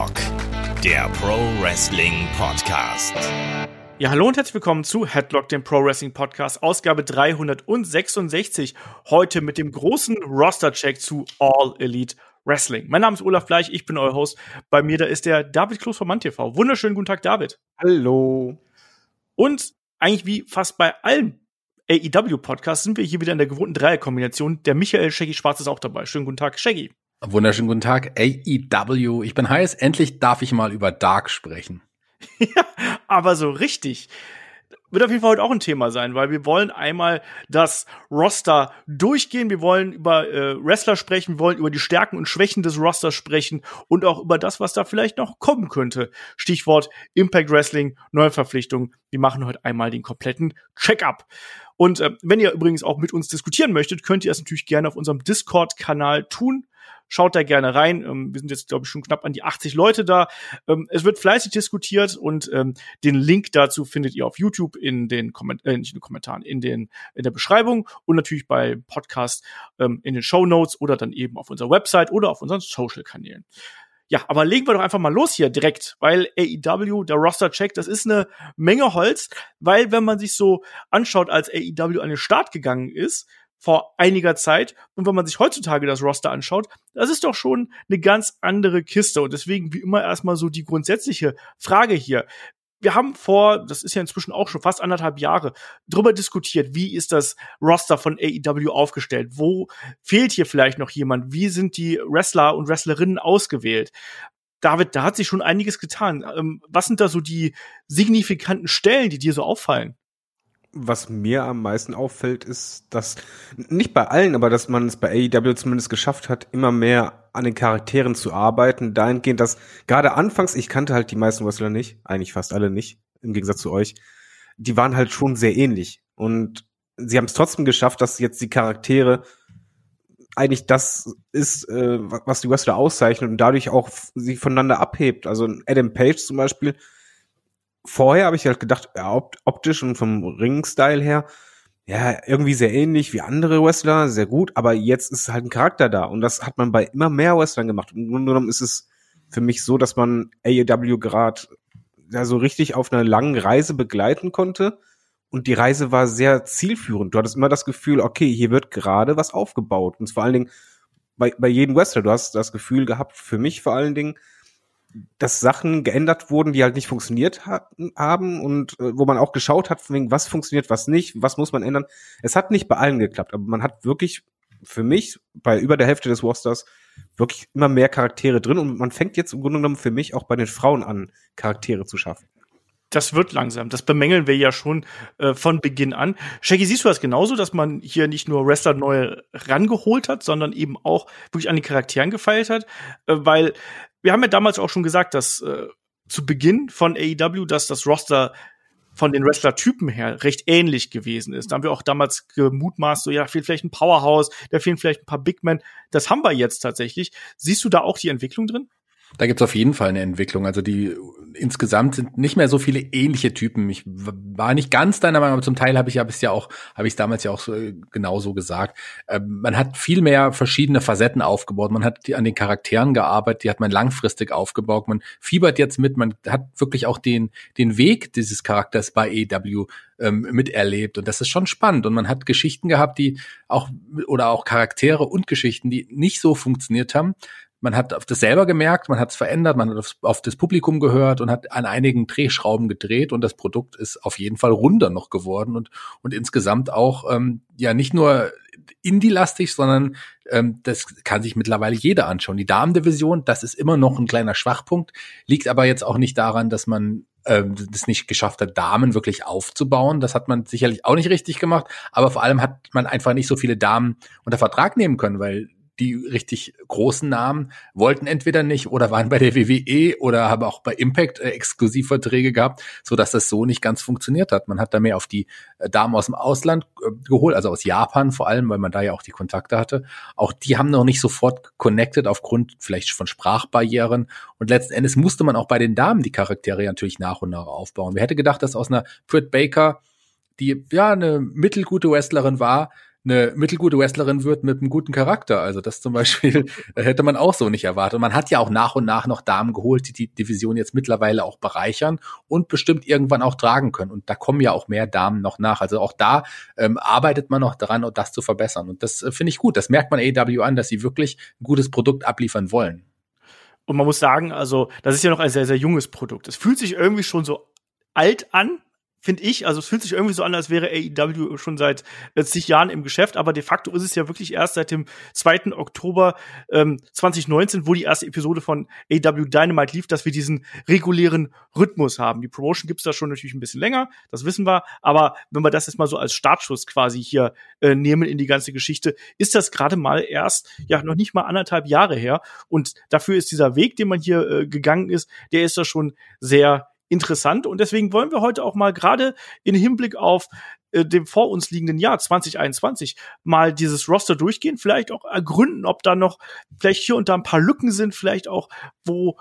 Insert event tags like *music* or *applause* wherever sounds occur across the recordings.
Headlock, der Pro Wrestling Podcast. Ja, hallo und herzlich willkommen zu Headlock, dem Pro Wrestling Podcast, Ausgabe 366. Heute mit dem großen Roster-Check zu All Elite Wrestling. Mein Name ist Olaf Bleich, ich bin euer Host. Bei mir da ist der David Kloß von MannTV. Wunderschönen guten Tag, David. Hallo. Und eigentlich wie fast bei allen AEW-Podcasts sind wir hier wieder in der gewohnten Dreierkombination. Der Michael Shaggy Schwarz ist auch dabei. Schönen guten Tag, Shaggy. Wunderschönen guten Tag, AEW. Ich bin heiß. Endlich darf ich mal über Dark sprechen. *laughs* ja, aber so richtig. Wird auf jeden Fall heute auch ein Thema sein, weil wir wollen einmal das Roster durchgehen. Wir wollen über äh, Wrestler sprechen, wir wollen über die Stärken und Schwächen des Rosters sprechen und auch über das, was da vielleicht noch kommen könnte. Stichwort Impact Wrestling, Neuverpflichtung. Wir machen heute einmal den kompletten Check-up. Und äh, wenn ihr übrigens auch mit uns diskutieren möchtet, könnt ihr das natürlich gerne auf unserem Discord-Kanal tun. Schaut da gerne rein. Ähm, wir sind jetzt, glaube ich, schon knapp an die 80 Leute da. Ähm, es wird fleißig diskutiert und ähm, den Link dazu findet ihr auf YouTube in den, Komment äh, nicht in den Kommentaren, in, den, in der Beschreibung und natürlich bei Podcast ähm, in den Show Notes oder dann eben auf unserer Website oder auf unseren Social-Kanälen. Ja, aber legen wir doch einfach mal los hier direkt, weil AEW, der Roster-Check, das ist eine Menge Holz, weil wenn man sich so anschaut, als AEW an den Start gegangen ist, vor einiger Zeit. Und wenn man sich heutzutage das Roster anschaut, das ist doch schon eine ganz andere Kiste. Und deswegen wie immer erstmal so die grundsätzliche Frage hier. Wir haben vor, das ist ja inzwischen auch schon fast anderthalb Jahre, drüber diskutiert, wie ist das Roster von AEW aufgestellt? Wo fehlt hier vielleicht noch jemand? Wie sind die Wrestler und Wrestlerinnen ausgewählt? David, da hat sich schon einiges getan. Ähm, was sind da so die signifikanten Stellen, die dir so auffallen? Was mir am meisten auffällt, ist, dass nicht bei allen, aber dass man es bei AEW zumindest geschafft hat, immer mehr an den Charakteren zu arbeiten, dahingehend, dass gerade anfangs, ich kannte halt die meisten Wrestler nicht, eigentlich fast alle nicht, im Gegensatz zu euch, die waren halt schon sehr ähnlich und sie haben es trotzdem geschafft, dass jetzt die Charaktere eigentlich das ist, äh, was die Wrestler auszeichnet und dadurch auch sie voneinander abhebt. Also Adam Page zum Beispiel, vorher habe ich halt gedacht, ja, optisch und vom Ring-Style her, ja, irgendwie sehr ähnlich wie andere Wrestler, sehr gut, aber jetzt ist halt ein Charakter da und das hat man bei immer mehr Wrestlern gemacht. Und im Grunde genommen ist es für mich so, dass man AEW gerade ja, so richtig auf einer langen Reise begleiten konnte und die Reise war sehr zielführend. Du hattest immer das Gefühl, okay, hier wird gerade was aufgebaut und vor allen Dingen bei, bei jedem Wrestler, du hast das Gefühl gehabt, für mich vor allen Dingen, dass Sachen geändert wurden, die halt nicht funktioniert hatten, haben und äh, wo man auch geschaut hat, wegen was funktioniert, was nicht, was muss man ändern. Es hat nicht bei allen geklappt, aber man hat wirklich für mich bei über der Hälfte des Rosters wirklich immer mehr Charaktere drin und man fängt jetzt im Grunde genommen für mich auch bei den Frauen an, Charaktere zu schaffen das wird langsam. Das bemängeln wir ja schon äh, von Beginn an. Shaggy, siehst du das genauso, dass man hier nicht nur Wrestler neu rangeholt hat, sondern eben auch wirklich an den Charakteren gefeilt hat? Äh, weil wir haben ja damals auch schon gesagt, dass äh, zu Beginn von AEW, dass das Roster von den Wrestler-Typen her recht ähnlich gewesen ist. Da haben wir auch damals gemutmaßt, so ja, fehlt vielleicht ein Powerhouse, da fehlen vielleicht ein paar Big Men. Das haben wir jetzt tatsächlich. Siehst du da auch die Entwicklung drin? Da gibt's auf jeden Fall eine Entwicklung. Also die insgesamt sind nicht mehr so viele ähnliche Typen. Ich war nicht ganz deiner Meinung, aber zum Teil habe ich ja es ja auch, habe ich damals ja auch so, äh, genauso gesagt. Ähm, man hat viel mehr verschiedene Facetten aufgebaut. Man hat die, an den Charakteren gearbeitet, die hat man langfristig aufgebaut. Man fiebert jetzt mit, man hat wirklich auch den, den Weg dieses Charakters bei EW ähm, miterlebt. Und das ist schon spannend. Und man hat Geschichten gehabt, die auch, oder auch Charaktere und Geschichten, die nicht so funktioniert haben man hat auf das selber gemerkt, man hat es verändert, man hat auf, auf, das Publikum gehört und hat an einigen Drehschrauben gedreht und das Produkt ist auf jeden Fall runder noch geworden und, und insgesamt auch ähm, ja nicht nur indie-lastig, sondern ähm, das kann sich mittlerweile jeder anschauen. Die Damendivision, das ist immer noch ein kleiner Schwachpunkt, liegt aber jetzt auch nicht daran, dass man ähm, das nicht geschafft hat, Damen wirklich aufzubauen. Das hat man sicherlich auch nicht richtig gemacht, aber vor allem hat man einfach nicht so viele Damen unter Vertrag nehmen können, weil die richtig großen Namen wollten entweder nicht oder waren bei der WWE oder haben auch bei Impact äh, Exklusivverträge gehabt, so dass das so nicht ganz funktioniert hat. Man hat da mehr auf die äh, Damen aus dem Ausland äh, geholt, also aus Japan vor allem, weil man da ja auch die Kontakte hatte. Auch die haben noch nicht sofort connected aufgrund vielleicht von Sprachbarrieren und letzten Endes musste man auch bei den Damen die Charaktere natürlich nach und nach aufbauen. Wer hätte gedacht, dass aus einer Britt Baker die ja eine mittelgute Wrestlerin war, eine mittelgute Wrestlerin wird mit einem guten Charakter. Also das zum Beispiel *laughs* hätte man auch so nicht erwartet. Und man hat ja auch nach und nach noch Damen geholt, die die Division jetzt mittlerweile auch bereichern und bestimmt irgendwann auch tragen können. Und da kommen ja auch mehr Damen noch nach. Also auch da ähm, arbeitet man noch daran, das zu verbessern. Und das äh, finde ich gut. Das merkt man AW an, dass sie wirklich ein gutes Produkt abliefern wollen. Und man muss sagen, also das ist ja noch ein sehr, sehr junges Produkt. Es fühlt sich irgendwie schon so alt an, finde ich. Also es fühlt sich irgendwie so an, als wäre AEW schon seit äh, zig Jahren im Geschäft, aber de facto ist es ja wirklich erst seit dem 2. Oktober ähm, 2019, wo die erste Episode von AEW Dynamite lief, dass wir diesen regulären Rhythmus haben. Die Promotion gibt's da schon natürlich ein bisschen länger, das wissen wir, aber wenn wir das jetzt mal so als Startschuss quasi hier äh, nehmen in die ganze Geschichte, ist das gerade mal erst ja noch nicht mal anderthalb Jahre her und dafür ist dieser Weg, den man hier äh, gegangen ist, der ist da schon sehr interessant. Und deswegen wollen wir heute auch mal gerade in Hinblick auf äh, dem vor uns liegenden Jahr 2021 mal dieses Roster durchgehen, vielleicht auch ergründen, ob da noch vielleicht hier und da ein paar Lücken sind, vielleicht auch, wo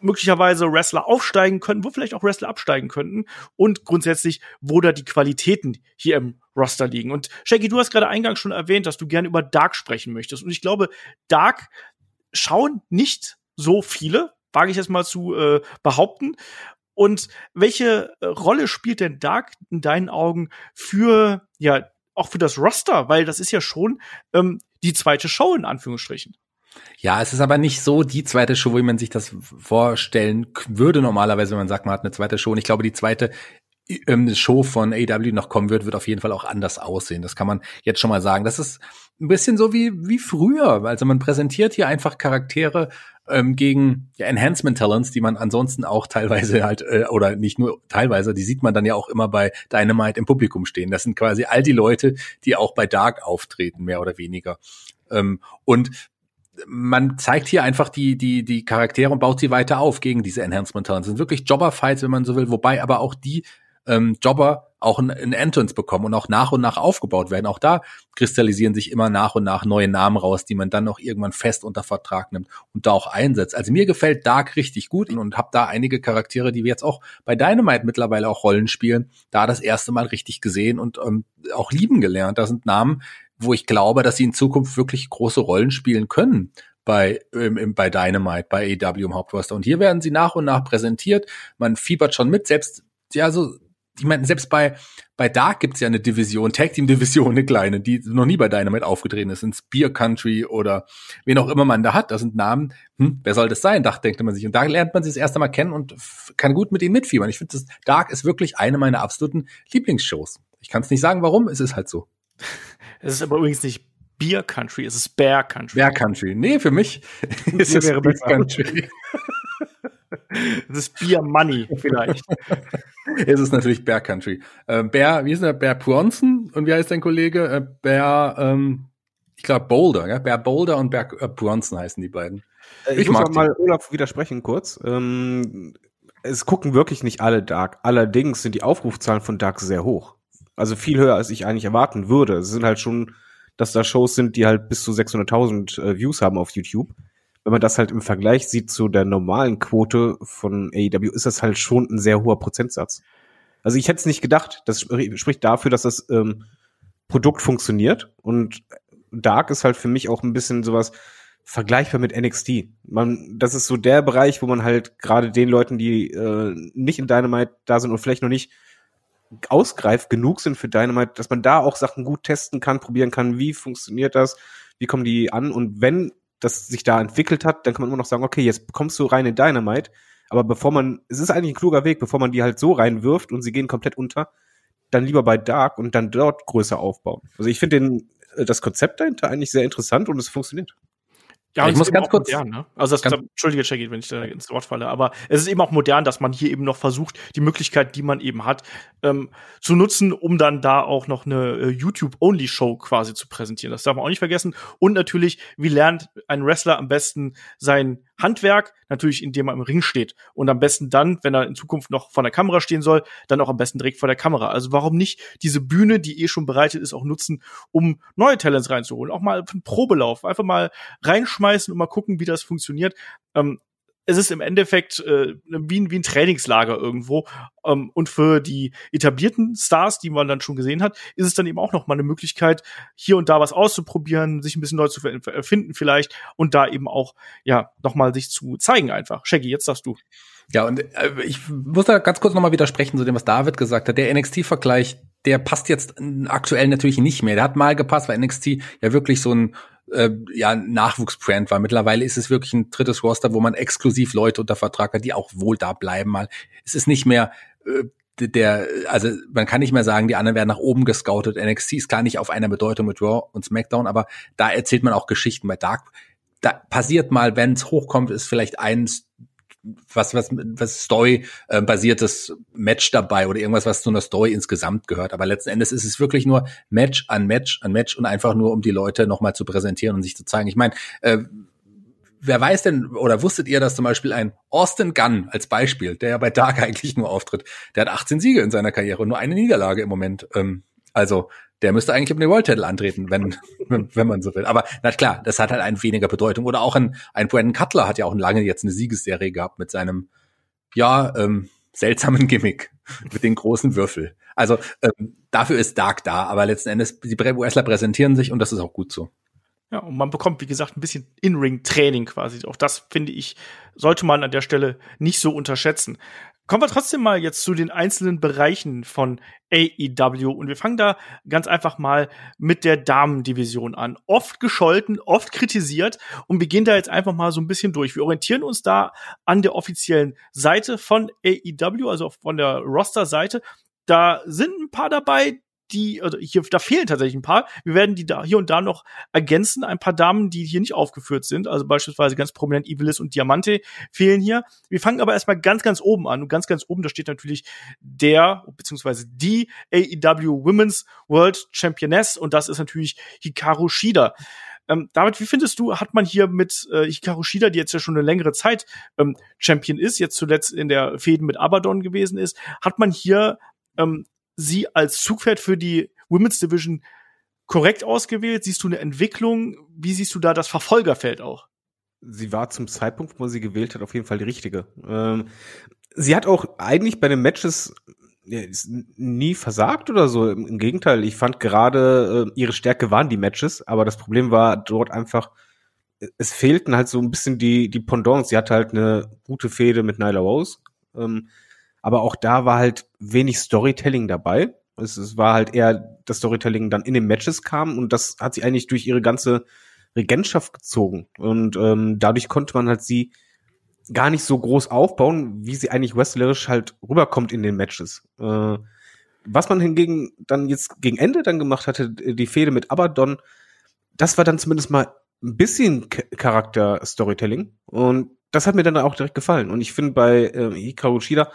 möglicherweise Wrestler aufsteigen könnten, wo vielleicht auch Wrestler absteigen könnten und grundsätzlich, wo da die Qualitäten hier im Roster liegen. Und Shaggy, du hast gerade eingangs schon erwähnt, dass du gerne über Dark sprechen möchtest. Und ich glaube, Dark schauen nicht so viele, wage ich jetzt mal zu äh, behaupten. Und welche äh, Rolle spielt denn Dark in deinen Augen für, ja, auch für das Roster? Weil das ist ja schon ähm, die zweite Show in Anführungsstrichen. Ja, es ist aber nicht so die zweite Show, wie man sich das vorstellen würde normalerweise, wenn man sagt, man hat eine zweite Show. Und ich glaube, die zweite ähm, Show von AW noch kommen wird, wird auf jeden Fall auch anders aussehen. Das kann man jetzt schon mal sagen. Das ist ein bisschen so wie, wie früher. Also man präsentiert hier einfach Charaktere ähm, gegen ja, Enhancement Talents, die man ansonsten auch teilweise halt, äh, oder nicht nur teilweise, die sieht man dann ja auch immer bei Dynamite im Publikum stehen. Das sind quasi all die Leute, die auch bei Dark auftreten, mehr oder weniger. Ähm, und man zeigt hier einfach die, die, die Charaktere und baut sie weiter auf gegen diese Enhancement Talents. Das sind wirklich Jobber-Fights, wenn man so will, wobei aber auch die ähm, Jobber auch ein, ein Entrance bekommen und auch nach und nach aufgebaut werden. Auch da kristallisieren sich immer nach und nach neue Namen raus, die man dann auch irgendwann fest unter Vertrag nimmt und da auch einsetzt. Also mir gefällt Dark richtig gut und habe da einige Charaktere, die wir jetzt auch bei Dynamite mittlerweile auch Rollen spielen, da das erste Mal richtig gesehen und ähm, auch lieben gelernt. Da sind Namen, wo ich glaube, dass sie in Zukunft wirklich große Rollen spielen können bei, ähm, bei Dynamite, bei AW im Hauptroster. Und hier werden sie nach und nach präsentiert. Man fiebert schon mit, selbst ja, so ich meine, selbst bei, bei Dark gibt's ja eine Division, Tag Team Division, eine kleine, die noch nie bei Dynamite aufgetreten ist, in Spear Country oder wen auch immer man da hat. Das sind Namen, hm, wer soll das sein, dachte, denkt man sich. Und da lernt man sie das erste Mal kennen und kann gut mit ihnen mitfiebern. Ich finde, Dark ist wirklich eine meiner absoluten Lieblingsshows. Ich kann es nicht sagen, warum, es ist halt so. Es ist aber übrigens nicht Beer Country, es ist Bear Country. Bear Country. Nee, für mich *laughs* ist es Bear Country. *laughs* *laughs* Das ist Beer Money vielleicht. *laughs* es ist natürlich Bear Country. Äh, Bear, wie ist der? Bear Bronson und wie heißt dein Kollege? Äh, Bear, ähm, ich glaube Boulder, ja? Bear Boulder und Bear äh, Bronson heißen die beiden. Äh, ich, ich muss mal Olaf widersprechen kurz. Ähm, es gucken wirklich nicht alle Dark. Allerdings sind die Aufrufzahlen von Dark sehr hoch. Also viel höher, als ich eigentlich erwarten würde. Es sind halt schon, dass da Shows sind, die halt bis zu 600.000 äh, Views haben auf YouTube wenn man das halt im Vergleich sieht zu der normalen Quote von AEW, ist das halt schon ein sehr hoher Prozentsatz. Also ich hätte es nicht gedacht. Das spricht dafür, dass das ähm, Produkt funktioniert. Und Dark ist halt für mich auch ein bisschen sowas vergleichbar mit NXT. Man, das ist so der Bereich, wo man halt gerade den Leuten, die äh, nicht in Dynamite da sind und vielleicht noch nicht ausgreift genug sind für Dynamite, dass man da auch Sachen gut testen kann, probieren kann, wie funktioniert das, wie kommen die an und wenn das sich da entwickelt hat, dann kann man immer noch sagen, okay, jetzt kommst du rein in Dynamite. Aber bevor man, es ist eigentlich ein kluger Weg, bevor man die halt so reinwirft und sie gehen komplett unter, dann lieber bei Dark und dann dort größer aufbauen. Also ich finde äh, das Konzept dahinter eigentlich sehr interessant und es funktioniert. Ja, ich muss ganz kurz. Modern, ne? Also das, ganz, Entschuldige, Jackie, wenn ich da ins Wort falle, aber es ist eben auch modern, dass man hier eben noch versucht, die Möglichkeit, die man eben hat, ähm, zu nutzen, um dann da auch noch eine äh, YouTube-Only-Show quasi zu präsentieren. Das darf man auch nicht vergessen. Und natürlich, wie lernt ein Wrestler am besten sein Handwerk? Natürlich, indem er im Ring steht. Und am besten dann, wenn er in Zukunft noch vor der Kamera stehen soll, dann auch am besten direkt vor der Kamera. Also warum nicht diese Bühne, die eh schon bereitet ist, auch nutzen, um neue Talents reinzuholen? Auch mal einen Probelauf, einfach mal reinschmeißen und mal gucken, wie das funktioniert. Ähm, es ist im Endeffekt äh, wie, ein, wie ein Trainingslager irgendwo. Ähm, und für die etablierten Stars, die man dann schon gesehen hat, ist es dann eben auch noch mal eine Möglichkeit, hier und da was auszuprobieren, sich ein bisschen neu zu erfinden vielleicht und da eben auch ja noch mal sich zu zeigen einfach. Shaggy, jetzt darfst du. Ja, und äh, ich muss da ganz kurz noch mal widersprechen zu dem, was David gesagt hat. Der NXT-Vergleich, der passt jetzt aktuell natürlich nicht mehr. Der hat mal gepasst, weil NXT ja wirklich so ein äh, ja, Nachwuchsbrand war. Mittlerweile ist es wirklich ein drittes Roster, wo man exklusiv Leute unter Vertrag hat, die auch wohl da bleiben mal. Es ist nicht mehr äh, der, also man kann nicht mehr sagen, die anderen werden nach oben gescoutet. NXT ist gar nicht auf einer Bedeutung mit Raw und SmackDown, aber da erzählt man auch Geschichten. Bei Dark, da passiert mal, wenn es hochkommt, ist vielleicht eins was, was, was Story-basiertes Match dabei oder irgendwas, was zu einer Story insgesamt gehört. Aber letzten Endes ist es wirklich nur Match an Match an Match und einfach nur, um die Leute nochmal zu präsentieren und sich zu zeigen. Ich meine, äh, wer weiß denn, oder wusstet ihr, dass zum Beispiel ein Austin Gunn als Beispiel, der ja bei Dark *laughs* eigentlich nur auftritt, der hat 18 Siege in seiner Karriere und nur eine Niederlage im Moment. Ähm, also der müsste eigentlich um den World Title antreten, wenn, *laughs* wenn man so will. Aber na klar, das hat halt ein weniger Bedeutung. Oder auch ein, ein Brandon Cutler hat ja auch lange jetzt eine Siegesserie gehabt mit seinem, ja, ähm, seltsamen *laughs* Gimmick mit den großen Würfel. Also ähm, dafür ist Dark da, aber letzten Endes, die Wrestler präsentieren sich und das ist auch gut so. Ja, und man bekommt, wie gesagt, ein bisschen In-Ring-Training quasi. Auch das, finde ich, sollte man an der Stelle nicht so unterschätzen. Kommen wir trotzdem mal jetzt zu den einzelnen Bereichen von AEW und wir fangen da ganz einfach mal mit der Damendivision an. Oft gescholten, oft kritisiert und wir gehen da jetzt einfach mal so ein bisschen durch. Wir orientieren uns da an der offiziellen Seite von AEW, also von der Roster-Seite. Da sind ein paar dabei, die, also hier, da fehlen tatsächlich ein paar. Wir werden die da hier und da noch ergänzen. Ein paar Damen, die hier nicht aufgeführt sind, also beispielsweise ganz prominent Ibelis und Diamante fehlen hier. Wir fangen aber erstmal ganz, ganz oben an. Und ganz, ganz oben, da steht natürlich der, beziehungsweise die AEW Women's World Championess. Und das ist natürlich Hikaru Shida. Ähm, David, wie findest du, hat man hier mit äh, Hikaru Shida, die jetzt ja schon eine längere Zeit ähm, Champion ist, jetzt zuletzt in der Fäden mit Abaddon gewesen ist, hat man hier ähm, sie als Zugpferd für die Women's Division korrekt ausgewählt? Siehst du eine Entwicklung? Wie siehst du da das Verfolgerfeld auch? Sie war zum Zeitpunkt, wo sie gewählt hat, auf jeden Fall die richtige. Ähm, sie hat auch eigentlich bei den Matches ja, nie versagt oder so. Im, Im, Gegenteil, ich fand gerade äh, ihre Stärke waren die Matches, aber das Problem war dort einfach, es fehlten halt so ein bisschen die, die Pendants. Sie hatte halt eine gute Fehde mit Nyla Rose. Ähm, aber auch da war halt wenig Storytelling dabei. Es, es war halt eher das Storytelling dann in den Matches kam und das hat sie eigentlich durch ihre ganze Regentschaft gezogen. Und ähm, dadurch konnte man halt sie gar nicht so groß aufbauen, wie sie eigentlich wrestlerisch halt rüberkommt in den Matches. Äh, was man hingegen dann jetzt gegen Ende dann gemacht hatte, die Fehde mit Abaddon, das war dann zumindest mal ein bisschen Charakter-Storytelling. Und das hat mir dann auch direkt gefallen. Und ich finde bei äh, Hikaru Shida,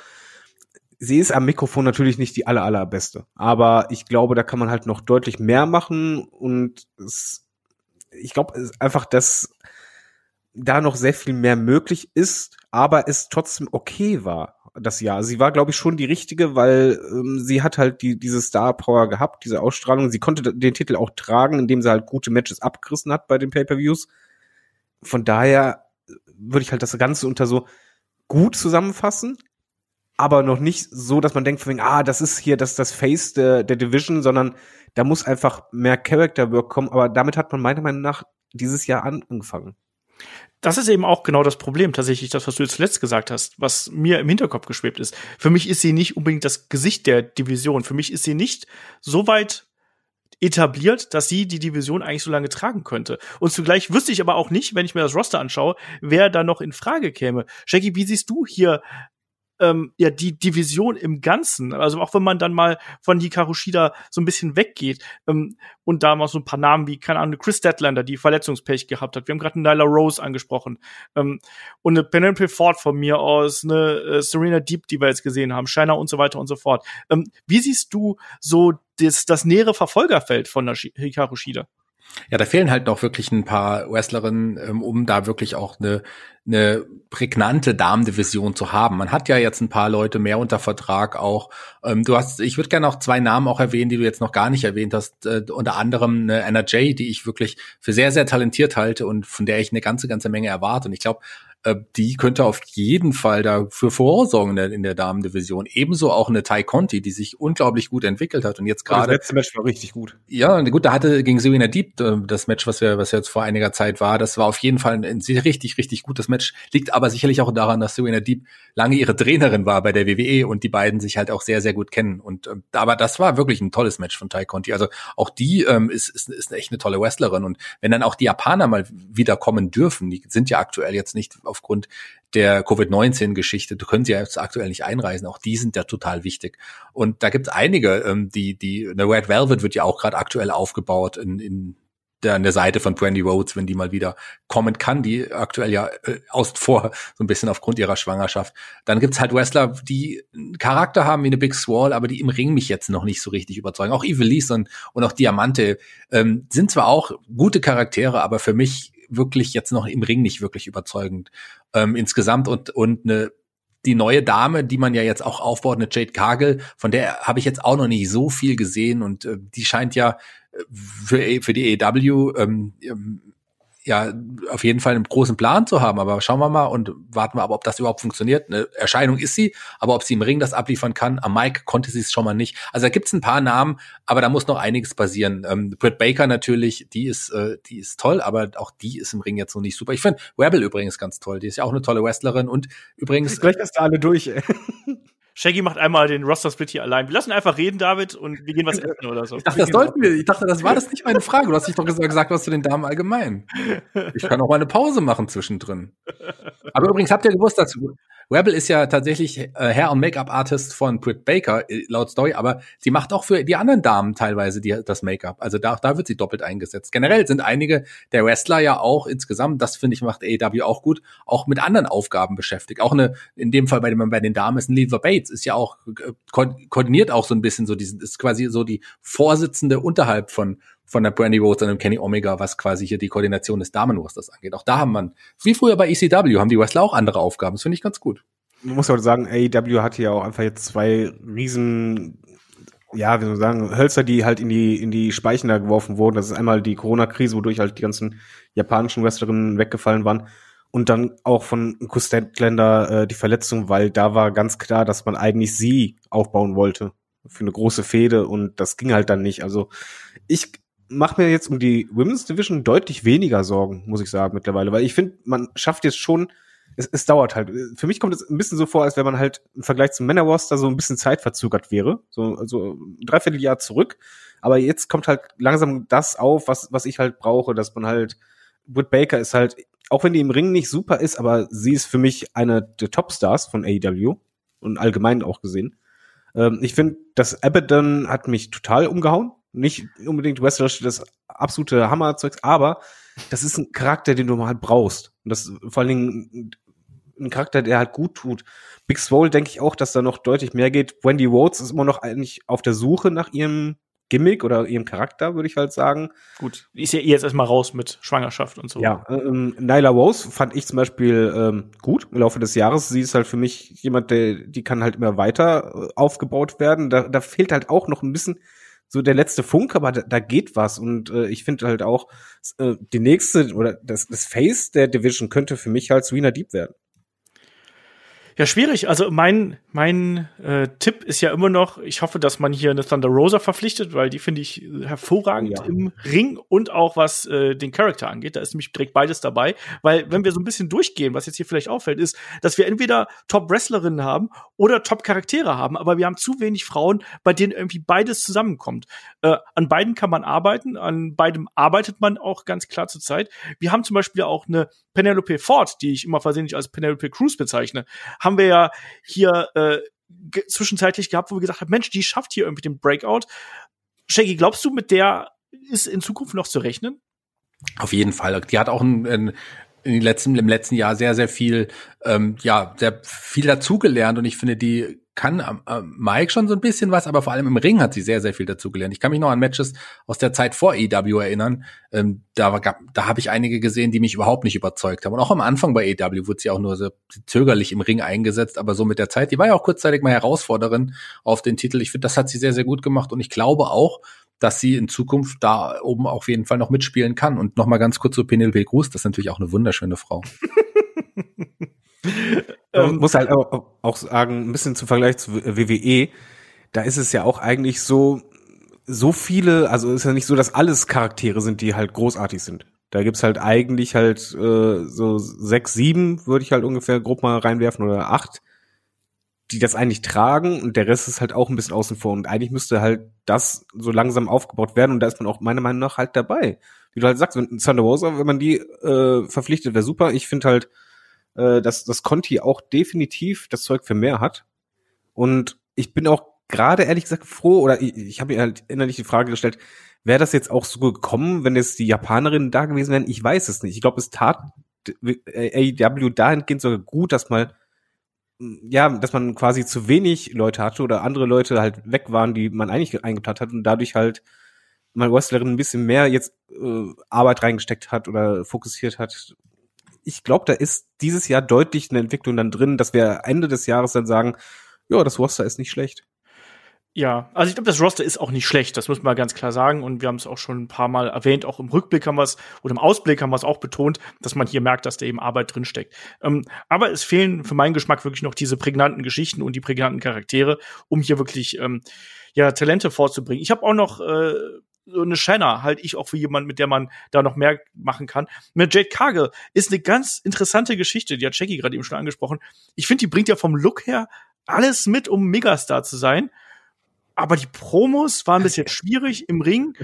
sie ist am Mikrofon natürlich nicht die aller, allerbeste. Aber ich glaube, da kann man halt noch deutlich mehr machen und es, ich glaube einfach, dass da noch sehr viel mehr möglich ist, aber es trotzdem okay war das Jahr. Sie war, glaube ich, schon die richtige, weil ähm, sie hat halt die, diese Star Power gehabt, diese Ausstrahlung. Sie konnte den Titel auch tragen, indem sie halt gute Matches abgerissen hat bei den Pay-per-Views. Von daher würde ich halt das Ganze unter so gut zusammenfassen aber noch nicht so, dass man denkt, ah, das ist hier das, das Face der, der Division, sondern da muss einfach mehr Character Work kommen. Aber damit hat man meiner Meinung nach dieses Jahr angefangen. Das ist eben auch genau das Problem, tatsächlich, das, was du jetzt zuletzt gesagt hast, was mir im Hinterkopf geschwebt ist. Für mich ist sie nicht unbedingt das Gesicht der Division. Für mich ist sie nicht so weit etabliert, dass sie die Division eigentlich so lange tragen könnte. Und zugleich wüsste ich aber auch nicht, wenn ich mir das Roster anschaue, wer da noch in Frage käme. Jackie, wie siehst du hier ähm, ja die Division im Ganzen. Also auch wenn man dann mal von Hikaru Shida so ein bisschen weggeht ähm, und da mal so ein paar Namen wie keine Ahnung Chris Deadlander, die Verletzungspech gehabt hat. Wir haben gerade Nyla Rose angesprochen ähm, und eine Penelope Ford von mir aus, eine äh, Serena Deep, die wir jetzt gesehen haben, Shiner und so weiter und so fort. Ähm, wie siehst du so das, das nähere Verfolgerfeld von Hikaru Shida? Ja, da fehlen halt noch wirklich ein paar Wrestlerinnen, ähm, um da wirklich auch eine, eine prägnante Damendivision zu haben. Man hat ja jetzt ein paar Leute mehr unter Vertrag auch. Ähm, du hast, ich würde gerne noch zwei Namen auch erwähnen, die du jetzt noch gar nicht erwähnt hast. Äh, unter anderem eine Anna Jay, die ich wirklich für sehr, sehr talentiert halte und von der ich eine ganze, ganze Menge erwarte. Und ich glaube, äh, die könnte auf jeden Fall dafür vorsorgen in der, in der Damendivision. Ebenso auch eine Tai Conti, die sich unglaublich gut entwickelt hat und jetzt gerade. Das letzte Match war richtig gut. Ja, gut, da hatte gegen Serena Deep äh, das Match, was wir, was jetzt vor einiger Zeit war, das war auf jeden Fall ein, ein richtig, richtig gutes Match. Liegt aber sicherlich auch daran, dass Serena Deep lange ihre Trainerin war bei der WWE und die beiden sich halt auch sehr, sehr gut kennen. Und ähm, aber das war wirklich ein tolles Match von Tai Conti. Also auch die ähm, ist, ist, ist echt eine tolle Wrestlerin. Und wenn dann auch die Japaner mal wieder kommen dürfen, die sind ja aktuell jetzt nicht aufgrund der Covid-19-Geschichte, du können sie ja jetzt aktuell nicht einreisen, auch die sind ja total wichtig. Und da gibt es einige, ähm, die, die, eine Red Velvet wird ja auch gerade aktuell aufgebaut in, in der, an der Seite von Brandy Rhodes, wenn die mal wieder kommen kann, die aktuell ja äh, außen vor, so ein bisschen aufgrund ihrer Schwangerschaft. Dann gibt's halt Wrestler, die einen Charakter haben wie eine Big Swall, aber die im Ring mich jetzt noch nicht so richtig überzeugen. Auch Evilise und, und auch Diamante ähm, sind zwar auch gute Charaktere, aber für mich wirklich jetzt noch im Ring nicht wirklich überzeugend ähm, insgesamt. Und und eine die neue Dame, die man ja jetzt auch aufbaut, eine Jade Cargill, von der habe ich jetzt auch noch nicht so viel gesehen. Und äh, die scheint ja für, für die EW ähm, ähm, ja auf jeden Fall einen großen Plan zu haben. Aber schauen wir mal und warten wir aber, ob das überhaupt funktioniert. Eine Erscheinung ist sie, aber ob sie im Ring das abliefern kann, am Mike konnte sie es schon mal nicht. Also da gibt's ein paar Namen, aber da muss noch einiges passieren. Ähm, Britt Baker natürlich, die ist, äh, die ist toll, aber auch die ist im Ring jetzt noch nicht super. Ich finde Rebel übrigens ganz toll. Die ist ja auch eine tolle Wrestlerin und übrigens. Gleich du alle durch, ey. *laughs* Shaggy macht einmal den Roster-Split hier allein. Wir lassen einfach reden, David, und wir gehen was essen oder so. Ich dachte, das sollten wir. Ich dachte, das war das nicht meine Frage. Du hast dich doch gesagt, was zu den Damen allgemein. Ich kann auch mal eine Pause machen zwischendrin. Aber übrigens habt ihr gewusst, dass Rebel ist ja tatsächlich äh, Hair- und Make-up-Artist von Britt Baker, äh, laut Story, aber sie macht auch für die anderen Damen teilweise die, das Make-up. Also da, da wird sie doppelt eingesetzt. Generell sind einige der Wrestler ja auch insgesamt, das finde ich macht AEW auch gut, auch mit anderen Aufgaben beschäftigt. Auch eine, in dem Fall bei, dem, bei den Damen ist ein Lever Bates, ist ja auch, äh, ko koordiniert auch so ein bisschen so diesen, ist quasi so die Vorsitzende unterhalb von, von der Brandy Rhodes und dem Kenny Omega, was quasi hier die Koordination des Damenrosters angeht. Auch da haben man, wie früher bei ECW, haben die Wrestler auch andere Aufgaben. Das finde ich ganz gut. Man muss ja sagen, AEW hat hier auch einfach jetzt zwei riesen ja, wie soll man sagen, Hölzer, die halt in die, in die Speichen da geworfen wurden. Das ist einmal die Corona-Krise, wodurch halt die ganzen japanischen Wrestlerinnen weggefallen waren. Und dann auch von Kustentländer äh, die Verletzung, weil da war ganz klar, dass man eigentlich sie aufbauen wollte für eine große Fehde und das ging halt dann nicht. Also ich mache mir jetzt um die Women's Division deutlich weniger Sorgen, muss ich sagen, mittlerweile, weil ich finde, man schafft jetzt schon, es, es dauert halt. Für mich kommt es ein bisschen so vor, als wenn man halt im Vergleich zum Männerroster so ein bisschen zeitverzögert wäre, so also ein Dreivierteljahr zurück. Aber jetzt kommt halt langsam das auf, was was ich halt brauche, dass man halt Britt Baker ist halt, auch wenn die im Ring nicht super ist, aber sie ist für mich eine der Topstars von AEW und allgemein auch gesehen. Ähm, ich finde, das Abaddon hat mich total umgehauen nicht unbedingt wrestlerisch das absolute Hammerzeugs, aber das ist ein Charakter, den du halt brauchst. Und das vor allen Dingen ein Charakter, der halt gut tut. Big Swole denke ich auch, dass da noch deutlich mehr geht. Wendy Rhodes ist immer noch eigentlich auf der Suche nach ihrem Gimmick oder ihrem Charakter, würde ich halt sagen. Gut, ist ja jetzt erstmal raus mit Schwangerschaft und so. Ja, ähm, Nyla Rose fand ich zum Beispiel ähm, gut im Laufe des Jahres. Sie ist halt für mich jemand, der, die kann halt immer weiter äh, aufgebaut werden. Da, da fehlt halt auch noch ein bisschen so der letzte Funk, aber da, da geht was. Und äh, ich finde halt auch, äh, die nächste oder das, das Face der Division könnte für mich halt Serena Deep werden. Ja, schwierig. Also mein, mein äh, Tipp ist ja immer noch, ich hoffe, dass man hier eine Thunder Rosa verpflichtet, weil die finde ich hervorragend ja. im Ring und auch was äh, den Charakter angeht. Da ist nämlich direkt beides dabei. Weil wenn wir so ein bisschen durchgehen, was jetzt hier vielleicht auffällt, ist, dass wir entweder Top-Wrestlerinnen haben oder Top-Charaktere haben, aber wir haben zu wenig Frauen, bei denen irgendwie beides zusammenkommt. Äh, an beiden kann man arbeiten, an beidem arbeitet man auch ganz klar zur Zeit. Wir haben zum Beispiel auch eine Penelope Ford, die ich immer versehentlich als Penelope Cruz bezeichne haben wir ja hier äh, zwischenzeitlich gehabt, wo wir gesagt haben, Mensch, die schafft hier irgendwie den Breakout. Shaggy, glaubst du, mit der ist in Zukunft noch zu rechnen? Auf jeden Fall. Die hat auch ein, ein in den letzten, im letzten Jahr sehr, sehr viel, ähm, ja, sehr viel dazugelernt und ich finde, die kann äh, Mike schon so ein bisschen was, aber vor allem im Ring hat sie sehr, sehr viel dazugelernt. Ich kann mich noch an Matches aus der Zeit vor EW erinnern. Ähm, da war, da habe ich einige gesehen, die mich überhaupt nicht überzeugt haben. Und auch am Anfang bei EW wurde sie auch nur so zögerlich im Ring eingesetzt, aber so mit der Zeit, die war ja auch kurzzeitig mal Herausforderin auf den Titel. Ich finde, das hat sie sehr, sehr gut gemacht und ich glaube auch, dass sie in Zukunft da oben auf jeden Fall noch mitspielen kann. Und noch mal ganz kurz zu Penelope Cruz, das ist natürlich auch eine wunderschöne Frau. *laughs* *laughs* Man muss halt auch, auch sagen, ein bisschen zum Vergleich zu WWE, da ist es ja auch eigentlich so, so viele, also ist ja nicht so, dass alles Charaktere sind, die halt großartig sind. Da gibt's halt eigentlich halt äh, so sechs, sieben, würde ich halt ungefähr grob mal reinwerfen, oder acht, die das eigentlich tragen und der Rest ist halt auch ein bisschen außen vor. Und eigentlich müsste halt das so langsam aufgebaut werden und da ist man auch meiner Meinung nach halt dabei. Wie du halt sagst, wenn Thunder Rosa, wenn man die äh, verpflichtet, wäre super. Ich finde halt, äh, dass das Conti auch definitiv das Zeug für mehr hat. Und ich bin auch gerade ehrlich gesagt froh, oder ich, ich habe mir halt innerlich die Frage gestellt, wäre das jetzt auch so gekommen, wenn jetzt die Japanerinnen da gewesen wären? Ich weiß es nicht. Ich glaube, es tat AEW dahingehend sogar gut, dass mal ja, dass man quasi zu wenig Leute hatte oder andere Leute halt weg waren, die man eigentlich eingeplant hat und dadurch halt mal Wrestlerin ein bisschen mehr jetzt äh, Arbeit reingesteckt hat oder fokussiert hat. Ich glaube, da ist dieses Jahr deutlich eine Entwicklung dann drin, dass wir Ende des Jahres dann sagen, ja, das Roster ist nicht schlecht. Ja, also ich glaube, das Roster ist auch nicht schlecht, das muss man ganz klar sagen. Und wir haben es auch schon ein paar Mal erwähnt, auch im Rückblick haben wir es oder im Ausblick haben wir es auch betont, dass man hier merkt, dass da eben Arbeit drinsteckt. Ähm, aber es fehlen für meinen Geschmack wirklich noch diese prägnanten Geschichten und die prägnanten Charaktere, um hier wirklich ähm, ja Talente vorzubringen. Ich habe auch noch äh, so eine Shanna, halt ich auch für jemanden, mit der man da noch mehr machen kann. Mit Jade Cargill ist eine ganz interessante Geschichte, die hat Jackie gerade eben schon angesprochen. Ich finde, die bringt ja vom Look her alles mit, um Megastar zu sein aber die Promos waren ein bisschen *laughs* schwierig im Ring.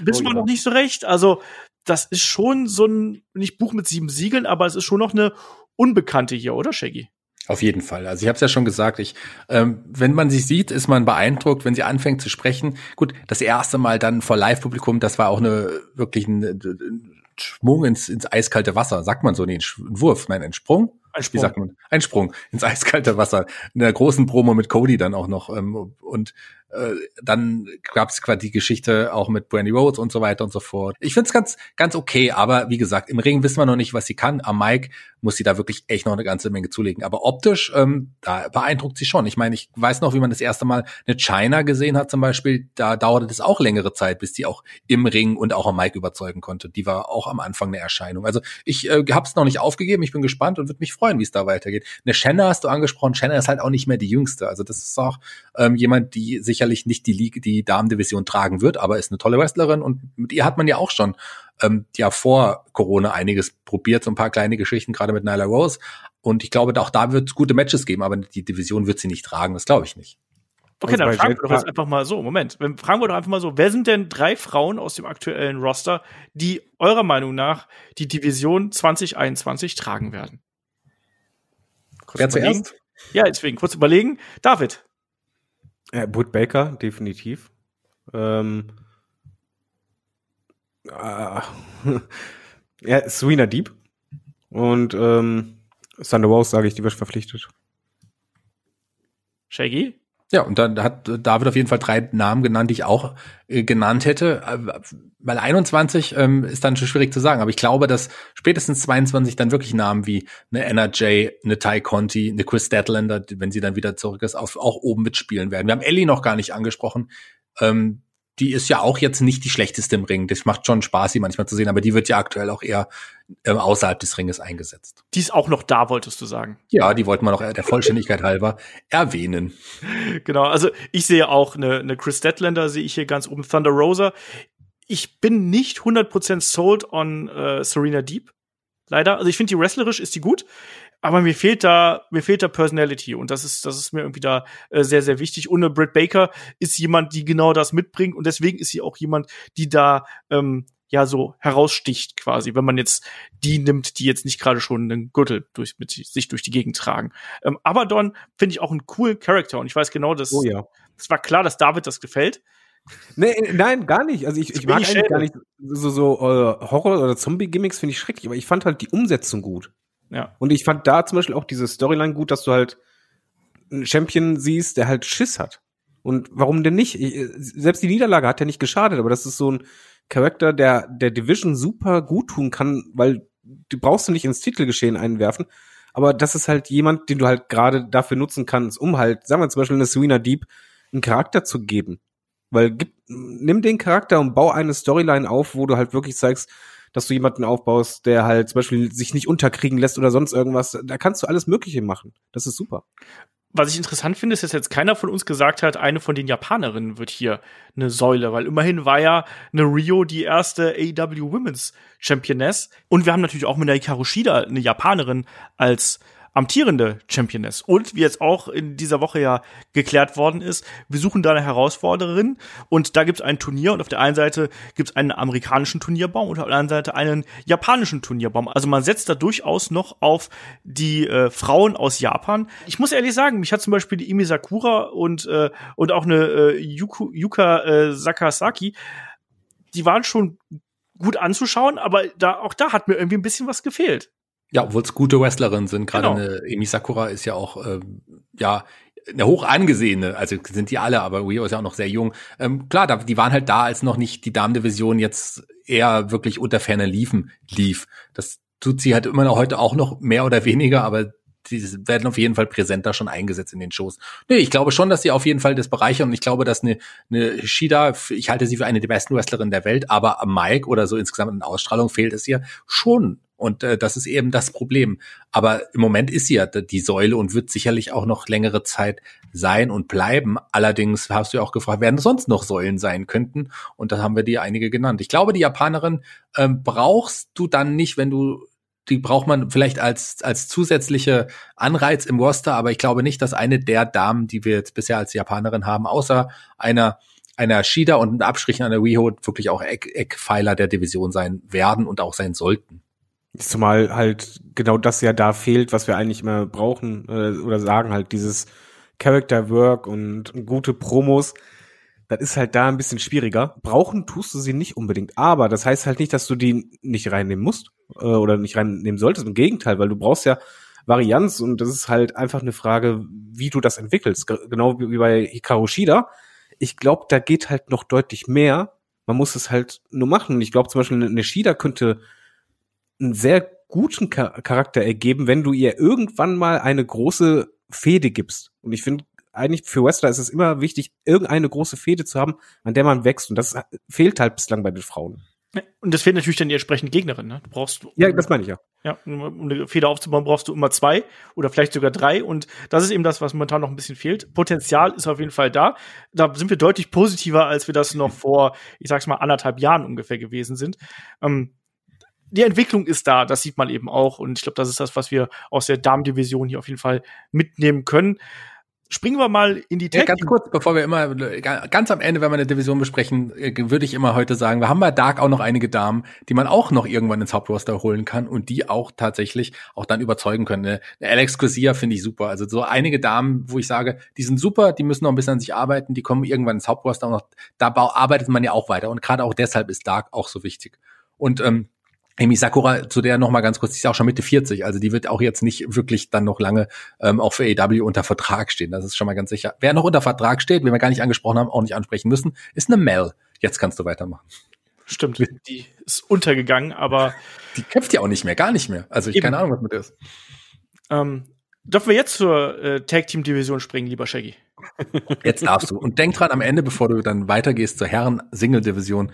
Wissen oh, wir ja. noch nicht so recht. Also, das ist schon so ein, nicht Buch mit sieben Siegeln, aber es ist schon noch eine Unbekannte hier, oder Shaggy? Auf jeden Fall. Also ich habe es ja schon gesagt, ich, ähm, wenn man sie sieht, ist man beeindruckt, wenn sie anfängt zu sprechen. Gut, das erste Mal dann vor Live-Publikum, das war auch eine wirklich ein, ein Schwung ins, ins eiskalte Wasser. Sagt man so, nee, ein Wurf, nein, ein Sprung. Ein Sprung. Wie sagt man? Ein Sprung ins *laughs* eiskalte Wasser. In der großen Promo mit Cody dann auch noch. Ähm, und äh, dann gab es quasi die Geschichte auch mit Brandy Rhodes und so weiter und so fort. Ich finde es ganz, ganz okay, aber wie gesagt, im Ring wissen wir noch nicht, was sie kann. Am Mike muss sie da wirklich echt noch eine ganze Menge zulegen. Aber optisch, ähm, da beeindruckt sie schon. Ich meine, ich weiß noch, wie man das erste Mal eine China gesehen hat zum Beispiel. Da dauerte das auch längere Zeit, bis die auch im Ring und auch am Mike überzeugen konnte. Die war auch am Anfang eine Erscheinung. Also ich äh, habe es noch nicht aufgegeben. Ich bin gespannt und würde mich freuen, wie es da weitergeht. Eine Shanna hast du angesprochen. Shanna ist halt auch nicht mehr die Jüngste. Also das ist auch ähm, jemand, die sicherlich nicht die Liga, die Damendivision tragen wird, aber ist eine tolle Wrestlerin und mit ihr hat man ja auch schon ähm, ja vor Corona einiges probiert, so ein paar kleine Geschichten, gerade mit Nyla Rose. Und ich glaube, auch da wird es gute Matches geben, aber die Division wird sie nicht tragen, das glaube ich nicht. Okay, dann fragen wir doch jetzt einfach mal so. Moment, fragen wir doch einfach mal so. Wer sind denn drei Frauen aus dem aktuellen Roster, die eurer Meinung nach die Division 2021 tragen werden? Kurz Wer zuerst? Ja, deswegen kurz überlegen. David. Äh, Britt Baker, definitiv. Ähm, äh, *laughs* ja, Serena Deep. Und ähm, Thunder Rose, sage ich, die wird verpflichtet. Shaggy? Ja, und dann hat David auf jeden Fall drei Namen genannt, die ich auch äh, genannt hätte. Äh, weil 21 ähm, ist dann schon schwierig zu sagen, aber ich glaube, dass spätestens 22 dann wirklich Namen wie eine NRJ, eine Ty Conti, eine Chris Statlander, wenn sie dann wieder zurück ist, auch, auch oben mitspielen werden. Wir haben Ellie noch gar nicht angesprochen. Ähm, die ist ja auch jetzt nicht die schlechteste im Ring. Das macht schon Spaß, sie manchmal zu sehen, aber die wird ja aktuell auch eher ähm, außerhalb des Ringes eingesetzt. Die ist auch noch da, wolltest du sagen? Ja, die wollten wir noch der Vollständigkeit *laughs* halber erwähnen. Genau, also ich sehe auch eine, eine Chris Statlander, sehe ich hier ganz oben, Thunder Rosa. Ich bin nicht 100% sold on äh, Serena Deep. Leider. Also ich finde, die wrestlerisch ist die gut aber mir fehlt da, mir fehlt da Personality und das ist, das ist mir irgendwie da äh, sehr, sehr wichtig. Und eine Britt Baker ist jemand, die genau das mitbringt und deswegen ist sie auch jemand, die da ähm, ja so heraussticht quasi, wenn man jetzt die nimmt, die jetzt nicht gerade schon einen Gürtel durch, mit sich durch die Gegend tragen. Ähm, Abaddon finde ich auch einen coolen Charakter und ich weiß genau, dass oh ja. es war klar, dass David das gefällt. Nee, nein, gar nicht. Also ich, ich mag eigentlich gar nicht so, so uh, Horror- oder Zombie-Gimmicks finde ich schrecklich, aber ich fand halt die Umsetzung gut. Ja. Und ich fand da zum Beispiel auch diese Storyline gut, dass du halt einen Champion siehst, der halt Schiss hat. Und warum denn nicht? Selbst die Niederlage hat ja nicht geschadet, aber das ist so ein Charakter, der der Division super gut tun kann, weil du brauchst du nicht ins Titelgeschehen einwerfen. Aber das ist halt jemand, den du halt gerade dafür nutzen kannst, um halt, sagen wir zum Beispiel eine Serena Deep, einen Charakter zu geben. Weil gib, nimm den Charakter und bau eine Storyline auf, wo du halt wirklich zeigst, dass du jemanden aufbaust, der halt zum Beispiel sich nicht unterkriegen lässt oder sonst irgendwas. Da kannst du alles Mögliche machen. Das ist super. Was ich interessant finde, ist, dass jetzt keiner von uns gesagt hat, eine von den Japanerinnen wird hier eine Säule, weil immerhin war ja eine Rio die erste AEW Women's Championess. Und wir haben natürlich auch mit der Hikaru Shida eine Japanerin als amtierende Championess. Und wie jetzt auch in dieser Woche ja geklärt worden ist, wir suchen da eine Herausforderin und da gibt es ein Turnier und auf der einen Seite gibt es einen amerikanischen Turnierbaum und auf der anderen Seite einen japanischen Turnierbaum. Also man setzt da durchaus noch auf die äh, Frauen aus Japan. Ich muss ehrlich sagen, mich hat zum Beispiel die Imi Sakura und, äh, und auch eine äh, Yuku, Yuka äh, Sakasaki, die waren schon gut anzuschauen, aber da auch da hat mir irgendwie ein bisschen was gefehlt. Ja, obwohl es gute Wrestlerinnen sind. Gerade Genau. eine Emi Sakura ist ja auch, ähm, ja, eine hoch angesehene, also sind die alle, aber Rio ist ja auch noch sehr jung. Ähm, klar, da, die waren halt da, als noch nicht die Damendivision jetzt eher wirklich unter ferner Liefen lief. Das tut sie halt immer noch heute auch noch mehr oder weniger, aber die werden auf jeden Fall präsenter schon eingesetzt in den Shows. Nee, ich glaube schon, dass sie auf jeden Fall das bereichern und ich glaube, dass eine, eine Shida, ich halte sie für eine der besten Wrestlerinnen der Welt, aber am Mike oder so insgesamt in Ausstrahlung fehlt es ihr schon. Und äh, das ist eben das Problem. Aber im Moment ist sie ja die Säule und wird sicherlich auch noch längere Zeit sein und bleiben. Allerdings hast du ja auch gefragt, wer denn sonst noch Säulen sein könnten. Und da haben wir dir einige genannt. Ich glaube, die Japanerin ähm, brauchst du dann nicht, wenn du die braucht man vielleicht als, als zusätzliche Anreiz im Roster, aber ich glaube nicht, dass eine der Damen, die wir jetzt bisher als Japanerin haben, außer einer, einer Shida und Abstrichen der Riho wirklich auch Eck, Eckpfeiler der Division sein werden und auch sein sollten. Zumal halt genau das ja da fehlt, was wir eigentlich immer brauchen äh, oder sagen halt dieses Character Work und gute Promos. Das ist halt da ein bisschen schwieriger. Brauchen tust du sie nicht unbedingt, aber das heißt halt nicht, dass du die nicht reinnehmen musst äh, oder nicht reinnehmen solltest. Im Gegenteil, weil du brauchst ja Varianz und das ist halt einfach eine Frage, wie du das entwickelst. Genau wie bei Hikaru Shida. Ich glaube, da geht halt noch deutlich mehr. Man muss es halt nur machen. Ich glaube zum Beispiel, eine Shida könnte einen sehr guten Char Charakter ergeben, wenn du ihr irgendwann mal eine große Fehde gibst. Und ich finde, eigentlich für Wrestler ist es immer wichtig, irgendeine große Fehde zu haben, an der man wächst. Und das fehlt halt bislang bei den Frauen. Und das fehlt natürlich dann die entsprechende Gegnerin. Ne? Du brauchst Ja, das meine ich ja. Ja, um eine Feder aufzubauen, brauchst du immer zwei oder vielleicht sogar drei. Und das ist eben das, was momentan noch ein bisschen fehlt. Potenzial ist auf jeden Fall da. Da sind wir deutlich positiver, als wir das noch vor, ich sag's mal, anderthalb Jahren ungefähr gewesen sind. Ähm, die Entwicklung ist da, das sieht man eben auch. Und ich glaube, das ist das, was wir aus der Damendivision hier auf jeden Fall mitnehmen können. Springen wir mal in die Ja, Tag. ganz kurz, bevor wir immer, ganz am Ende, wenn wir eine Division besprechen, äh, würde ich immer heute sagen, wir haben bei Dark auch noch einige Damen, die man auch noch irgendwann ins Hauptroster holen kann und die auch tatsächlich auch dann überzeugen können. Eine Alex Garcia finde ich super. Also so einige Damen, wo ich sage, die sind super, die müssen noch ein bisschen an sich arbeiten, die kommen irgendwann ins Hauptroster und auch, da arbeitet man ja auch weiter. Und gerade auch deshalb ist Dark auch so wichtig. Und ähm, Amy Sakura, zu der noch mal ganz kurz, die ist auch schon Mitte 40, also die wird auch jetzt nicht wirklich dann noch lange ähm, auch für AEW unter Vertrag stehen. Das ist schon mal ganz sicher. Wer noch unter Vertrag steht, den wir gar nicht angesprochen haben, auch nicht ansprechen müssen, ist eine Mel. Jetzt kannst du weitermachen. Stimmt, die ist untergegangen, aber *laughs* Die kämpft ja auch nicht mehr, gar nicht mehr. Also ich Eben. keine Ahnung, was mit der ist. ähm, dürfen wir jetzt zur äh, Tag Team Division springen, lieber Shaggy? Jetzt darfst du. Und denk dran, am Ende, bevor du dann weitergehst zur Herren-Single-Division,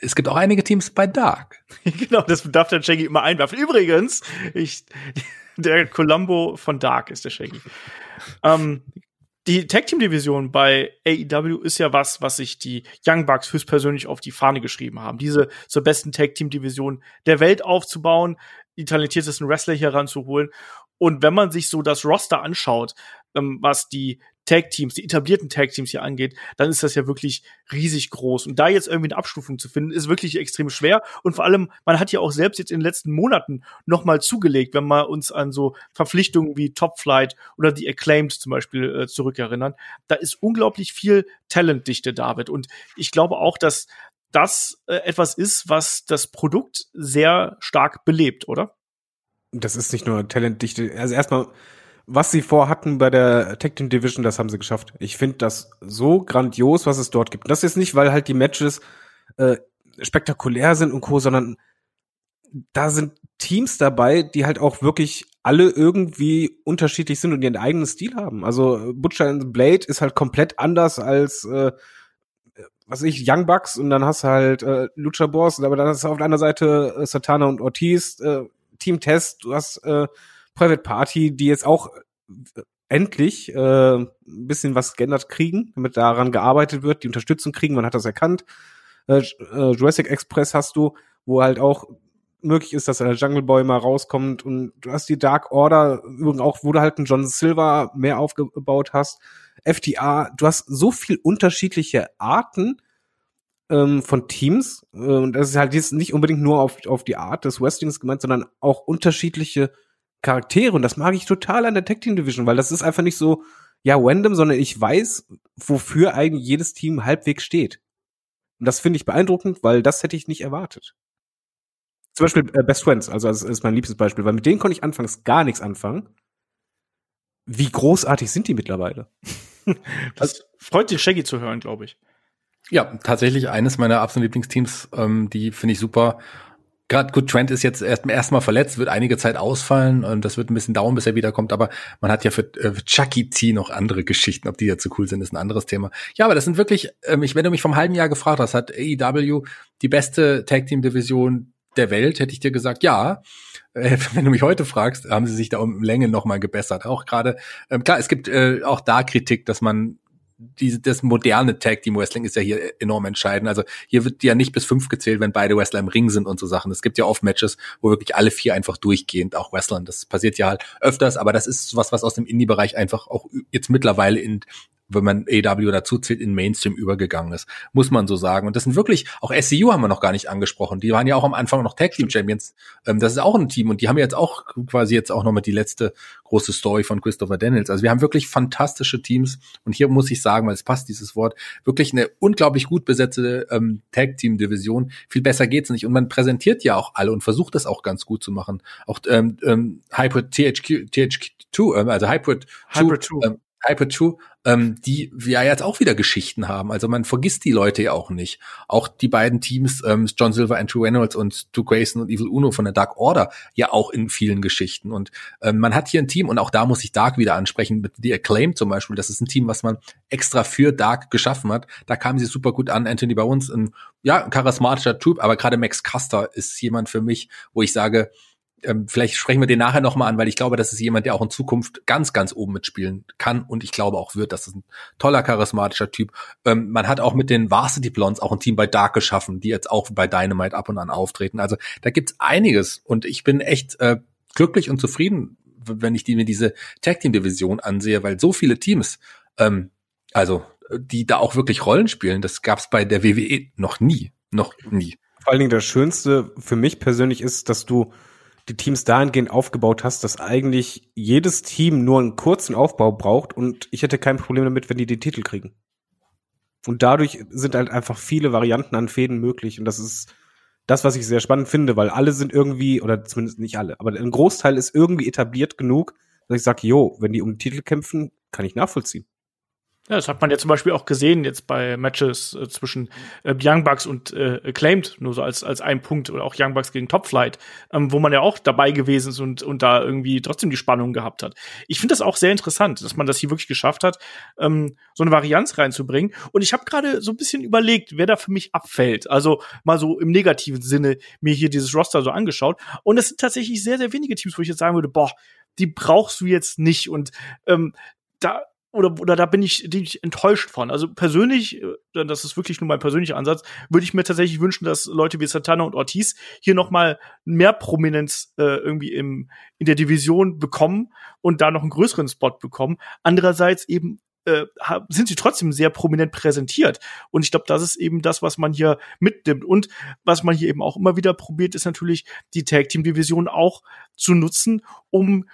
es gibt auch einige Teams bei Dark. *laughs* genau, das darf der Shaggy immer einwerfen. Übrigens, ich, *laughs* der Columbo von Dark ist der Shaggy. ähm, die Tag Team Division bei AEW ist ja was, was sich die Young Bucks höchstpersönlich auf die Fahne geschrieben haben. Diese zur besten Tag Team Division der Welt aufzubauen, die talentiertesten Wrestler hier ranzuholen. Und wenn man sich so das Roster anschaut, ähm, was die Tag Teams, die etablierten Tag Teams hier angeht, dann ist das ja wirklich riesig groß. Und da jetzt irgendwie eine Abstufung zu finden, ist wirklich extrem schwer. Und vor allem, man hat ja auch selbst jetzt in den letzten Monaten noch mal zugelegt, wenn wir uns an so Verpflichtungen wie Top Flight oder die Acclaimed zum Beispiel äh, zurückerinnern. Da ist unglaublich viel Talentdichte, David. Und ich glaube auch, dass das äh, etwas ist, was das Produkt sehr stark belebt, oder? Das ist nicht nur Talentdichte. Also erstmal, was sie vorhatten bei der Tag Team Division, das haben sie geschafft. Ich finde das so grandios, was es dort gibt. Das ist nicht, weil halt die Matches äh, spektakulär sind und co, sondern da sind Teams dabei, die halt auch wirklich alle irgendwie unterschiedlich sind und ihren eigenen Stil haben. Also Butcher and Blade ist halt komplett anders als äh, was ich, Young Bucks und dann hast du halt äh, Lucha Boss, aber dann hast du auf der anderen Seite äh, Satana und Ortiz, äh, Team Test, du hast äh, Private Party, die jetzt auch äh, endlich äh, ein bisschen was geändert kriegen, damit daran gearbeitet wird, die Unterstützung kriegen, man hat das erkannt. Äh, äh, Jurassic Express hast du, wo halt auch möglich ist, dass der Jungle Boy mal rauskommt und du hast die Dark Order, übrigens auch, wo du halt einen John Silver mehr aufgebaut hast. FTA, du hast so viel unterschiedliche Arten ähm, von Teams äh, und das ist halt jetzt nicht unbedingt nur auf, auf die Art des Wrestlings gemeint, sondern auch unterschiedliche Charaktere und das mag ich total an der Tag Team Division, weil das ist einfach nicht so, ja, random, sondern ich weiß, wofür eigentlich jedes Team halbwegs steht. Und das finde ich beeindruckend, weil das hätte ich nicht erwartet. Zum Beispiel äh, Best Friends, also das ist mein liebstes Beispiel, weil mit denen konnte ich anfangs gar nichts anfangen. Wie großartig sind die mittlerweile? *laughs* das freut sich Shaggy zu hören, glaube ich. Ja, tatsächlich eines meiner absoluten Lieblingsteams, ähm, die finde ich super. Gerade gut, Trent ist jetzt erst erstmal verletzt, wird einige Zeit ausfallen und das wird ein bisschen dauern, bis er wiederkommt. Aber man hat ja für, äh, für Chucky T noch andere Geschichten. Ob die jetzt so cool sind, ist ein anderes Thema. Ja, aber das sind wirklich, ähm, ich, wenn du mich vom halben Jahr gefragt hast, hat AEW die beste Tag Team Division der Welt, hätte ich dir gesagt, ja. Äh, *laughs* wenn du mich heute fragst, haben sie sich da um Länge noch mal gebessert. Auch gerade, ähm, klar, es gibt äh, auch da Kritik, dass man diese, das moderne Tag Team Wrestling ist ja hier enorm entscheidend. Also hier wird ja nicht bis fünf gezählt, wenn beide Wrestler im Ring sind und so Sachen. Es gibt ja oft Matches, wo wirklich alle vier einfach durchgehend auch wrestlern. Das passiert ja halt öfters, aber das ist was, was aus dem Indie-Bereich einfach auch jetzt mittlerweile in wenn man AW dazu zählt, in Mainstream übergegangen ist, muss man so sagen. Und das sind wirklich, auch SCU haben wir noch gar nicht angesprochen. Die waren ja auch am Anfang noch Tag Team Champions. Ähm, das ist auch ein Team und die haben jetzt auch quasi jetzt auch nochmal die letzte große Story von Christopher Daniels. Also wir haben wirklich fantastische Teams und hier muss ich sagen, weil es passt dieses Wort, wirklich eine unglaublich gut besetzte ähm, Tag Team Division. Viel besser geht's nicht und man präsentiert ja auch alle und versucht das auch ganz gut zu machen. Auch ähm, ähm, Hybrid THQ, THQ2, ähm, also Hybrid, Hybrid 2, ähm, 2, ähm, die ja jetzt auch wieder Geschichten haben. Also man vergisst die Leute ja auch nicht. Auch die beiden Teams, ähm, John Silver, Andrew Reynolds und Stu Grayson und Evil Uno von der Dark Order, ja auch in vielen Geschichten. Und ähm, man hat hier ein Team, und auch da muss ich Dark wieder ansprechen, mit The Acclaim zum Beispiel. Das ist ein Team, was man extra für Dark geschaffen hat. Da kamen sie super gut an. Anthony Bones, ein ja, charismatischer Typ, aber gerade Max Custer ist jemand für mich, wo ich sage, ähm, vielleicht sprechen wir den nachher nochmal an, weil ich glaube, das ist jemand, der auch in Zukunft ganz, ganz oben mitspielen kann und ich glaube auch wird. Das ist ein toller, charismatischer Typ. Ähm, man hat auch mit den Varsity Blondes auch ein Team bei Dark geschaffen, die jetzt auch bei Dynamite ab und an auftreten. Also da gibt's einiges und ich bin echt äh, glücklich und zufrieden, wenn ich die, mir diese Tag Team Division ansehe, weil so viele Teams, ähm, also die da auch wirklich Rollen spielen, das gab's bei der WWE noch nie, noch nie. Vor allen Dingen das Schönste für mich persönlich ist, dass du die Teams dahingehend aufgebaut hast, dass eigentlich jedes Team nur einen kurzen Aufbau braucht und ich hätte kein Problem damit, wenn die den Titel kriegen. Und dadurch sind halt einfach viele Varianten an Fäden möglich und das ist das, was ich sehr spannend finde, weil alle sind irgendwie, oder zumindest nicht alle, aber ein Großteil ist irgendwie etabliert genug, dass ich sage, jo, wenn die um den Titel kämpfen, kann ich nachvollziehen. Ja, das hat man ja zum Beispiel auch gesehen jetzt bei Matches äh, zwischen äh, Young Bucks und äh, Acclaimed, nur so als, als ein Punkt, oder auch Young Bucks gegen Top Flight, ähm, wo man ja auch dabei gewesen ist und, und da irgendwie trotzdem die Spannung gehabt hat. Ich finde das auch sehr interessant, dass man das hier wirklich geschafft hat, ähm, so eine Varianz reinzubringen. Und ich habe gerade so ein bisschen überlegt, wer da für mich abfällt. Also mal so im negativen Sinne mir hier dieses Roster so angeschaut. Und es sind tatsächlich sehr, sehr wenige Teams, wo ich jetzt sagen würde, boah, die brauchst du jetzt nicht. Und ähm, da oder, oder da bin ich, bin ich enttäuscht von. Also persönlich, äh, das ist wirklich nur mein persönlicher Ansatz, würde ich mir tatsächlich wünschen, dass Leute wie Santana und Ortiz hier noch mal mehr Prominenz äh, irgendwie im, in der Division bekommen und da noch einen größeren Spot bekommen. Andererseits eben äh, sind sie trotzdem sehr prominent präsentiert. Und ich glaube, das ist eben das, was man hier mitnimmt. Und was man hier eben auch immer wieder probiert, ist natürlich die Tag Team Division auch zu nutzen, um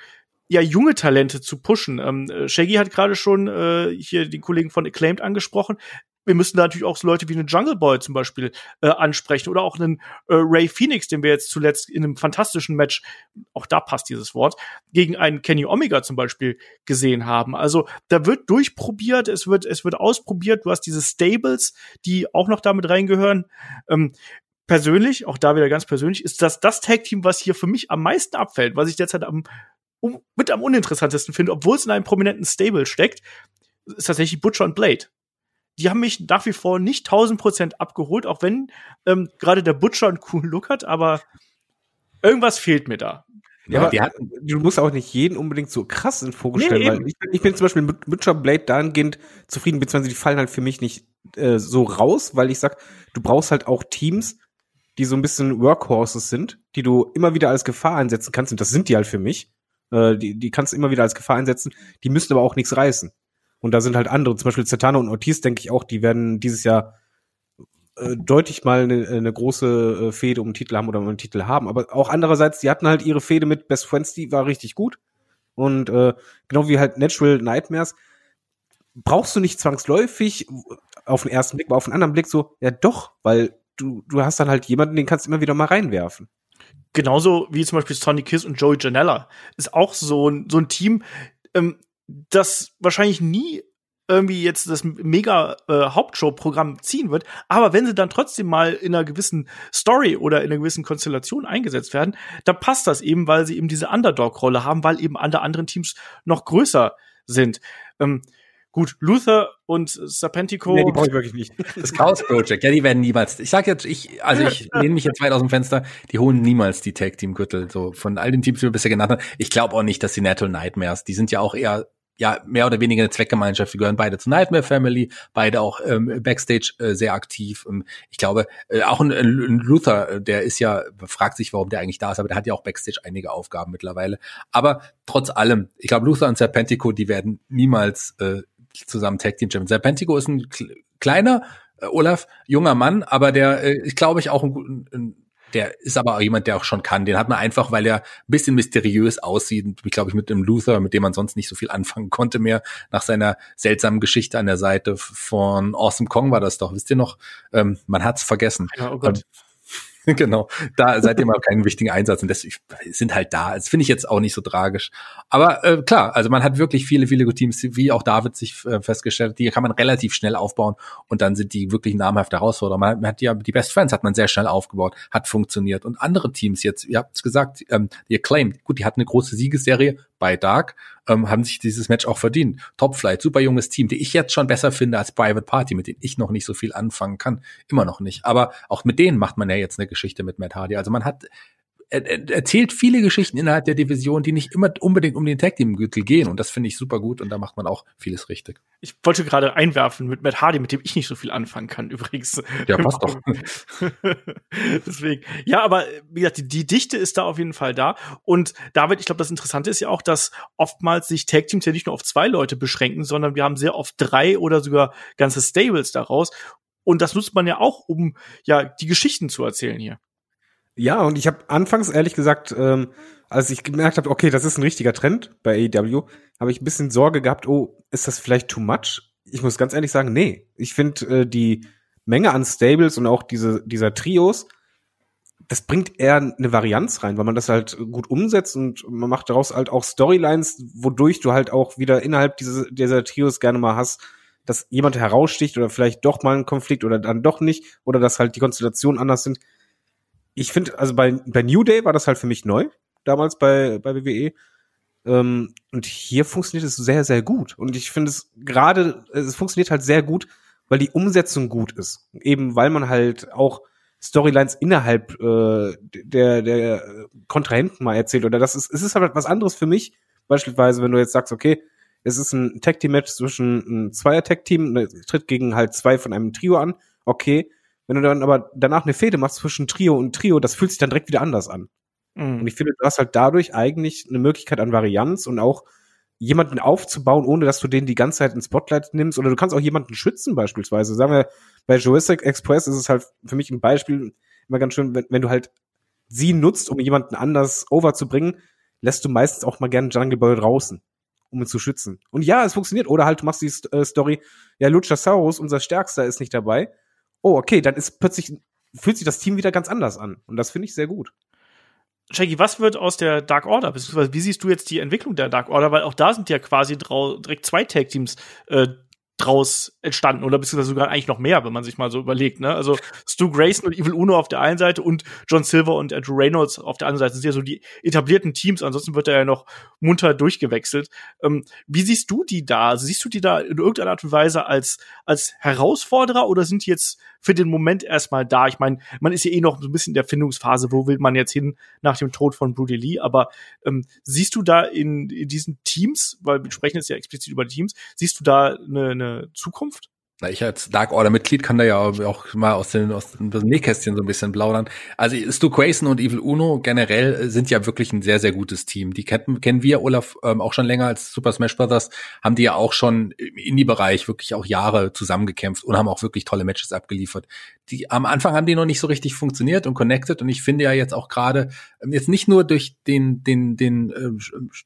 ja junge Talente zu pushen. Ähm, äh, Shaggy hat gerade schon äh, hier die Kollegen von Acclaimed angesprochen. Wir müssen da natürlich auch so Leute wie einen Jungle Boy zum Beispiel äh, ansprechen oder auch einen äh, Ray Phoenix, den wir jetzt zuletzt in einem fantastischen Match, auch da passt dieses Wort, gegen einen Kenny Omega zum Beispiel gesehen haben. Also da wird durchprobiert, es wird es wird ausprobiert. Du hast diese Stables, die auch noch damit reingehören. Ähm, persönlich, auch da wieder ganz persönlich, ist das das Tag Team, was hier für mich am meisten abfällt, was ich derzeit am um, mit am uninteressantesten finde, obwohl es in einem prominenten Stable steckt, ist tatsächlich Butcher und Blade. die haben mich nach wie vor nicht 1000 Prozent abgeholt, auch wenn ähm, gerade der Butcher einen coolen Look hat, aber irgendwas fehlt mir da. Ja, aber hatten, du musst auch nicht jeden unbedingt so krass in Fokus stellen, nee, weil ich, ich, bin zum Beispiel mit Butcher Blade dahingehend zufrieden, beziehungsweise die fallen halt für mich nicht äh, so raus, weil ich sag, du brauchst halt auch Teams, die so ein bisschen Workhorses sind, die du immer wieder als Gefahr einsetzen kannst, und das sind die halt für mich. Äh, die, die kannst du immer wieder als Gefahr einsetzen, die müssen aber auch nichts reißen. Und da sind halt andere, zum Beispiel Zetano und Ortiz, denke ich auch, die werden dieses Jahr äh, deutlich mal eine, eine große äh, Fehde um einen Titel haben oder um einen Titel haben. Aber auch andererseits, die hatten halt ihre Fehde mit Best Friends, die war richtig gut. Und äh, genau wie halt Natural Nightmares, brauchst du nicht zwangsläufig auf den ersten Blick, aber auf den anderen Blick so, ja doch, weil du, du hast dann halt jemanden, den kannst du immer wieder mal reinwerfen. Genauso wie zum Beispiel Sonny Kiss und Joey Janella. Ist auch so ein, so ein Team, ähm, das wahrscheinlich nie irgendwie jetzt das mega äh, Hauptshow-Programm ziehen wird. Aber wenn sie dann trotzdem mal in einer gewissen Story oder in einer gewissen Konstellation eingesetzt werden, dann passt das eben, weil sie eben diese Underdog-Rolle haben, weil eben alle anderen Teams noch größer sind. Ähm, Gut, Luther und Serpentico. Nee, die brauche ich wirklich nicht. Das Chaos Project, ja, die werden niemals. Ich sag jetzt, ich, also ich *laughs* lehne mich jetzt weit aus dem Fenster, die holen niemals die Tag Team Gürtel. So von all den Teams, die wir bisher genannt haben. Ich glaube auch nicht, dass die Natural Nightmares, die sind ja auch eher ja mehr oder weniger eine Zweckgemeinschaft. Die gehören beide zur Nightmare Family, beide auch ähm, backstage äh, sehr aktiv. Ähm, ich glaube, äh, auch ein, ein Luther, äh, der ist ja, fragt sich, warum der eigentlich da ist, aber der hat ja auch backstage einige Aufgaben mittlerweile. Aber trotz allem, ich glaube, Luther und Serpentico, die werden niemals äh, zusammen Tag Team Champions. Serpentico ist ein kleiner, äh, Olaf, junger Mann, aber der, äh, ich glaube ich, auch ein, ein der ist aber auch jemand, der auch schon kann. Den hat man einfach, weil er ein bisschen mysteriös aussieht. Ich glaube, ich mit dem Luther, mit dem man sonst nicht so viel anfangen konnte mehr, nach seiner seltsamen Geschichte an der Seite von Awesome Kong war das doch. Wisst ihr noch? Ähm, man hat's vergessen. Ja, oh Gott. *laughs* Genau. Da seitdem auch keinen wichtigen Einsatz und das sind halt da. Das finde ich jetzt auch nicht so tragisch. Aber äh, klar, also man hat wirklich viele, viele Teams, wie auch David sich äh, festgestellt, die kann man relativ schnell aufbauen und dann sind die wirklich namhafte Herausforderer. Man hat ja die Best Friends hat man sehr schnell aufgebaut, hat funktioniert. Und andere Teams jetzt, ihr habt es gesagt, ähm, die Acclaimed, gut, die hatten eine große Siegesserie bei Dark, ähm, haben sich dieses Match auch verdient. Topflight, super junges Team, die ich jetzt schon besser finde als Private Party, mit denen ich noch nicht so viel anfangen kann. Immer noch nicht. Aber auch mit denen macht man ja jetzt eine Geschichte mit Matt Hardy. Also man hat er, erzählt viele Geschichten innerhalb der Division, die nicht immer unbedingt um den Tag Team Gürtel gehen und das finde ich super gut und da macht man auch vieles richtig. Ich wollte gerade einwerfen mit Matt Hardy, mit dem ich nicht so viel anfangen kann *laughs* übrigens. Ja, passt doch. *laughs* Deswegen. Ja, aber wie gesagt, die, die, Dichte ist da auf jeden Fall da und David, ich glaube, das Interessante ist ja auch, dass oftmals sich Tag Teams ja nicht nur auf zwei Leute beschränken, sondern wir haben sehr oft drei oder sogar ganze Stables daraus und das nutzt man ja auch, um ja die Geschichten zu erzählen hier. Ja, und ich habe anfangs ehrlich gesagt, ähm, als ich gemerkt habe, okay, das ist ein richtiger Trend bei AEW, habe ich ein bisschen Sorge gehabt, oh, ist das vielleicht too much? Ich muss ganz ehrlich sagen, nee. Ich finde äh, die Menge an Stables und auch diese, dieser Trios, das bringt eher eine Varianz rein, weil man das halt gut umsetzt und man macht daraus halt auch Storylines, wodurch du halt auch wieder innerhalb dieser, dieser Trios gerne mal hast, dass jemand heraussticht oder vielleicht doch mal ein Konflikt oder dann doch nicht oder dass halt die Konstellationen anders sind ich finde, also bei, bei New Day war das halt für mich neu, damals bei, bei WWE. Ähm, und hier funktioniert es sehr, sehr gut. Und ich finde es gerade, es funktioniert halt sehr gut, weil die Umsetzung gut ist. Eben weil man halt auch Storylines innerhalb äh, der, der Kontrahenten mal erzählt. Oder das ist, es ist halt was anderes für mich. Beispielsweise, wenn du jetzt sagst, okay, es ist ein Tag-Team-Match zwischen ein Zweier-Tag-Team, ne, tritt gegen halt zwei von einem Trio an. Okay, wenn du dann aber danach eine Fehde machst zwischen Trio und Trio, das fühlt sich dann direkt wieder anders an. Mhm. Und ich finde, du hast halt dadurch eigentlich eine Möglichkeit an Varianz und auch jemanden aufzubauen, ohne dass du den die ganze Zeit ins Spotlight nimmst. Oder du kannst auch jemanden schützen beispielsweise. Sagen wir, bei Jurassic Express ist es halt für mich ein Beispiel immer ganz schön, wenn, wenn du halt sie nutzt, um jemanden anders overzubringen, lässt du meistens auch mal gerne Jungle Boy draußen, um ihn zu schützen. Und ja, es funktioniert. Oder halt du machst die äh, Story, ja, Luchasaurus, unser Stärkster, ist nicht dabei oh, okay, dann ist plötzlich, fühlt sich das Team wieder ganz anders an. Und das finde ich sehr gut. Shaggy, was wird aus der Dark Order? Beziehungsweise wie siehst du jetzt die Entwicklung der Dark Order? Weil auch da sind ja quasi direkt zwei Tag-Teams äh, draus entstanden oder beziehungsweise sogar eigentlich noch mehr, wenn man sich mal so überlegt. Ne? Also Stu Grayson und Evil Uno auf der einen Seite und John Silver und Andrew Reynolds auf der anderen Seite sind ja so die etablierten Teams. Ansonsten wird er ja noch munter durchgewechselt. Ähm, wie siehst du die da? Siehst du die da in irgendeiner Art und Weise als als Herausforderer oder sind die jetzt für den Moment erstmal da? Ich meine, man ist ja eh noch so ein bisschen in der Findungsphase. Wo will man jetzt hin nach dem Tod von Brody Lee? Aber ähm, siehst du da in, in diesen Teams, weil wir sprechen jetzt ja explizit über Teams, siehst du da eine, eine Zukunft? Na, ich als Dark Order Mitglied kann da ja auch mal aus den aus dem Nähkästchen so ein bisschen plaudern. Also Stu Grayson und Evil Uno generell sind ja wirklich ein sehr sehr gutes Team. Die kennen, kennen wir Olaf ähm, auch schon länger als Super Smash Brothers, haben die ja auch schon im Indie-Bereich wirklich auch Jahre zusammengekämpft und haben auch wirklich tolle Matches abgeliefert. Die am Anfang haben die noch nicht so richtig funktioniert und connected und ich finde ja jetzt auch gerade ähm, jetzt nicht nur durch den den den äh,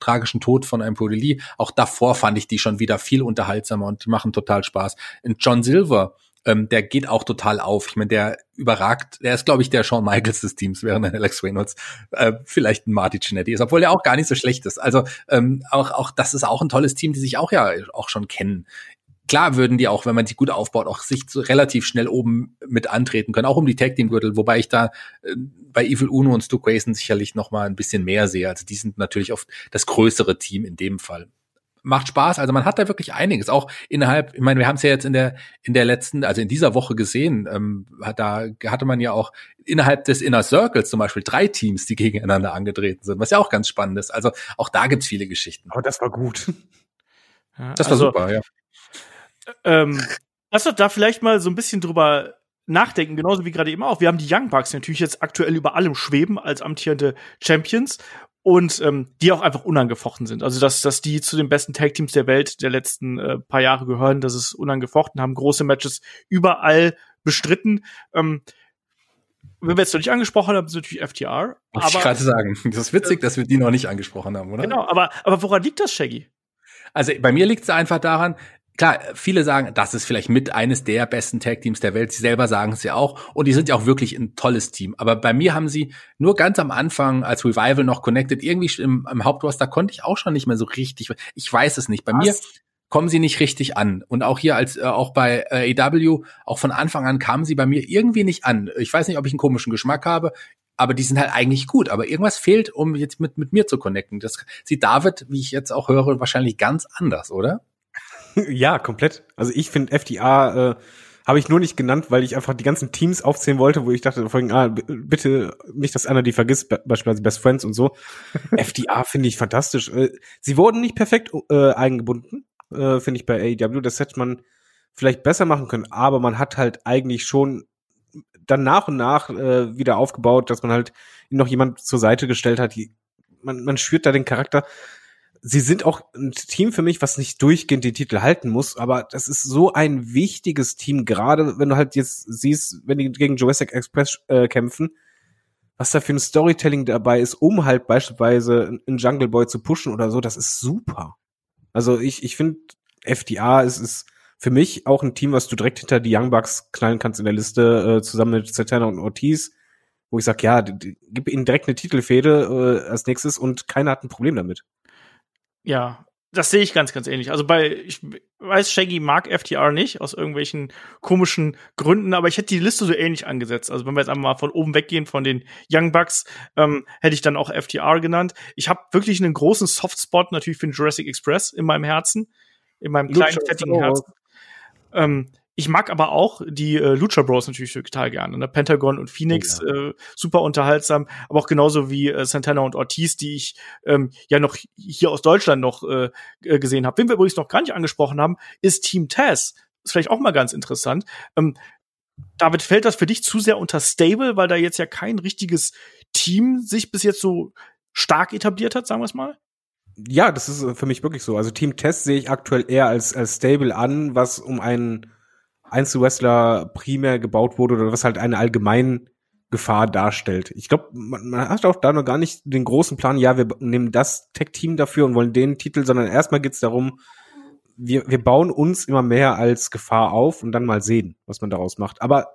tragischen Tod von einem Brody auch davor fand ich die schon wieder viel unterhaltsamer und die machen total Spaß. In John Silver, ähm, der geht auch total auf. Ich meine, der überragt, der ist, glaube ich, der Shawn Michaels des Teams, während ein *laughs* Alex Reynolds äh, vielleicht ein Marty Cinetti ist, obwohl der auch gar nicht so schlecht ist. Also ähm, auch, auch das ist auch ein tolles Team, die sich auch ja auch schon kennen. Klar würden die auch, wenn man sich gut aufbaut, auch sich so relativ schnell oben mit antreten können, auch um die Tag Team Gürtel, wobei ich da äh, bei Evil Uno und Stu Grayson sicherlich noch mal ein bisschen mehr sehe. Also die sind natürlich oft das größere Team in dem Fall macht Spaß. Also man hat da wirklich einiges. Auch innerhalb, ich meine, wir haben es ja jetzt in der in der letzten, also in dieser Woche gesehen. Ähm, hat, da hatte man ja auch innerhalb des Inner Circles zum Beispiel drei Teams, die gegeneinander angetreten sind, was ja auch ganz spannend ist. Also auch da gibt's viele Geschichten. Aber das war gut. *laughs* Ja, das war also, super, ja. Ähm, lass doch da vielleicht mal so ein bisschen drüber nachdenken, genauso wie gerade eben auch. Wir haben die Young Bucks natürlich jetzt aktuell über allem schweben als amtierende Champions und ähm, die auch einfach unangefochten sind. Also dass, dass die zu den besten Tag Teams der Welt der letzten äh, paar Jahre gehören, das ist unangefochten, haben große Matches überall bestritten. Ähm, wenn wir jetzt noch nicht angesprochen haben, ist natürlich FTR. Muss ich gerade sagen. Das ist witzig, dass wir die noch nicht angesprochen haben, oder? Genau, aber, aber woran liegt das, Shaggy? Also bei mir liegt es einfach daran, klar, viele sagen, das ist vielleicht mit eines der besten Tag-Teams der Welt. Sie selber sagen es ja auch. Und die sind ja auch wirklich ein tolles Team. Aber bei mir haben sie nur ganz am Anfang als Revival noch connected. Irgendwie im, im Hauptroster konnte ich auch schon nicht mehr so richtig. Ich weiß es nicht. Bei Was? mir kommen sie nicht richtig an. Und auch hier als äh, auch bei äh, AW, auch von Anfang an kamen sie bei mir irgendwie nicht an. Ich weiß nicht, ob ich einen komischen Geschmack habe. Aber die sind halt eigentlich gut. Aber irgendwas fehlt, um jetzt mit, mit mir zu connecten. Das sieht David, wie ich jetzt auch höre, wahrscheinlich ganz anders, oder? Ja, komplett. Also ich finde FDA äh, habe ich nur nicht genannt, weil ich einfach die ganzen Teams aufzählen wollte, wo ich dachte, vorhin, ah, bitte nicht, dass einer die vergisst, beispielsweise Best Friends und so. *laughs* FDA finde ich fantastisch. Äh, sie wurden nicht perfekt äh, eingebunden, äh, finde ich bei AEW. Das hätte man vielleicht besser machen können, aber man hat halt eigentlich schon dann nach und nach äh, wieder aufgebaut, dass man halt noch jemand zur Seite gestellt hat. Die, man, man schürt da den Charakter sie sind auch ein Team für mich, was nicht durchgehend die Titel halten muss, aber das ist so ein wichtiges Team, gerade wenn du halt jetzt siehst, wenn die gegen Jurassic Express äh, kämpfen, was da für ein Storytelling dabei ist, um halt beispielsweise einen Jungle Boy zu pushen oder so, das ist super. Also ich, ich finde, FDA ist, ist für mich auch ein Team, was du direkt hinter die Young Bucks knallen kannst in der Liste, äh, zusammen mit Satana und Ortiz, wo ich sag, ja, gib ihnen direkt eine Titelfehde äh, als nächstes und keiner hat ein Problem damit. Ja, das sehe ich ganz, ganz ähnlich. Also bei, ich weiß, Shaggy mag FTR nicht, aus irgendwelchen komischen Gründen, aber ich hätte die Liste so ähnlich angesetzt. Also wenn wir jetzt einmal von oben weggehen von den Young Bucks, ähm, hätte ich dann auch FTR genannt. Ich habe wirklich einen großen Softspot natürlich für den Jurassic Express in meinem Herzen, in meinem kleinen, fettigen Herzen. Ähm, ich mag aber auch die äh, Lucha Bros natürlich total gerne. Ne? Pentagon und Phoenix, oh, ja. äh, super unterhaltsam, aber auch genauso wie äh, Santana und Ortiz, die ich ähm, ja noch hier aus Deutschland noch äh, äh gesehen habe. Wen wir übrigens noch gar nicht angesprochen haben, ist Team Taz. Ist vielleicht auch mal ganz interessant. Ähm, David, fällt das für dich zu sehr unter Stable, weil da jetzt ja kein richtiges Team sich bis jetzt so stark etabliert hat, sagen wir es mal? Ja, das ist äh, für mich wirklich so. Also Team Test sehe ich aktuell eher als, als Stable an, was um einen Einzelwrestler primär gebaut wurde oder was halt eine allgemeine Gefahr darstellt. Ich glaube, man, man, hat auch da noch gar nicht den großen Plan, ja, wir nehmen das Tech-Team dafür und wollen den Titel, sondern erstmal geht's darum, wir, wir bauen uns immer mehr als Gefahr auf und dann mal sehen, was man daraus macht. Aber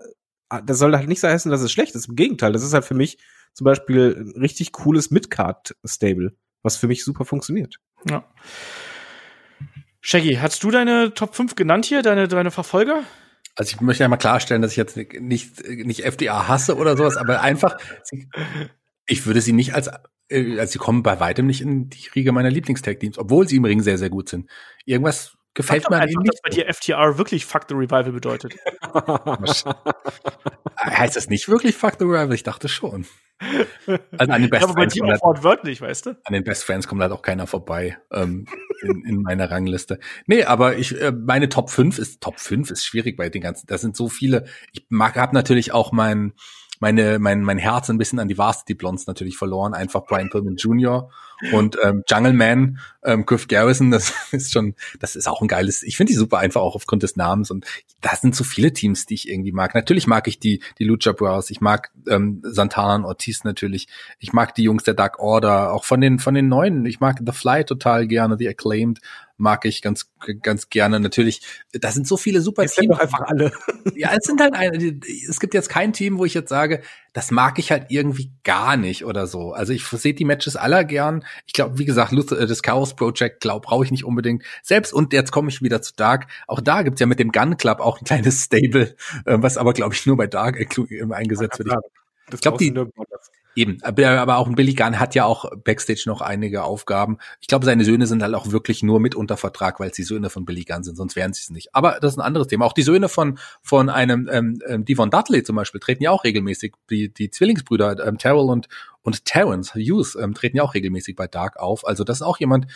äh, das soll halt nicht so heißen, dass es schlecht ist. Im Gegenteil, das ist halt für mich zum Beispiel ein richtig cooles Midcard-Stable, was für mich super funktioniert. Ja. Shaggy, hast du deine Top 5 genannt hier, deine, deine Verfolger? Also ich möchte einmal klarstellen, dass ich jetzt nicht, nicht FDA hasse oder sowas, aber einfach, ich würde sie nicht als, äh, also sie kommen bei weitem nicht in die Riege meiner Lieblingstag-Teams, obwohl sie im Ring sehr, sehr gut sind. Irgendwas gefällt Sag mir einfach, ihnen dass nicht. bei dir FTR wirklich Fuck the Revival bedeutet. *laughs* Heißt das nicht wirklich Fuck the Rival? Ich dachte schon. Also an den *laughs* Best Aber bei Friends dir kommt auch halt, wortwörtlich, weißt du? an den Best Friends kommt halt auch keiner vorbei ähm, in, in meiner Rangliste. Nee, aber ich äh, meine Top 5 ist Top 5 ist schwierig bei den ganzen. Das sind so viele. Ich mag habe natürlich auch mein meine mein mein Herz ein bisschen an die Varsity Blondes natürlich verloren. Einfach Brian Pillman Jr. und ähm, Jungle Man, ähm, Griff Garrison. Das *laughs* ist schon, das ist auch ein geiles. Ich finde die super einfach auch aufgrund des Namens und das sind so viele Teams, die ich irgendwie mag. Natürlich mag ich die die Lucha Bros. Ich mag ähm, Santana und Ortiz natürlich. Ich mag die Jungs der Dark Order, auch von den von den neuen. Ich mag The Fly total gerne, The Acclaimed mag ich ganz ganz gerne. Natürlich, da sind so viele super Jetzt sind Teams. doch einfach alle. Ja, es sind halt ein, es gibt jetzt kein Team, wo ich jetzt sage, das mag ich halt irgendwie gar nicht oder so. Also ich sehe die Matches aller gern. Ich glaube, wie gesagt, Luther, äh, das Chaos Project, glaube brauche ich nicht unbedingt. Selbst und jetzt komme ich wieder zu Dark. Auch da gibt's ja mit dem Gun Club auch ein kleines Stable, äh, was aber glaube ich nur bei Dark äh, eingesetzt wird. Ich Das glaub, die- Eben, aber auch ein Billy Gunn hat ja auch Backstage noch einige Aufgaben. Ich glaube, seine Söhne sind halt auch wirklich nur mit unter Vertrag, weil es die Söhne von Billy Gunn sind, sonst wären sie es nicht. Aber das ist ein anderes Thema. Auch die Söhne von von einem ähm, ähm, Devon Dudley zum Beispiel treten ja auch regelmäßig. Die die Zwillingsbrüder ähm, Terrell und und Terrence Hughes ähm, treten ja auch regelmäßig bei Dark auf. Also das ist auch jemand.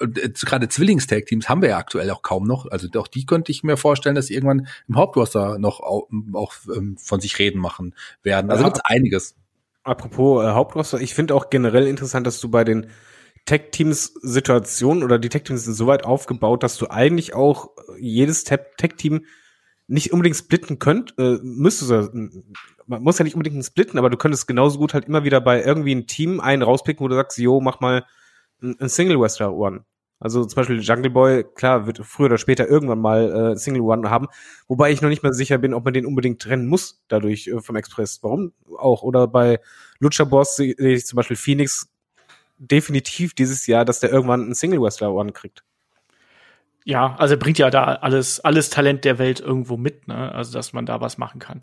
äh, Gerade Zwillingstag-Teams haben wir ja aktuell auch kaum noch. Also auch die könnte ich mir vorstellen, dass sie irgendwann im Hauptroster noch auch, auch ähm, von sich reden machen werden. Also Ja. gibt's einiges. Apropos äh, Hauptroster, ich finde auch generell interessant, dass du bei den Tech-Teams Situationen oder die Tech-Teams sind so weit aufgebaut, dass du eigentlich auch jedes Tech- Tech-Team nicht unbedingt splitten könnt, äh, müsstest du, man muss ja nicht unbedingt splitten, aber du könntest genauso gut halt immer wieder bei irgendwie ein Team einen rauspicken, wo du sagst, jo, mach mal ein, ein Single Wrestler One. Also zum Beispiel Jungle Boy, klar, wird früher oder später irgendwann mal äh, Single One haben, wobei ich noch nicht mal sicher bin, ob man den unbedingt trennen muss dadurch äh, vom Express. Warum auch? Oder bei Lucha Boss sehe ich zum Beispiel Phoenix definitiv dieses Jahr, dass der irgendwann einen Single Wrestler One kriegt. Ja, also bringt ja da alles, alles Talent der Welt irgendwo mit, ne? Also dass man da was machen kann.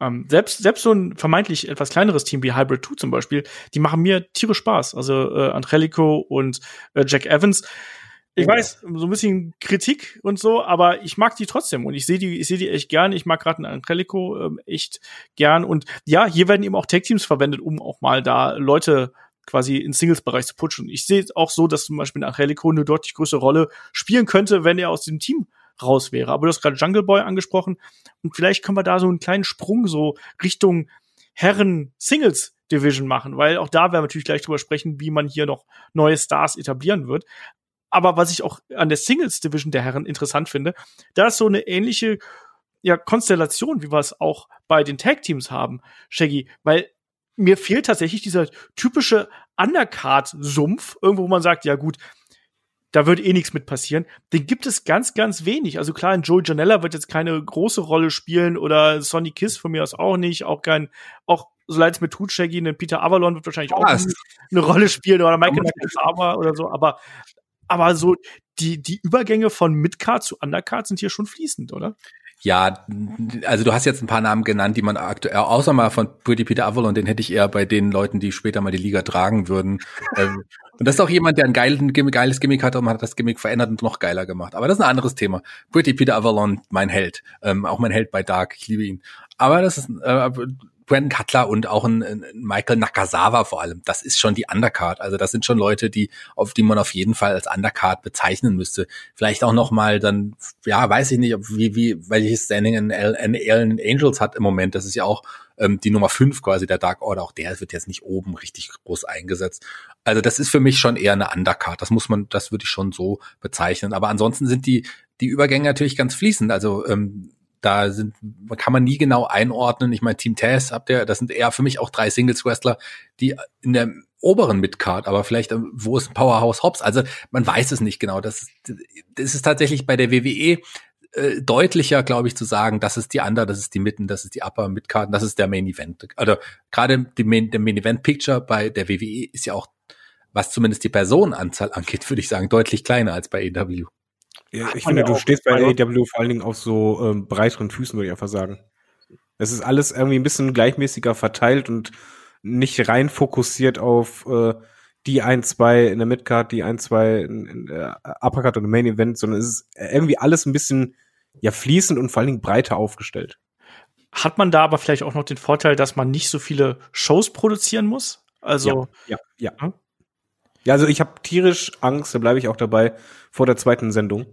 Ähm, selbst, selbst so ein vermeintlich etwas kleineres Team wie Hybrid 2 zum Beispiel, die machen mir tierisch Spaß. Also äh, Angelico und äh, Jack Evans. Ich Oh. weiß, so ein bisschen Kritik und so, aber ich mag die trotzdem und ich sehe die, ich sehe die echt gern. Ich mag gerade einen Angelico ähm, echt gern und ja, hier werden eben auch Tag Teams verwendet, um auch mal da Leute quasi in Singles-Bereich zu putschen. Ich sehe es auch so, dass zum Beispiel ein Angelico eine deutlich größere Rolle spielen könnte, wenn er aus dem Team raus wäre. Aber du hast gerade Jungle Boy angesprochen und vielleicht können wir da so einen kleinen Sprung so Richtung Herren Singles Division machen, weil auch da werden wir natürlich gleich drüber sprechen, wie man hier noch neue Stars etablieren wird. Aber was ich auch an der Singles Division der Herren interessant finde, da ist so eine ähnliche ja, Konstellation, wie wir es auch bei den Tag Teams haben, Shaggy, weil mir fehlt tatsächlich dieser typische Undercard-Sumpf, irgendwo, wo man sagt, ja gut, da wird eh nichts mit passieren. Den gibt es ganz, ganz wenig. Also klar, ein Joey Janella wird jetzt keine große Rolle spielen oder Sonny Kiss von mir aus auch nicht, auch kein, auch so leid es mir tut, Shaggy, ein Peter Avalon wird wahrscheinlich auch Was? eine Rolle spielen oder Michael Nakazawa oder so, aber, aber so die, die Übergänge von Midcard zu Undercard sind hier schon fließend, oder? Ja, also du hast jetzt ein paar Namen genannt, die man aktuell, außer mal von Pretty Peter Avalon, den hätte ich eher bei den Leuten, die später mal die Liga tragen würden. *laughs* Ähm, und das ist auch jemand, der ein geiles, geiles Gimmick hat und man hat das Gimmick verändert und noch geiler gemacht. Aber das ist ein anderes Thema. Pretty Peter Avalon, mein Held. Ähm, auch mein Held bei Dark, ich liebe ihn. Aber das ist, äh, Brandon Cutler und auch ein, ein Michael Nakazawa vor allem. Das ist schon die Undercard. Also das sind schon Leute, die auf die man auf jeden Fall als Undercard bezeichnen müsste. Vielleicht auch noch mal dann, ja, weiß ich nicht, wie wie welches Standing in Allen Angels hat im Moment. Das ist ja auch ähm, die Nummer fünf quasi der Dark Order. Auch der wird jetzt nicht oben richtig groß eingesetzt. Also das ist für mich schon eher eine Undercard. Das muss man, das würde ich schon so bezeichnen. Aber ansonsten sind die die Übergänge natürlich ganz fließend. Also ähm, da sind, kann man nie genau einordnen. Ich meine, Team Taz habt ihr, das sind eher für mich auch drei Singles-Wrestler, die in der oberen Midcard, aber vielleicht, ähm, wo ist ein Powerhouse Hobbs? Also man weiß es nicht genau. Das ist, das ist tatsächlich bei der WWE äh, deutlicher, glaube ich, zu sagen, das ist die Under, das ist die Mitten, das ist die Upper Midcard, das ist der Main Event. Also gerade die Main, der Main Event Picture bei der WWE ist ja auch, was zumindest die Personenanzahl *laughs* angeht, würde ich sagen, deutlich kleiner als bei AW. Ja, ich finde, ja du stehst bei AEW vor allen Dingen auf so ähm, breiteren Füßen, würde ich einfach sagen. Es ist alles irgendwie ein bisschen gleichmäßiger verteilt und nicht rein fokussiert auf äh, die ein, zwei in der Midcard, die ein, zwei in, in der Uppercard und Main Event, sondern es ist irgendwie alles ein bisschen ja fließend und vor allen Dingen breiter aufgestellt. Hat man da aber vielleicht auch noch den Vorteil, dass man nicht so viele Shows produzieren muss? Also, ja, ja. Hm? Ja, also ich habe tierisch Angst, da bleibe ich auch dabei, vor der zweiten Sendung.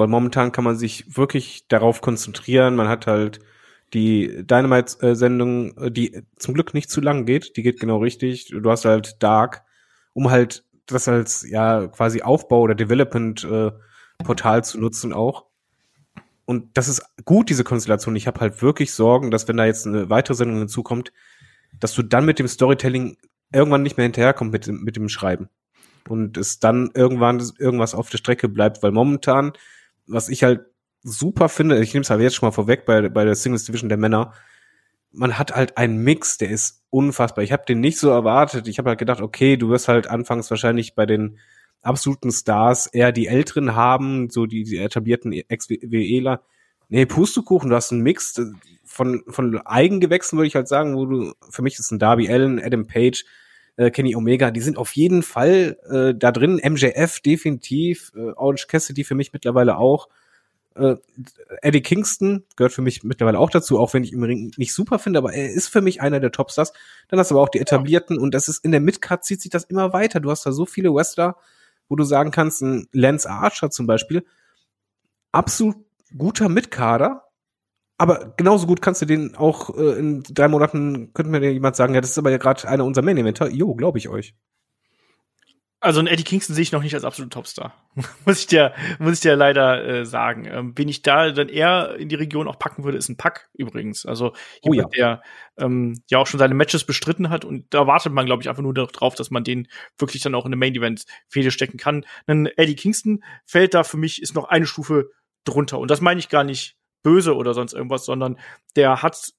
Weil momentan kann man sich wirklich darauf konzentrieren. Man hat halt die Dynamite-Sendung, äh, die zum Glück nicht zu lang geht. Die geht genau richtig. Du hast halt Dark, um halt das als ja quasi Aufbau oder Development-Portal zu nutzen auch. Und das ist gut, diese Konstellation. Ich habe halt wirklich Sorgen, dass wenn da jetzt eine weitere Sendung hinzukommt, dass du dann mit dem Storytelling irgendwann nicht mehr hinterherkommst mit, mit dem Schreiben. Und es dann irgendwann irgendwas auf der Strecke bleibt, weil momentan, was ich halt super finde, ich nehme es halt jetzt schon mal vorweg bei, bei der Singles Division der Männer, man hat halt einen Mix, der ist unfassbar. Ich habe den nicht so erwartet. Ich habe halt gedacht, okay, du wirst halt anfangs wahrscheinlich bei den absoluten Stars eher die Älteren haben, so die, die etablierten Ex-WEler. Nee, Pustekuchen, du hast einen Mix von, von Eigengewächsen, würde ich halt sagen, wo du, für mich ist ein Darby Allen, Adam Page, äh, Kenny Omega, die sind auf jeden Fall äh, da drin. MJF definitiv, äh, Orange Cassidy für mich mittlerweile auch. Äh, Eddie Kingston gehört für mich mittlerweile auch dazu, auch wenn ich im Ring nicht super finde, aber er ist für mich einer der Topstars. Dann hast du aber auch die etablierten und das ist in der Midcard zieht sich das immer weiter. Du hast da so viele Wrestler, wo du sagen kannst, ein Lance Archer zum Beispiel, absolut guter Mitkader, aber genauso gut kannst du den auch äh, in drei Monaten, könnte mir jemand sagen, ja, das ist aber ja gerade einer unserer Main Eventer. Jo, glaube ich euch. also einen Eddie Kingston sehe ich noch nicht als absoluten Topstar. *laughs* muss ich dir, muss ich dir leider äh, sagen. Ähm, wen ich da dann eher in die Region auch packen würde, ist ein Pack übrigens. Also Oh jemand, der ähm, ja auch schon seine Matches bestritten hat und da wartet man, glaube ich, einfach nur darauf, dass man den wirklich dann auch in eine Main Event Fehde stecken kann. Ein Eddie Kingston fällt da für mich ist noch eine Stufe drunter und das meine ich gar nicht böse oder sonst irgendwas, sondern der hat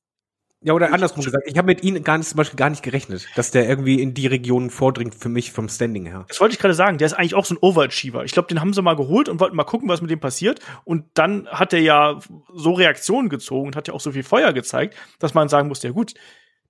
Ja, oder andersrum gesagt, ich habe mit ihnen gar nicht, zum Beispiel gar nicht gerechnet, dass der irgendwie in die Region vordringt für mich vom Standing her. Das wollte ich gerade sagen, der ist eigentlich auch so ein Overachiever. Ich glaube, den haben sie mal geholt und wollten mal gucken, was mit dem passiert. Und dann hat er ja so Reaktionen gezogen und hat ja auch so viel Feuer gezeigt, dass man sagen musste, ja gut,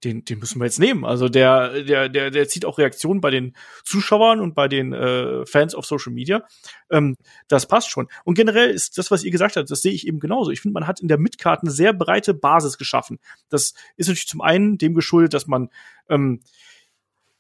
den, den müssen wir jetzt nehmen. Also der, der, der, der zieht auch Reaktionen bei den Zuschauern und bei den äh, Fans auf Social Media. Ähm, das passt schon. Und generell ist das, was ihr gesagt habt, das sehe ich eben genauso. Ich finde, man hat in der Midcard eine sehr breite Basis geschaffen. Das ist natürlich zum einen dem geschuldet, dass man ähm,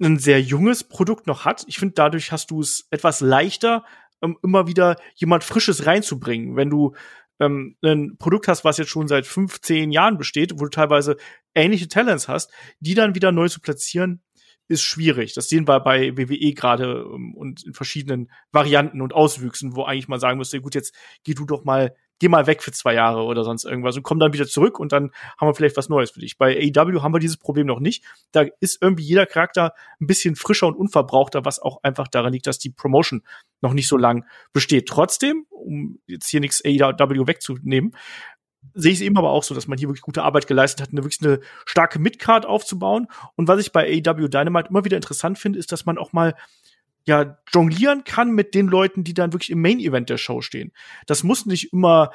ein sehr junges Produkt noch hat. Ich finde, dadurch hast du es etwas leichter, ähm, immer wieder jemand Frisches reinzubringen. Wenn du ähm, ein Produkt hast, was jetzt schon seit 15 Jahren besteht, wo du teilweise ähnliche Talents hast, die dann wieder neu zu platzieren, ist schwierig. Das sehen wir bei WWE gerade ähm, und in verschiedenen Varianten und Auswüchsen, wo eigentlich mal sagen müsste, gut, jetzt geh du doch mal, geh mal weg für zwei Jahre oder sonst irgendwas und komm dann wieder zurück und dann haben wir vielleicht was Neues für dich. Bei AEW haben wir dieses Problem noch nicht. Da ist irgendwie jeder Charakter ein bisschen frischer und unverbrauchter, was auch einfach daran liegt, dass die Promotion noch nicht so lang besteht. Trotzdem, um jetzt hier nichts AEW wegzunehmen, sehe ich es eben aber auch so, dass man hier wirklich gute Arbeit geleistet hat, eine wirklich eine starke Midcard aufzubauen. Und was ich bei AEW Dynamite immer wieder interessant finde, ist, dass man auch mal ja jonglieren kann mit den Leuten, die dann wirklich im Main Event der Show stehen. Das muss nicht immer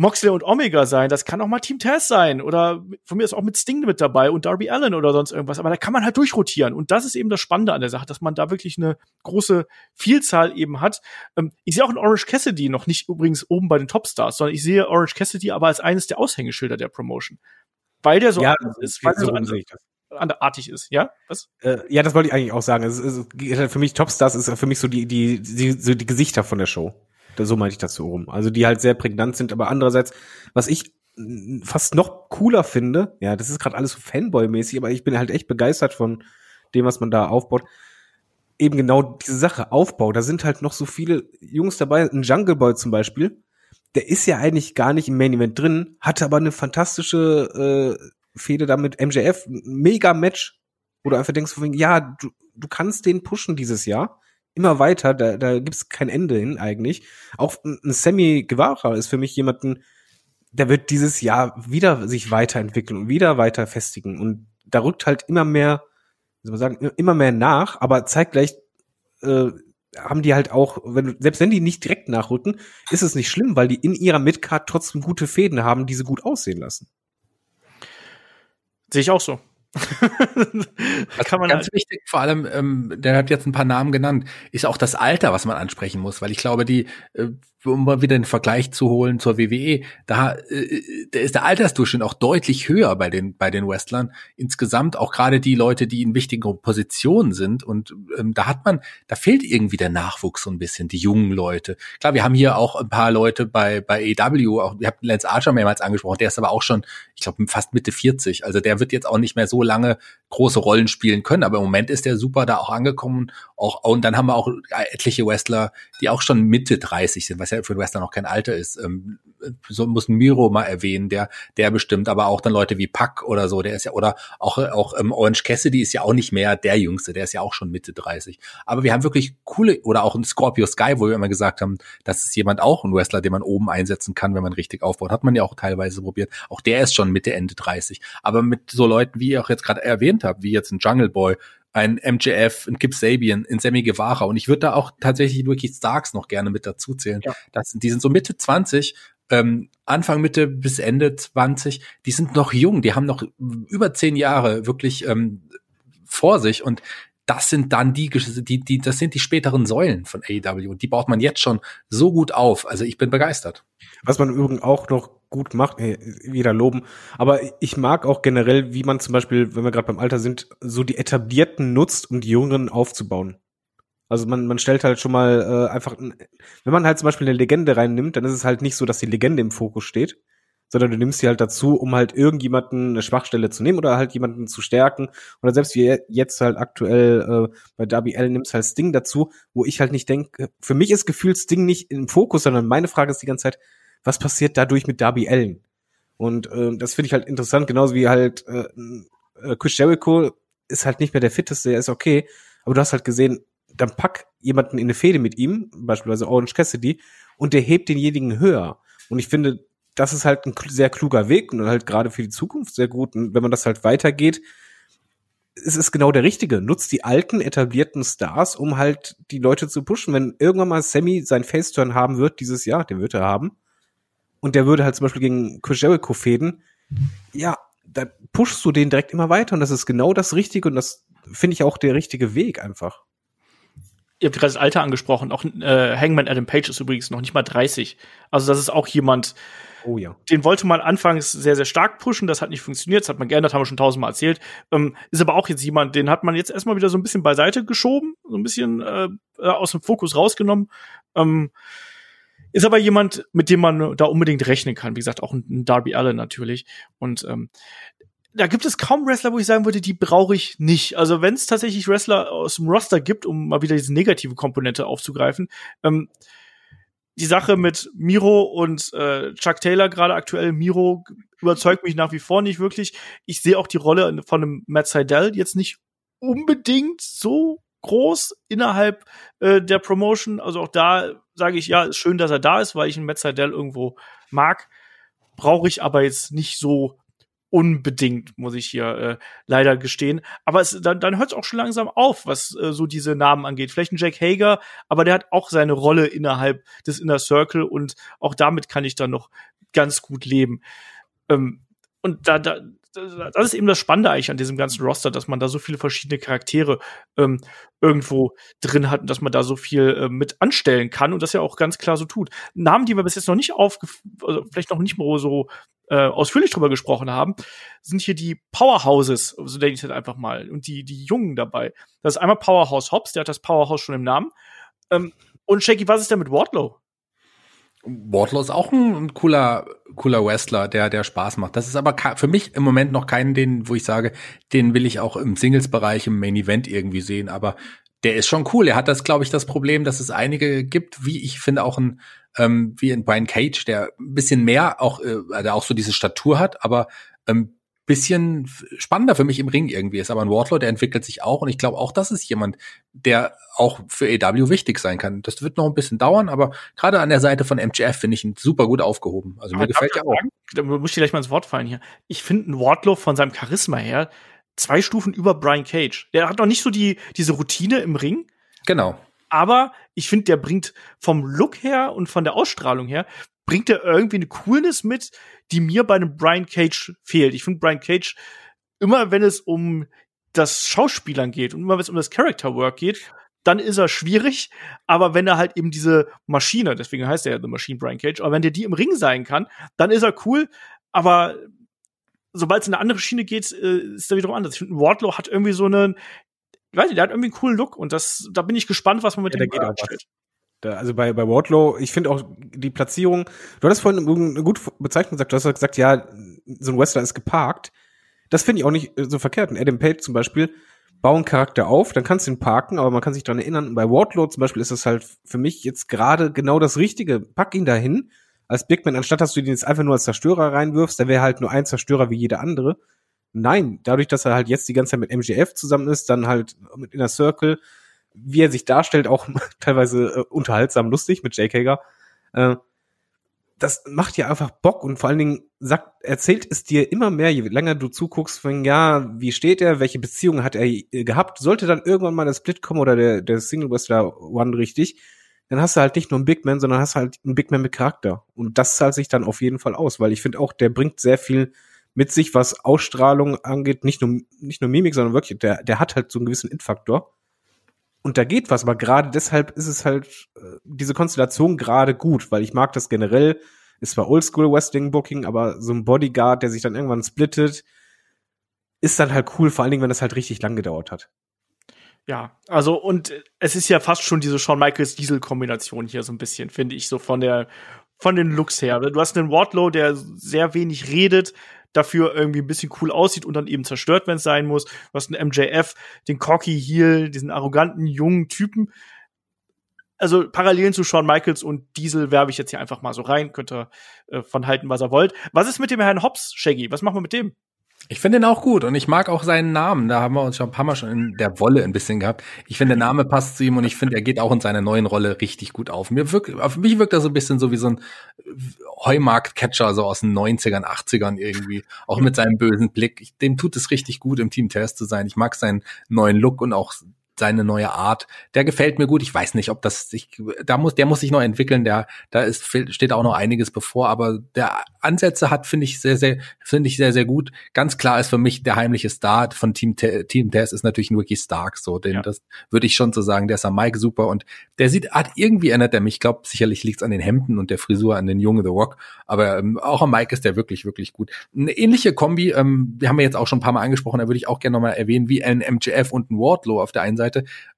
Moxley und Omega sein, das kann auch mal Team Taz sein oder von mir ist auch mit Sting mit dabei und Darby Allen oder sonst irgendwas, aber da kann man halt durchrotieren und das ist eben das Spannende an der Sache, dass man da wirklich eine große Vielzahl eben hat. Ähm, ich sehe auch einen Orange Cassidy noch nicht übrigens oben bei den Topstars, sondern ich sehe Orange Cassidy aber als eines der Aushängeschilder der Promotion. Weil der so ja, anders ist, weil so anders- das. Anderartig ist, ja? Was? Äh, ja, das wollte ich eigentlich auch sagen. Es ist, es ist für mich Topstars ist für mich so die die die, so die Gesichter von der Show. So meinte ich das so rum. Also die halt sehr prägnant sind, aber andererseits, was ich mm, fast noch cooler finde, ja, das ist gerade alles so Fanboy-mäßig, aber ich bin halt echt begeistert von dem, was man da aufbaut. Eben genau diese Sache, Aufbau. Da sind halt noch so viele Jungs dabei. Ein Jungle Boy zum Beispiel, der ist ja eigentlich gar nicht im Main Event drin, hatte aber eine fantastische äh, Fehde da mit MJF, mega Match, wo du einfach denkst, ja, du, du kannst den pushen dieses Jahr immer weiter, da, da gibt's kein Ende hin eigentlich. Auch ein Sammy Guevara ist für mich jemanden, der wird dieses Jahr wieder sich weiterentwickeln und wieder weiter festigen und da rückt halt immer mehr, wie soll man sagen, immer mehr nach, aber zeigt gleich äh, haben die halt auch, wenn, selbst wenn die nicht direkt nachrücken, ist es nicht schlimm, weil die in ihrer Midcard trotzdem gute Fäden haben, die sie gut aussehen lassen. Sehe ich auch so. *laughs* kann man ganz halt wichtig, vor allem, ähm, der hat jetzt ein paar Namen genannt, ist auch das Alter, was man ansprechen muss, weil ich glaube, die, äh, um mal wieder den Vergleich zu holen zur WWE, da, äh, da ist der Altersdurchschnitt auch deutlich höher bei den bei den Wrestlern. Insgesamt auch gerade die Leute, die in wichtigen Positionen sind und ähm, da hat man, da fehlt irgendwie der Nachwuchs so ein bisschen, die jungen Leute. Klar, wir haben hier auch ein paar Leute bei bei EW, auch wir haben Lance Archer mehrmals angesprochen, der ist aber auch schon, ich glaube fast Mitte 40, also der wird jetzt auch nicht mehr so lange große Rollen spielen können, aber im Moment ist der super da auch angekommen. Auch und dann haben wir auch etliche Wrestler, die auch schon Mitte 30 sind, was ja für den Wrestler noch kein Alter ist. Ähm, so muss Miro mal erwähnen, der der bestimmt, aber auch dann Leute wie Puck oder so, der ist ja oder auch auch ähm, Orange Cassidy ist ja auch nicht mehr der Jüngste, der ist ja auch schon Mitte 30. Aber wir haben wirklich coole oder auch ein Scorpio Sky, wo wir immer gesagt haben, das ist jemand auch ein Wrestler, den man oben einsetzen kann, wenn man richtig aufbaut. Hat man ja auch teilweise probiert. Auch der ist schon Mitte Ende 30. Aber mit so Leuten, wie ihr auch jetzt gerade erwähnt habt, wie jetzt ein Jungle Boy, ein MJF, ein Kip Sabian, ein Sammy Guevara. Und ich würde da auch tatsächlich Ricky Starks noch gerne mit dazu zählen. Ja. Das, die sind so Mitte 20, ähm, Anfang Mitte bis Ende 20, die sind noch jung, die haben noch über zehn Jahre wirklich ähm, vor sich und das sind dann die, die, die, das sind die späteren Säulen von AEW. Und die baut man jetzt schon so gut auf. Also ich bin begeistert. Was man übrigens auch noch gut macht, hey, wieder loben. Aber ich mag auch generell, wie man zum Beispiel, wenn wir gerade beim Alter sind, so die Etablierten nutzt, um die Jüngeren aufzubauen. Also man, man stellt halt schon mal äh, einfach, wenn man halt zum Beispiel eine Legende reinnimmt, dann ist es halt nicht so, dass die Legende im Fokus steht, sondern du nimmst sie halt dazu, um halt irgendjemanden eine Schwachstelle zu nehmen oder halt jemanden zu stärken. Oder selbst wie jetzt halt aktuell äh, bei Darby Allen nimmst halt Sting dazu, wo ich halt nicht denke, für mich ist gefühlt Sting nicht im Fokus, sondern meine Frage ist die ganze Zeit, was passiert dadurch mit Darby Allen? Und äh, das finde ich halt interessant, genauso wie halt äh, äh, Chris Jericho ist halt nicht mehr der fitteste, er ist okay, aber du hast halt gesehen, dann pack jemanden in eine Fehde mit ihm, beispielsweise Orange Cassidy, und der hebt denjenigen höher. Und ich finde, das ist halt ein sehr kluger Weg und halt gerade für die Zukunft sehr gut. Und wenn man das halt weitergeht, es ist genau der richtige. Nutzt die alten, etablierten Stars, um halt die Leute zu pushen. Wenn irgendwann mal Sammy sein Faceturn haben wird dieses Jahr, den wird er haben, und der würde halt zum Beispiel gegen Chris Jericho fäden, ja, da pushst du den direkt immer weiter und das ist genau das Richtige und das finde ich auch der richtige Weg einfach. Ihr habt gerade das Alter angesprochen. Auch äh, Hangman Adam Page ist übrigens noch nicht mal 30. Also das ist auch jemand, oh, ja. den wollte man anfangs sehr, sehr stark pushen. Das hat nicht funktioniert. Das hat man geändert, haben wir schon tausendmal erzählt. Ähm, ist aber auch jetzt jemand, den hat man jetzt erstmal wieder so ein bisschen beiseite geschoben, so ein bisschen äh, aus dem Fokus rausgenommen. Ähm, ist aber jemand, mit dem man da unbedingt rechnen kann. Wie gesagt, auch ein Darby Allen natürlich. Und ähm, da gibt es kaum Wrestler, wo ich sagen würde, die brauche ich nicht. Also wenn es tatsächlich Wrestler aus dem Roster gibt, um mal wieder diese negative Komponente aufzugreifen, ähm, die Sache mit Miro und äh, Chuck Taylor gerade aktuell, Miro überzeugt mich nach wie vor nicht wirklich. Ich sehe auch die Rolle von einem Matt Seidel jetzt nicht unbedingt so groß innerhalb äh, der Promotion. Also auch da sage ich, ja, ist schön, dass er da ist, weil ich einen Matt Seidel irgendwo mag. Brauche ich aber jetzt nicht so unbedingt, muss ich hier äh, leider gestehen. Aber es, dann, dann hört es auch schon langsam auf, was äh, so diese Namen angeht. Vielleicht ein Jack Hager, aber der hat auch seine Rolle innerhalb des Inner Circle und auch damit kann ich dann noch ganz gut leben. Ähm, und da, da, das ist eben das Spannende eigentlich an diesem ganzen Roster, dass man da so viele verschiedene Charaktere ähm, irgendwo drin hat und dass man da so viel äh, mit anstellen kann und das ja auch ganz klar so tut. Namen, die wir bis jetzt noch nicht aufge also vielleicht noch nicht mal so äh, ausführlich drüber gesprochen haben, sind hier die Powerhouses, so denke ich jetzt einfach mal, und die, die Jungen dabei. Das ist einmal Powerhouse Hobbs, der hat das Powerhouse schon im Namen. Ähm, und Shaky, was ist denn mit Wardlow? Wardlow ist auch ein, ein, cooler, cooler Wrestler, der, der Spaß macht. Das ist aber für mich im Moment noch keinen, den, wo ich sage, den will ich auch im Singles-Bereich, im Main Event irgendwie sehen. Aber der ist schon cool. Er hat das, glaube ich, das Problem, dass es einige gibt, wie ich finde auch ein, ähm, wie ein Brian Cage, der ein bisschen mehr auch, äh, der auch so diese Statur hat, aber ähm, bisschen spannender für mich im Ring irgendwie ist. Aber ein Wardlow, der entwickelt sich auch und ich glaube auch, das ist jemand, der auch für AW wichtig sein kann. Das wird noch ein bisschen dauern, aber gerade an der Seite von MJF finde ich ihn super gut aufgehoben. Also aber mir gefällt er auch. Da muss ich gleich mal ins Wort fallen hier. Ich finde einen Wardlow von seinem Charisma her zwei Stufen über Brian Cage. Der hat noch nicht so die, diese Routine im Ring. Genau. Aber ich finde, der bringt vom Look her und von der Ausstrahlung her, bringt er irgendwie eine Coolness mit, die mir bei einem Brian Cage fehlt. Ich finde Brian Cage, immer wenn es um das Schauspielern geht und immer wenn es um das Character Work geht, dann ist er schwierig. Aber wenn er halt eben diese Maschine, deswegen heißt er ja The Machine Brian Cage, aber wenn der die im Ring sein kann, dann ist er cool. Aber sobald es in eine andere Schiene geht, äh, ist er wiederum anders. Ich finde, Wardlow hat irgendwie so einen, ich weiß nicht, der hat irgendwie einen coolen Look und das, da bin ich gespannt, was man mit Ja, dem da geht anstellt. Da, also bei, bei Wardlow, ich finde auch die Platzierung, du hattest vorhin eine gute Bezeichnung gesagt, du hast gesagt, ja, so ein Wrestler ist geparkt. Das finde ich auch nicht äh, so verkehrt. Ein Adam Page zum Beispiel, bauen Charakter auf, dann kannst du ihn parken, aber man kann sich dran erinnern, bei Wardlow zum Beispiel ist das halt für mich jetzt gerade genau das Richtige. Pack ihn dahin als Big Man, anstatt dass du ihn jetzt einfach nur als Zerstörer reinwirfst, der wäre halt nur ein Zerstörer wie jeder andere. Nein, dadurch, dass er halt jetzt die ganze Zeit mit MGF zusammen ist, dann halt mit Inner Circle, wie er sich darstellt, auch *laughs* teilweise äh, unterhaltsam lustig mit Jake Hager. Äh, das macht ja einfach Bock und vor allen Dingen sagt, erzählt es dir immer mehr, je länger du zuguckst, von ja, wie steht er, welche Beziehungen hat er äh, gehabt, sollte dann irgendwann mal der Split kommen oder der, der Single Wrestler One richtig, dann hast du halt nicht nur einen Big Man, sondern hast halt einen Big Man mit Charakter. Und das zahlt sich dann auf jeden Fall aus, weil ich finde auch, der bringt sehr viel mit sich, was Ausstrahlung angeht, nicht nur, nicht nur Mimik, sondern wirklich, der, der hat halt so einen gewissen It-Faktor. Und da geht was, aber gerade deshalb ist es halt äh, diese Konstellation gerade gut, weil ich mag das generell. Ist zwar Oldschool Wrestling Booking, aber so ein Bodyguard, der sich dann irgendwann splittet, ist dann halt cool, vor allen Dingen, wenn das halt richtig lang gedauert hat. Ja, also und es ist ja fast schon diese Shawn Michaels Diesel Kombination hier so ein bisschen, finde ich so von der von den Looks her. Du hast einen Wardlow, der sehr wenig redet, dafür irgendwie ein bisschen cool aussieht und dann eben zerstört, wenn es sein muss. Du hast einen MJF, den Cocky Heel, diesen arroganten jungen Typen. Also Parallelen zu Shawn Michaels und Diesel werbe ich jetzt hier einfach mal so rein. Könnt ihr äh, von halten, was ihr wollt. Was ist mit dem Herrn Hobbs, Shaggy? Was machen wir mit dem? Ich finde ihn auch gut und ich mag auch seinen Namen. Da haben wir uns schon ein paar Mal schon in der Wolle ein bisschen gehabt. Ich finde, der Name passt zu ihm und ich finde, er geht auch in seiner neuen Rolle richtig gut auf. Mir wirkt, auf mich wirkt er so ein bisschen so wie so ein Heumarkt-Catcher, so aus den 90ern, 80ern irgendwie. Auch mit seinem bösen Blick. Dem tut es richtig gut, im Team Test zu sein. Ich mag seinen neuen Look und auch seine neue Art. Der gefällt mir gut. Ich weiß nicht, ob das sich, da muss, der muss sich noch entwickeln. Der, da ist, steht auch noch einiges bevor, aber der Ansätze hat, finde ich sehr, sehr, finde ich sehr, sehr gut. Ganz klar ist für mich der heimliche Star von Team, Team Test ist natürlich ein Ricky Stark, so, den, ja. das würde ich schon so sagen. Der ist am Mike super und der sieht, hat irgendwie erinnert er mich. Ich glaube, sicherlich liegt es an den Hemden und der Frisur an den Jungen The Rock, aber ähm, auch am Mike ist der wirklich, wirklich gut. Eine ähnliche Kombi, ähm, die haben wir jetzt auch schon ein paar Mal angesprochen, da würde ich auch gerne nochmal erwähnen, wie ein MJF und ein Wardlow auf der einen Seite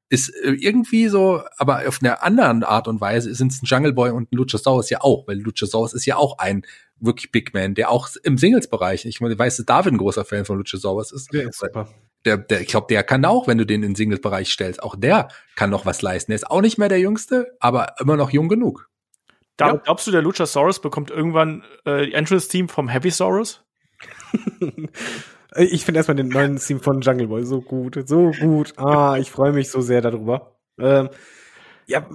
ist äh, irgendwie so, aber auf einer anderen Art und Weise sind es ein Jungle Boy und ein Luchasaurus ja auch, weil Luchasaurus ist ja auch ein wirklich Big Man, der auch im Singles-Bereich, ich weiß, dass David ein großer Fan von Luchasaurus ist. Der ist super. Der, der, ich glaube, der kann auch, wenn du den in den Singles-Bereich stellst, auch der kann noch was leisten. Der ist auch nicht mehr der Jüngste, aber immer noch jung genug. Da, ja. Glaubst du, der Luchasaurus bekommt irgendwann äh, die Entrance-Team vom Happy Saurus? *laughs* Ich finde erstmal den neuen Theme von Jungle Boy so gut, so gut. Ah, ich freue mich so sehr darüber. Ähm, ja,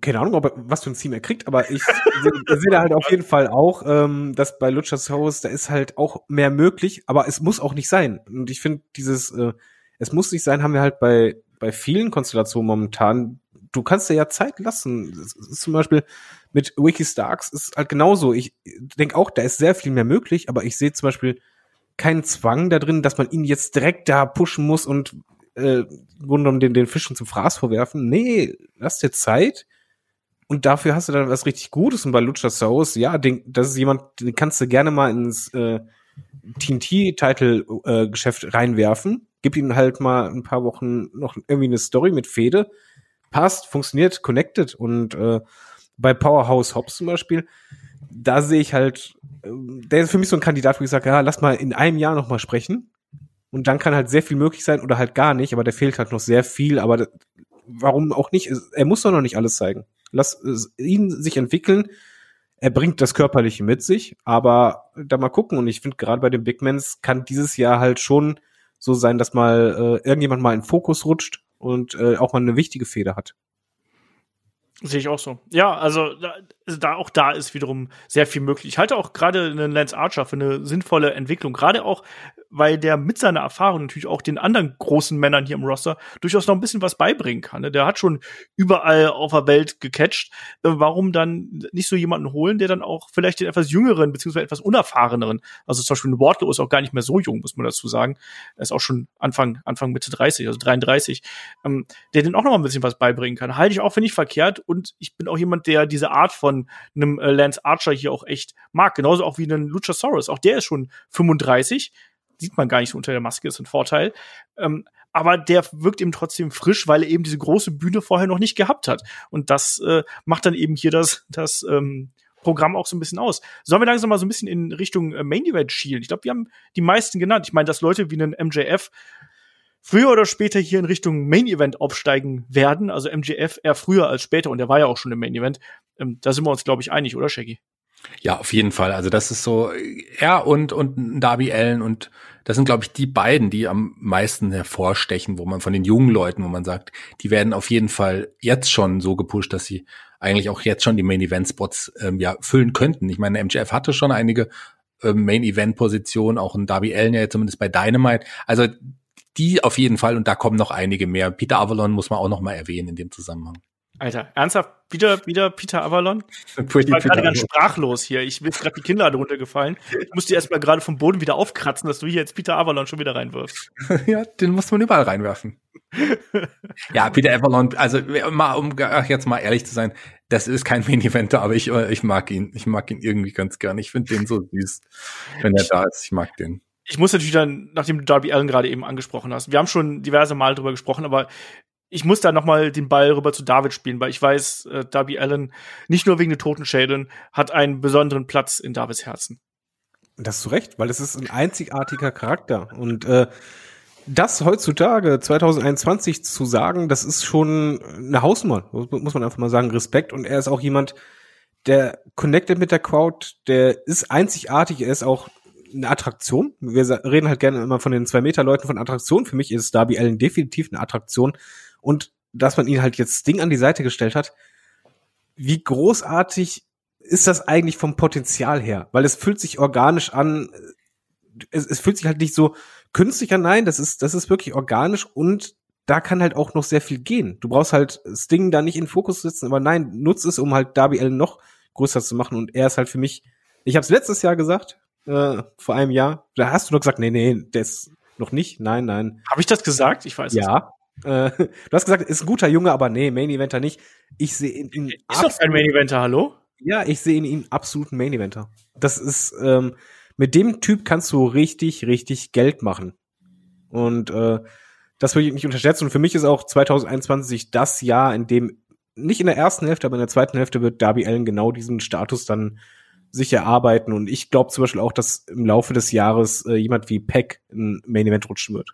keine Ahnung, ob er, was für ein Theme er kriegt, aber ich *laughs* sehe da halt auf jeden Fall auch, ähm, dass bei Luchasaurus, da ist halt auch mehr möglich, aber es muss auch nicht sein. Und ich finde dieses, äh, es muss nicht sein, haben wir halt bei, bei vielen Konstellationen momentan. Du kannst dir ja Zeit lassen. Ist zum Beispiel mit Wiki Starks ist halt genauso. Ich denke auch, da ist sehr viel mehr möglich, aber ich sehe zum Beispiel keinen Zwang da drin, dass man ihn jetzt direkt da pushen muss und äh, genommen den, den Fischen zum Fraß vorwerfen. Nee, lass dir Zeit. Und dafür hast du dann was richtig Gutes. Und bei Luchasaurus, ja, den, das ist jemand, den kannst du gerne mal ins äh, TNT-Title-Geschäft äh, reinwerfen. Gib ihm halt mal ein paar Wochen noch irgendwie eine Story mit Fede. Passt, funktioniert, connected. Und äh, bei Powerhouse Hobbs zum Beispiel, da sehe ich halt, der ist für mich so ein Kandidat, wo ich sage, ja, lass mal in einem Jahr noch mal sprechen. Und dann kann halt sehr viel möglich sein oder halt gar nicht, aber der fehlt halt noch sehr viel, aber das, warum auch nicht? Er muss doch noch nicht alles zeigen. Lass ihn sich entwickeln. Er bringt das Körperliche mit sich, aber da mal gucken. Und ich finde, gerade bei den Big Mans kann dieses Jahr halt schon so sein, dass mal äh, irgendjemand mal in Fokus rutscht und äh, auch mal eine wichtige Feder hat. Sehe ich auch so. Ja, also also da auch da ist wiederum sehr viel möglich. Ich halte auch gerade einen Lance Archer für eine sinnvolle Entwicklung, gerade auch weil der mit seiner Erfahrung natürlich auch den anderen großen Männern hier im Roster durchaus noch ein bisschen was beibringen kann. Ne? Der hat schon überall auf der Welt gecatcht. Äh, warum dann nicht so jemanden holen, der dann auch vielleicht den etwas jüngeren beziehungsweise etwas unerfahreneren, also zum Beispiel Wardlow ist auch gar nicht mehr so jung, muss man dazu sagen. Er ist auch schon Anfang Anfang Mitte 30, also 33, ähm, der den auch noch mal ein bisschen was beibringen kann. Halte ich auch für nicht verkehrt und ich bin auch jemand, der diese Art von einem äh, Lance Archer hier auch echt mag, genauso auch wie einen Luchasaurus. Auch der ist schon 35 sieht man gar nicht so unter der Maske, ist ein Vorteil. Ähm, aber der wirkt eben trotzdem frisch, weil er eben diese große Bühne vorher noch nicht gehabt hat. Und das äh, macht dann eben hier das, das ähm, Programm auch so ein bisschen aus. Sollen wir langsam mal so ein bisschen in Richtung äh, Main Event schielen? Ich glaube, wir haben die meisten genannt. Ich meine, dass Leute wie einen MJF früher oder später hier in Richtung Main Event aufsteigen werden. Also MJF eher früher als später und der war ja auch schon im Main Event. Ähm, da sind wir uns, glaube ich, einig, oder Shaggy? Ja, auf jeden Fall. Also das ist so, er und, und Darby Allen und das sind, glaube ich, die beiden, die am meisten hervorstechen, wo man von den jungen Leuten, wo man sagt, die werden auf jeden Fall jetzt schon so gepusht, dass sie eigentlich auch jetzt schon die Main Event Spots ähm, ja füllen könnten. Ich meine, MJF hatte schon einige ähm, Main Event Positionen, auch ein Darby Allen ja zumindest bei Dynamite. Also die auf jeden Fall und da kommen noch einige mehr. Peter Avalon muss man auch noch mal erwähnen in dem Zusammenhang. Alter, ernsthaft? Wieder, wieder Peter Avalon? *laughs* Ich war gerade ganz sprachlos hier. Ich bin gerade die Kinnlade runtergefallen. Ich musste erst mal gerade vom Boden wieder aufkratzen, dass du hier jetzt Peter Avalon schon wieder reinwirfst. *laughs* ja, den muss man überall reinwerfen. *laughs* ja, Peter Avalon, also mal, um ach, jetzt mal ehrlich zu sein, das ist kein Main-Eventer, aber ich, ich mag ihn. Ich mag ihn irgendwie ganz gern. Ich finde den so süß, wenn er da ist. Ich mag den ich muss natürlich dann, nachdem du Darby Allen gerade eben angesprochen hast, wir haben schon diverse Mal drüber gesprochen, aber ich muss da noch mal den Ball rüber zu David spielen, weil ich weiß, äh, Darby Allen nicht nur wegen der Totenschädeln hat einen besonderen Platz in Davids Herzen. Das zu Recht, weil es ist ein einzigartiger Charakter und äh, das heutzutage 2021 zu sagen, das ist schon eine Hausnummer, muss man einfach mal sagen, Respekt und er ist auch jemand, der connected mit der Crowd, der ist einzigartig, er ist auch eine Attraktion. Wir reden halt gerne immer von den zwei Meter Leuten von Attraktion. Für mich ist Darby Allen definitiv eine Attraktion und dass man ihn halt jetzt Ding an die Seite gestellt hat, wie großartig ist das eigentlich vom Potenzial her? Weil es fühlt sich organisch an, es, es fühlt sich halt nicht so künstlich an, nein, das ist, das ist wirklich organisch und da kann halt auch noch sehr viel gehen. Du brauchst halt Sting da nicht in Fokus setzen, aber nein, nutz es, um halt Darby Allen noch größer zu machen und er ist halt für mich, ich habe es letztes Jahr gesagt, äh, vor einem Jahr, da hast du doch gesagt, nee, nee, das noch nicht, nein, nein. Habe ich das gesagt? Ich weiß ja. Äh, du hast gesagt, ist ein guter Junge, aber nee, Main Eventer nicht. Ich sehe ihn. in Ist doch kein Main Eventer, hallo? Ja, ich sehe in ihm absoluten Main Eventer. Das ist, ähm, mit dem Typ kannst du richtig, richtig Geld machen. Und äh, das würde ich nicht unterschätzen. Und für mich ist auch 2021 das Jahr, in dem nicht in der ersten Hälfte, aber in der zweiten Hälfte wird Darby Allen genau diesen Status dann sich erarbeiten. Und ich glaube zum Beispiel auch, dass im Laufe des Jahres äh, jemand wie Peck ein Main Event rutschen wird.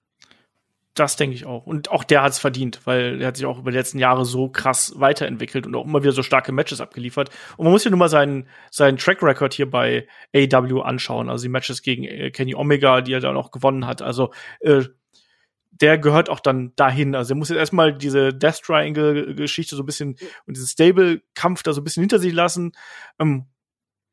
Das denke ich auch. Und auch der hat es verdient, weil er hat sich auch über die letzten Jahre so krass weiterentwickelt und auch immer wieder so starke Matches abgeliefert. Und man muss ja nur mal seinen, seinen Track Record hier bei AW anschauen. Also die Matches gegen äh, Kenny Omega, die er dann auch gewonnen hat. Also äh, der gehört auch dann dahin. Also er muss jetzt erstmal diese Death Triangle Geschichte so ein bisschen und diesen Stable Kampf da so ein bisschen hinter sich lassen. Ähm,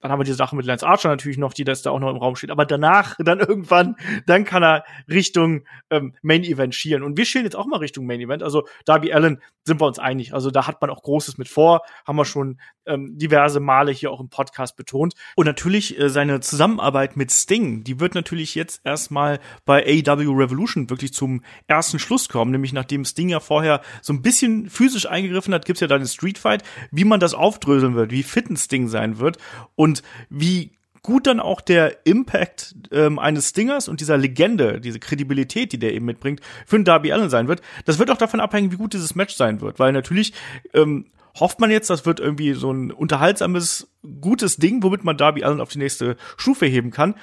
dann haben wir die Sache mit Lance Archer natürlich noch, die das da auch noch im Raum steht. Aber danach, dann irgendwann, dann kann er Richtung ähm, Main Event schielen. Und wir schielen jetzt auch mal Richtung Main Event. Also Darby Allen sind wir uns einig. Also da hat man auch Großes mit vor, haben wir schon ähm, diverse Male hier auch im Podcast betont. Und natürlich äh, seine Zusammenarbeit mit Sting, die wird natürlich jetzt erstmal bei AW Revolution wirklich zum ersten Schluss kommen. Nämlich nachdem Sting ja vorher so ein bisschen physisch eingegriffen hat, gibt's ja dann den Street Fight, wie man das aufdröseln wird, wie fit ein Sting sein wird. Und und wie gut dann auch der Impact ähm, eines Stingers und dieser Legende, diese Kredibilität, die der eben mitbringt, für einen Darby Allen sein wird. Das wird auch davon abhängen, wie gut dieses Match sein wird, weil natürlich ähm, hofft man jetzt, das wird irgendwie so ein unterhaltsames, gutes Ding, womit man Darby Allen auf die nächste Stufe heben kann.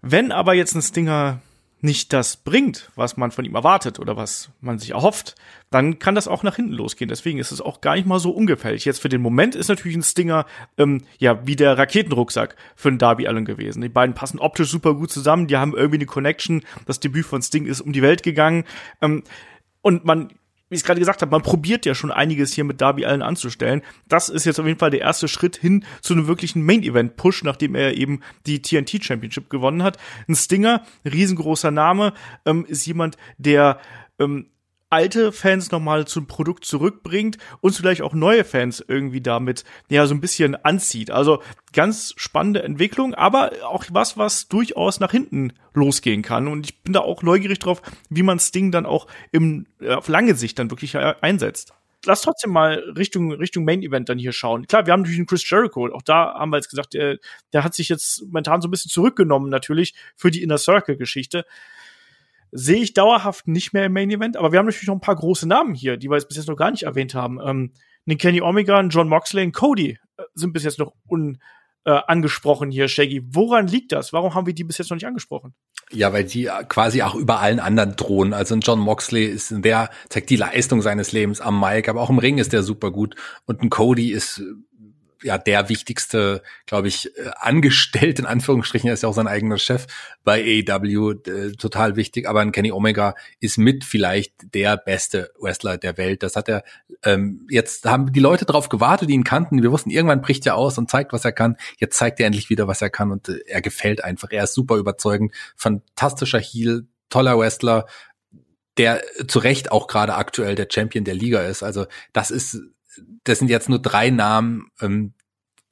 Wenn aber jetzt ein Stinger nicht das bringt, was man von ihm erwartet oder was man sich erhofft, dann kann das auch nach hinten losgehen. Deswegen ist es auch gar nicht mal so ungefährlich. Jetzt für den Moment ist natürlich ein Stinger ähm, ja wie der Raketenrucksack für einen Darby Allen gewesen. Die beiden passen optisch super gut zusammen, die haben irgendwie eine Connection. Das Debüt von Sting ist um die Welt gegangen ähm, und man wie ich gerade gesagt habe, man probiert ja schon einiges hier mit Darby Allen anzustellen. Das ist jetzt auf jeden Fall der erste Schritt hin zu einem wirklichen Main-Event-Push, nachdem er eben die TNT Championship gewonnen hat. Ein Stinger, riesengroßer Name, ähm, ist jemand, der ähm, alte Fans nochmal zum Produkt zurückbringt und vielleicht auch neue Fans irgendwie damit ja so ein bisschen anzieht. Also ganz spannende Entwicklung, aber auch was, was durchaus nach hinten losgehen kann. Und ich bin da auch neugierig drauf, wie man Sting dann auch im, äh, auf lange Sicht dann wirklich äh, einsetzt. Lass trotzdem mal Richtung, Richtung Main Event dann hier schauen. Klar, wir haben natürlich einen Chris Jericho. Auch da haben wir jetzt gesagt, der, der hat sich jetzt momentan so ein bisschen zurückgenommen, natürlich, für die Inner Circle Geschichte sehe ich dauerhaft nicht mehr im Main Event. Aber wir haben natürlich noch ein paar große Namen hier, die wir jetzt bis jetzt noch gar nicht erwähnt haben. Ähm, den Kenny Omega, John Moxley und Cody äh, sind bis jetzt noch un, äh, angesprochen hier, Shaggy. Woran liegt das? Warum haben wir die bis jetzt noch nicht angesprochen? Ja, weil die quasi auch über allen anderen drohen. Also ein John Moxley ist der, zeigt die Leistung seines Lebens am Mike, aber auch im Ring ist der super gut. Und ein Cody ist ja der wichtigste, glaube ich, äh, angestellt in Anführungsstrichen, er ist ja auch sein eigener Chef bei AEW, äh, total wichtig. Aber ein Kenny Omega ist mit vielleicht der beste Wrestler der Welt. Das hat er ähm, jetzt haben die Leute drauf gewartet, die ihn kannten. Wir wussten, irgendwann bricht er aus und zeigt, was er kann. Jetzt zeigt er endlich wieder, was er kann und äh, er gefällt einfach. Er ist super überzeugend, fantastischer Heel, toller Wrestler, der zu Recht auch gerade aktuell der Champion der Liga ist. Also das ist das sind jetzt nur drei Namen, ähm,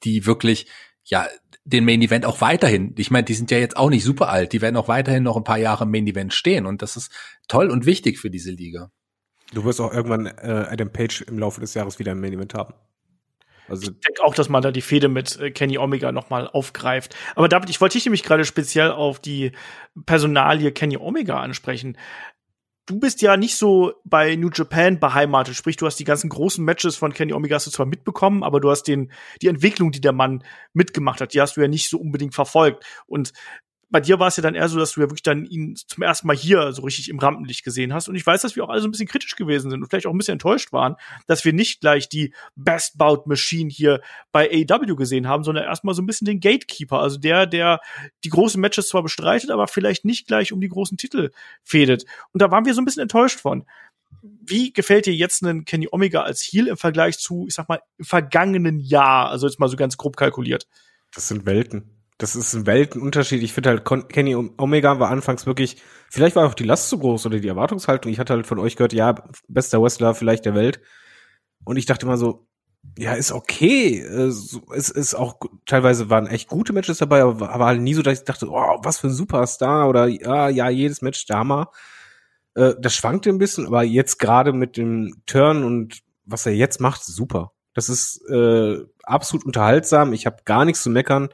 die wirklich, ja, den Main Event auch weiterhin, ich meine, die sind ja jetzt auch nicht super alt, die werden auch weiterhin noch ein paar Jahre im Main Event stehen und das ist toll und wichtig für diese Liga. Du wirst auch irgendwann äh, Adam Page im Laufe des Jahres wieder im Main Event haben. Also ich denke auch, dass man da die Fehde mit äh, Kenny Omega nochmal aufgreift. Aber David, ich wollte dich nämlich gerade speziell auf die Personalie Kenny Omega ansprechen du bist ja nicht so bei New Japan beheimatet, sprich, du hast die ganzen großen Matches von Kenny Omega zwar mitbekommen, aber du hast den, die Entwicklung, die der Mann mitgemacht hat, die hast du ja nicht so unbedingt verfolgt. Und bei dir war es ja dann eher so, dass du ja wirklich dann ihn zum ersten Mal hier so richtig im Rampenlicht gesehen hast. Und ich weiß, dass wir auch alle so ein bisschen kritisch gewesen sind und vielleicht auch ein bisschen enttäuscht waren, dass wir nicht gleich die Best Bout Machine hier bei AEW gesehen haben, sondern erstmal so ein bisschen den Gatekeeper, also der, der die großen Matches zwar bestreitet, aber vielleicht nicht gleich um die großen Titel fädet. Und da waren wir so ein bisschen enttäuscht von. Wie gefällt dir jetzt ein Kenny Omega als Heel im Vergleich zu, ich sag mal, im vergangenen Jahr? Also jetzt mal so ganz grob kalkuliert. Das sind Welten das ist ein Weltenunterschied. Ich finde halt, Kenny Omega war anfangs wirklich, vielleicht war auch die Last zu groß oder die Erwartungshaltung. Ich hatte halt von euch gehört, ja, bester Wrestler vielleicht der Welt. Und ich dachte immer so, ja, ist okay. Äh, es ist auch, teilweise waren echt gute Matches dabei, aber war halt nie so, dass ich dachte, oh, was für ein Superstar oder ja, ja, jedes Match der Hammer. Äh, das schwankte ein bisschen, aber jetzt gerade mit dem Turn und was er jetzt macht, super. Das ist äh, absolut unterhaltsam. Ich habe gar nichts zu meckern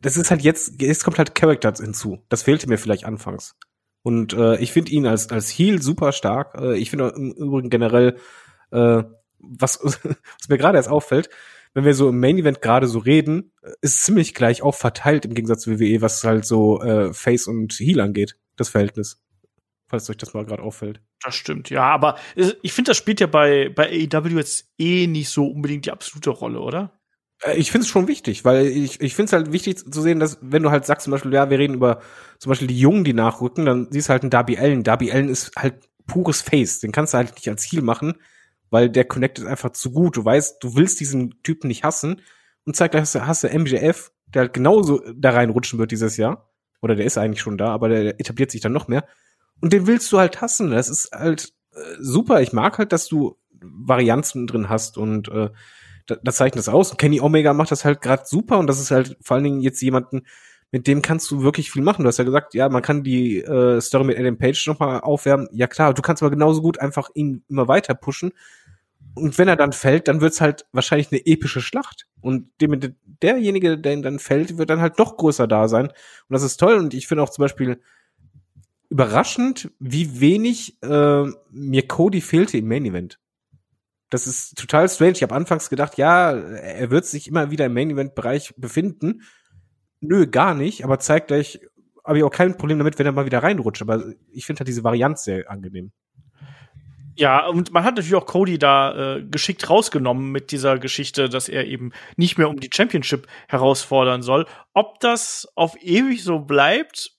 das ist halt jetzt, jetzt kommt halt Character hinzu. Das fehlte mir vielleicht anfangs. Und äh, ich finde ihn als, als Heal super stark. Äh, ich finde im Übrigen generell, äh, was, *laughs* was mir gerade erst auffällt, wenn wir so im Main Event gerade so reden, ist ziemlich gleich auch verteilt im Gegensatz zu WWE, was halt so äh, Face und Heal angeht, das Verhältnis. Falls euch das mal gerade auffällt. Das stimmt, ja, aber ich finde, das spielt ja bei, bei AEW jetzt eh nicht so unbedingt die absolute Rolle, oder? Äh, ich finde es schon wichtig, weil ich, ich finde es halt wichtig zu sehen, dass wenn du halt sagst zum Beispiel, ja, wir reden über zum Beispiel die Jungen, die nachrücken, dann siehst du halt einen Darby Allen. Darby Allen ist halt pures Face. Den kannst du halt nicht als Heal machen, weil der connectet einfach zu gut. Du weißt, du willst diesen Typen nicht hassen und zeig gleich, hast du, hast du MJF, der halt genauso da reinrutschen wird dieses Jahr. Oder der ist eigentlich schon da, aber der etabliert sich dann noch mehr. Und den willst du halt hassen. Das ist halt äh, super. Ich mag halt, dass du Varianzen drin hast und äh, das zeichnet das aus. Und Kenny Omega macht das halt gerade super und das ist halt vor allen Dingen jetzt jemanden, mit dem kannst du wirklich viel machen. Du hast ja gesagt, ja, man kann die äh, Story mit Adam Page nochmal aufwärmen. Ja klar, du kannst aber genauso gut einfach ihn immer weiter pushen. Und wenn er dann fällt, dann wird's halt wahrscheinlich eine epische Schlacht. Und dem, derjenige, der dann fällt, wird dann halt noch größer da sein. Und das ist toll. Und ich finde auch zum Beispiel überraschend, wie wenig äh, mir Cody fehlte im Main Event. Das ist total strange. Ich habe anfangs gedacht, ja, er wird sich immer wieder im Main-Event-Bereich befinden. Nö, gar nicht, aber zeigt gleich, habe ich auch kein Problem damit, wenn er mal wieder reinrutscht. Aber ich finde halt diese Varianz sehr angenehm. Ja, und man hat natürlich auch Cody da äh, geschickt rausgenommen mit dieser Geschichte, dass er eben nicht mehr um die Championship herausfordern soll. Ob das auf ewig so bleibt,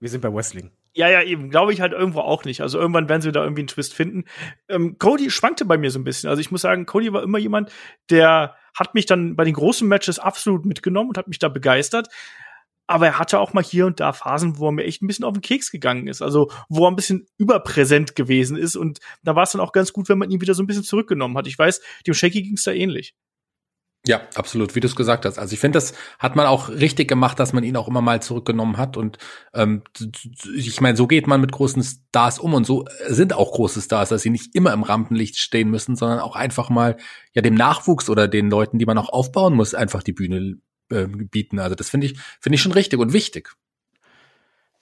Wir sind bei Wrestling. Ja, ja, eben. Glaube ich halt irgendwo auch nicht. Also irgendwann werden sie da irgendwie einen Twist finden. Ähm, Cody schwankte bei mir so ein bisschen. Also ich muss sagen, Cody war immer jemand, der hat mich dann bei den großen Matches absolut mitgenommen und hat mich da begeistert. Aber er hatte auch mal hier und da Phasen, wo er mir echt ein bisschen auf den Keks gegangen ist. Also wo er ein bisschen überpräsent gewesen ist. Und da war es dann auch ganz gut, wenn man ihn wieder so ein bisschen zurückgenommen hat. Ich weiß, dem Shaky ging es da ähnlich. Ja, absolut, wie du es gesagt hast. Also ich finde, das hat man auch richtig gemacht, dass man ihn auch immer mal zurückgenommen hat. Und ähm, ich meine, so geht man mit großen Stars um und so sind auch große Stars, dass sie nicht immer im Rampenlicht stehen müssen, sondern auch einfach mal ja dem Nachwuchs oder den Leuten, die man auch aufbauen muss, einfach die Bühne äh, bieten. Also das finde ich finde ich schon richtig und wichtig.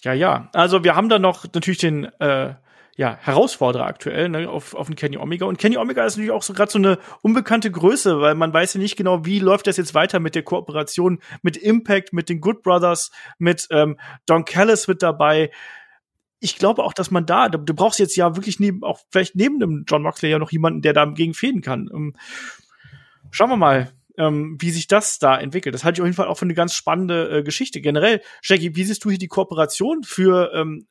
Ja, ja. Also wir haben da noch natürlich den äh, ja, Herausforderer aktuell ne, auf, auf den Kenny Omega. Und Kenny Omega ist natürlich auch so gerade so eine unbekannte Größe, weil man weiß ja nicht genau, wie läuft das jetzt weiter mit der Kooperation mit Impact, mit den Good Brothers, mit ähm, Don Callis mit dabei. Ich glaube auch, dass man da, du brauchst jetzt ja wirklich neben, auch vielleicht neben dem John Moxley ja noch jemanden, der da dagegen fäden kann. Ähm, schauen wir mal, ähm, wie sich das da entwickelt. Das halte ich auf jeden Fall auch für eine ganz spannende äh, Geschichte. Generell, Jackie, wie siehst du hier die Kooperation für ähm,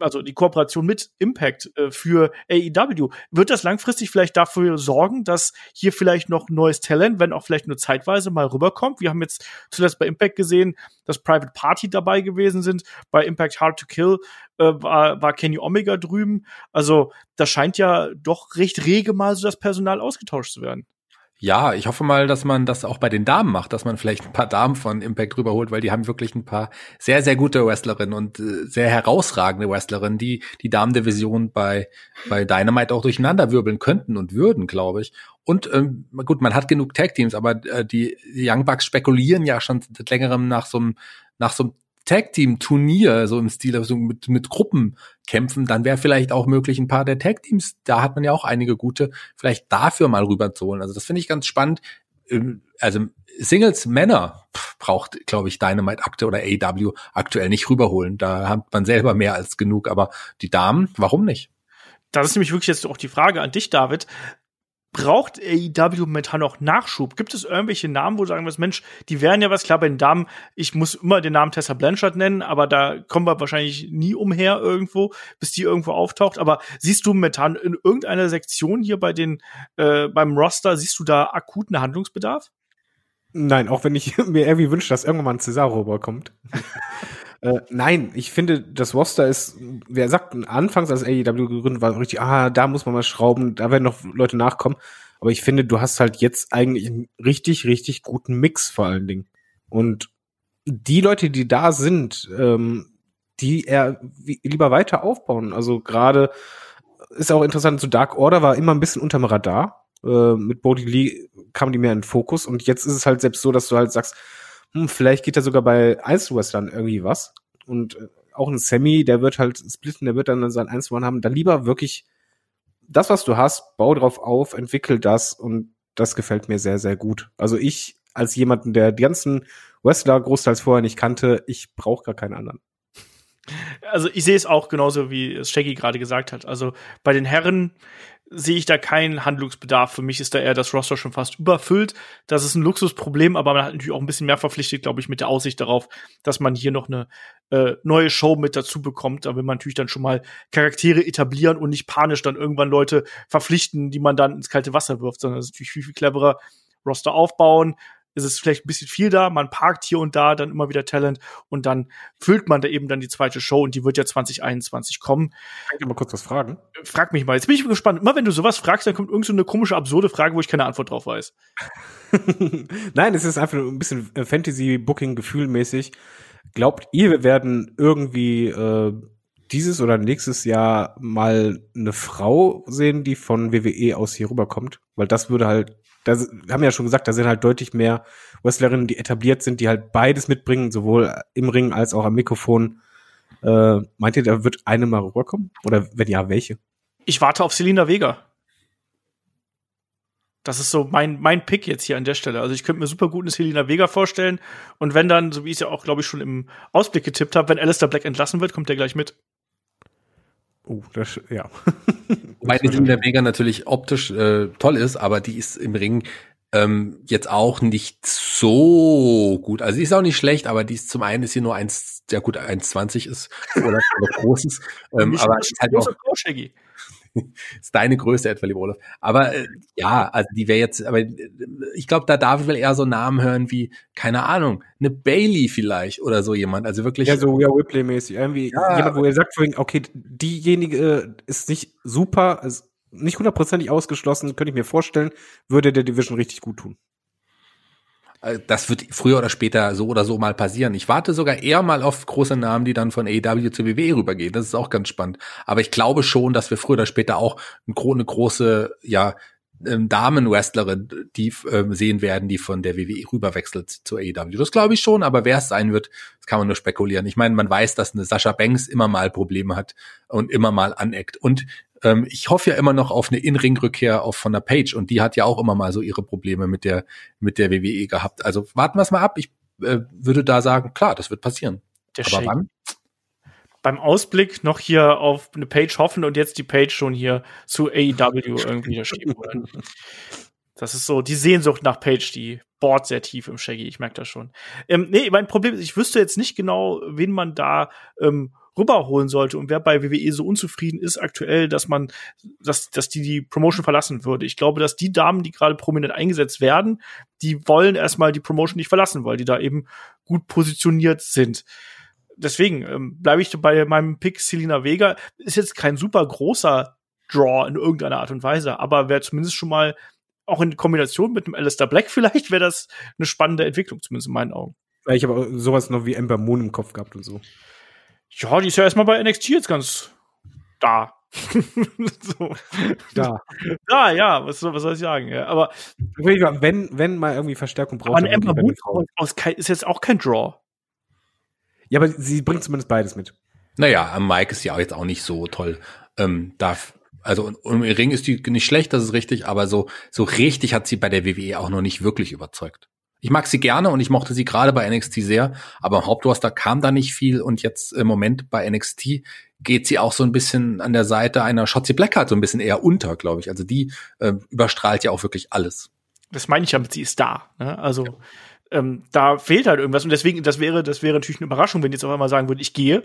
also die Kooperation mit Impact äh, für AEW, wird das langfristig vielleicht dafür sorgen, dass hier vielleicht noch neues Talent, wenn auch vielleicht nur zeitweise mal rüberkommt? Wir haben jetzt zuletzt bei Impact gesehen, dass Private Party dabei gewesen sind. Bei Impact Hard to Kill äh, war, war Kenny Omega drüben. Also da scheint ja doch recht rege mal so das Personal ausgetauscht zu werden. Ja, ich hoffe mal, dass man das auch bei den Damen macht, dass man vielleicht ein paar Damen von Impact rüberholt, weil die haben wirklich ein paar sehr, sehr gute Wrestlerinnen und äh, sehr herausragende Wrestlerinnen, die die Damendivision bei, bei Dynamite auch durcheinander wirbeln könnten und würden, glaube ich. Und ähm, gut, man hat genug Tag-Teams, aber äh, die, die Young Bucks spekulieren ja schon seit längerem nach so einem nach so einem Tag-Team-Turnier, so im Stil also mit, mit Gruppenkämpfen, dann wäre vielleicht auch möglich, ein paar der Tag-Teams, da hat man ja auch einige gute, vielleicht dafür mal rüber zu holen. Also das finde ich ganz spannend. Ähm, also Singles Männer braucht, glaube ich, Dynamite akte oder AW aktuell nicht rüberholen. Da hat man selber mehr als genug. Aber die Damen, warum nicht? Das ist nämlich wirklich jetzt auch die Frage an dich, David braucht AEW momentan noch Nachschub? Gibt es irgendwelche Namen, wo du sagen wirst, Mensch, die wären ja was, klar, bei den Damen, ich muss immer den Namen Tessa Blanchard nennen, aber da kommen wir wahrscheinlich nie umher irgendwo, bis die irgendwo auftaucht. Aber siehst du momentan in irgendeiner Sektion hier bei den, äh, beim Roster, siehst du da akuten Handlungsbedarf? Nein, auch wenn ich *laughs* mir irgendwie wünsche, dass irgendwann ein Cesaro rüberkommt. *laughs* Äh, nein, ich finde, das Roster ist, wer sagt, anfangs als AEW gegründet war, richtig, ah, da muss man mal schrauben, da werden noch Leute nachkommen. Aber ich finde, du hast halt jetzt eigentlich einen richtig, richtig guten Mix vor allen Dingen. Und die Leute, die da sind, ähm, die er lieber weiter aufbauen. Also gerade ist auch interessant, so Dark Order war immer ein bisschen unterm Radar. Äh, mit Bodhi Lee kam die mehr in den Fokus und jetzt ist es halt selbst so, dass du halt sagst, hm, vielleicht geht da sogar bei Eiswrestlern irgendwie was. Und äh, auch ein Sammy, der wird halt splitten, der wird dann sein 1 One haben. Dann lieber wirklich das, was du hast, bau drauf auf, entwickel das und das gefällt mir sehr, sehr gut. Also ich als jemanden, der die ganzen Wrestler großteils vorher nicht kannte, ich brauche gar keinen anderen. Also ich sehe es auch genauso, wie es Shaggy gerade gesagt hat. Also bei den Herren sehe ich da keinen Handlungsbedarf. Für mich ist da eher das Roster schon fast überfüllt. Das ist ein Luxusproblem, aber man hat natürlich auch ein bisschen mehr verpflichtet, glaube ich, mit der Aussicht darauf, dass man hier noch eine äh, neue Show mit dazu bekommt. Da will man natürlich dann schon mal Charaktere etablieren und nicht panisch dann irgendwann Leute verpflichten, die man dann ins kalte Wasser wirft, sondern es ist natürlich viel, viel cleverer. Roster aufbauen, ist es vielleicht ein bisschen viel da, man parkt hier und da dann immer wieder Talent und dann füllt man da eben dann die zweite Show und die wird ja 2021 kommen. Kann ich mal kurz was fragen? Frag mich mal, jetzt bin ich gespannt. Immer wenn du sowas fragst, dann kommt irgend so eine komische, absurde Frage, wo ich keine Antwort drauf weiß. *laughs* Nein, es ist einfach ein bisschen Fantasy-Booking-Gefühlmäßig. Glaubt ihr, wir werden irgendwie äh, dieses oder nächstes Jahr mal eine Frau sehen, die von WWE aus hier rüberkommt? Weil das würde halt da haben ja schon gesagt, da sind halt deutlich mehr Wrestlerinnen, die etabliert sind, die halt beides mitbringen, sowohl im Ring als auch am Mikrofon. Äh, meint ihr, da wird eine mal rüberkommen? Oder wenn ja, welche? Ich warte auf Selina Vega. Das ist so mein, mein Pick jetzt hier an der Stelle. Also ich könnte mir super gut eine Selina Vega vorstellen. Und wenn dann, so wie ich es ja auch, glaube ich, schon im Ausblick getippt habe, wenn Alistair Black entlassen wird, kommt der gleich mit. Oh, das, ja. *laughs* Wobei die Selina Vega natürlich optisch äh, toll ist, aber die ist im Ring ähm, jetzt auch nicht so gut. Also sie ist auch nicht schlecht, aber die ist zum einen ist sie nur eins, ja gut, 1,20 ist oder was *laughs* Großes. ähm, aber ist halt auch, *laughs* ist deine Größe etwa, lieber Olaf. Aber äh, ja, also die wäre jetzt, aber äh, ich glaube, da darf ich wohl eher so Namen hören wie, keine Ahnung, eine Bailey vielleicht oder so jemand. Also wirklich. Ja, so ja, Whipley-mäßig. Irgendwie ja, jemand, wo ihr sagt vorhin, okay, diejenige ist nicht super, ist nicht hundertprozentig ausgeschlossen, könnte ich mir vorstellen, würde der Division richtig gut tun. Äh, das wird früher oder später so oder so mal passieren. Ich warte sogar eher mal auf große Namen, die dann von AEW zu WWE rübergehen. Das ist auch ganz spannend. Aber ich glaube schon, dass wir früher oder später auch eine große, ja, ähm, Damen-Wrestlerin, die ähm, sehen werden, die von der WWE rüberwechselt zu AEW. Das glaube ich schon, aber wer es sein wird, das kann man nur spekulieren. Ich meine, man weiß, dass eine Sascha Banks immer mal Probleme hat und immer mal aneckt. Und ähm, ich hoffe ja immer noch auf eine In-Ring-Rückkehr auf von der Page und die hat ja auch immer mal so ihre Probleme mit der mit der WWE gehabt. Also warten wir es mal ab. Ich äh, würde da sagen, klar, das wird passieren. Der Aber Shake. wann? Beim Ausblick noch hier auf eine Page hoffen und jetzt die Page schon hier zu AEW *laughs* irgendwie schieben wollen. Das ist so die Sehnsucht nach Page, die bohrt sehr tief im Shaggy. Ich merke das schon. Ähm, nee, mein Problem ist, ich wüsste jetzt nicht genau, wen man da ähm, rüberholen sollte und wer bei WWE so unzufrieden ist aktuell, dass man, dass, dass die die Promotion verlassen würde. Ich glaube, dass die Damen, die gerade prominent eingesetzt werden, die wollen erstmal die Promotion nicht verlassen, weil die da eben gut positioniert sind. Deswegen ähm, bleibe ich bei meinem Pick Selina Vega. Ist jetzt kein super großer Draw in irgendeiner Art und Weise, aber wäre zumindest schon mal auch in Kombination mit einem Alistair Black *laughs* vielleicht wäre das eine spannende Entwicklung, zumindest in meinen Augen. Ich habe sowas noch wie Ember Moon im Kopf gehabt und so. Ja, die ist ja erstmal bei NXT jetzt ganz da. *laughs* so. Da. Da, ja, was, was soll ich sagen? Ja, aber wenn, wenn mal irgendwie Verstärkung braucht. Aber Ember Moon ist jetzt auch kein Draw. Ja, aber sie bringt zumindest beides mit. Naja, am Mike ist ja auch jetzt auch nicht so toll. Ähm, darf, also im Ring ist die nicht schlecht, das ist richtig, aber so, so richtig hat sie bei der WWE auch noch nicht wirklich überzeugt. Ich mag sie gerne und ich mochte sie gerade bei NXT sehr, aber im Hauptroster kam da nicht viel und jetzt im Moment bei NXT geht sie auch so ein bisschen an der Seite einer Shotzi Blackheart so ein bisschen eher unter, glaube ich. Also die äh, überstrahlt ja auch wirklich alles. Das meine ich ja, sie ist da. Ne? Also ja. Ähm, da fehlt halt irgendwas und deswegen, das wäre, das wäre natürlich eine Überraschung, wenn die jetzt auf einmal sagen würde, ich gehe.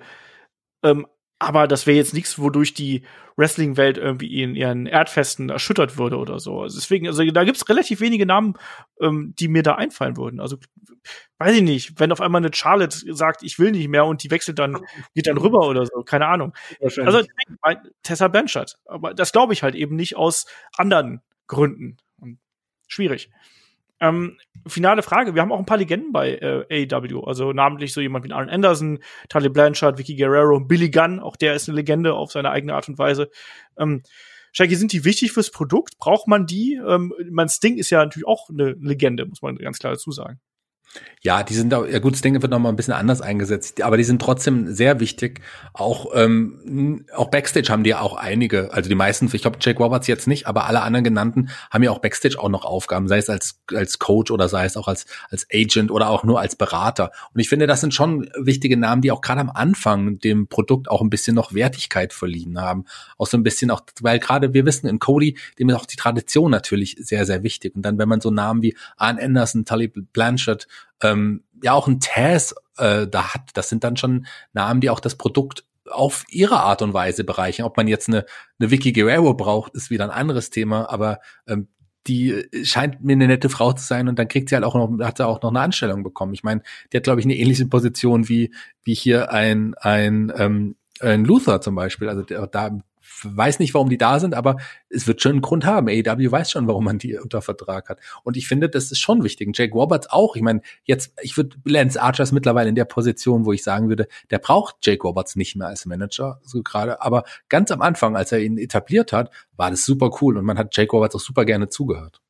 Ähm, aber das wäre jetzt nichts, wodurch die Wrestling-Welt irgendwie in ihren Erdfesten erschüttert würde oder so. Also deswegen, also da gibt's relativ wenige Namen, ähm, die mir da einfallen würden. Also weiß ich nicht, wenn auf einmal eine Charlotte sagt, ich will nicht mehr und die wechselt dann, geht dann rüber oder so, keine Ahnung. Also Tessa Blanchard. Aber das glaube ich halt eben nicht aus anderen Gründen. Schwierig. Ähm, finale Frage. Wir haben auch ein paar Legenden bei äh, AEW. Also namentlich so jemand wie Arn Anderson, Tully Blanchard, Vicky Guerrero, Billy Gunn. Auch der ist eine Legende auf seine eigene Art und Weise. Ähm, Shaggy, sind die wichtig fürs Produkt? Braucht man die? Ähm, mein Sting ist ja natürlich auch eine Legende, muss man ganz klar dazu sagen. Ja, die sind auch, ja gut, das Ding wird nochmal ein bisschen anders eingesetzt, aber die sind trotzdem sehr wichtig. Auch, ähm, auch Backstage haben die ja auch einige, also die meisten, ich glaube Jake Roberts jetzt nicht, aber alle anderen genannten haben ja auch Backstage auch noch Aufgaben, sei es als, als Coach oder sei es auch als, als Agent oder auch nur als Berater. Und ich finde, das sind schon wichtige Namen, die auch gerade am Anfang dem Produkt auch ein bisschen noch Wertigkeit verliehen haben. Auch so ein bisschen auch, weil gerade wir wissen, in Cody, dem ist auch die Tradition natürlich sehr, sehr wichtig. Und dann, wenn man so Namen wie Arn Anderson, Tully Blanchard, ähm, ja auch ein Taz äh, da hat. Das sind dann schon Namen, die auch das Produkt auf ihre Art und Weise bereichern. Ob man jetzt eine, eine Vicky Guerrero braucht, ist wieder ein anderes Thema, aber ähm, die scheint mir eine nette Frau zu sein und dann kriegt sie halt auch noch, hat sie auch noch eine Anstellung bekommen. Ich meine, die hat, glaube ich, eine ähnliche Position wie, wie hier ein, ein, ähm, ein Luther zum Beispiel. Also da weiß nicht, warum die da sind, aber es wird schon einen Grund haben. AEW weiß schon, warum man die unter Vertrag hat. Und ich finde, das ist schon wichtig. Jake Roberts auch. Ich meine, jetzt, ich würde, Lance Archer ist mittlerweile in der Position, wo ich sagen würde, der braucht Jake Roberts nicht mehr als Manager, so gerade. Aber ganz am Anfang, als er ihn etabliert hat, war das super cool und man hat Jake Roberts auch super gerne zugehört.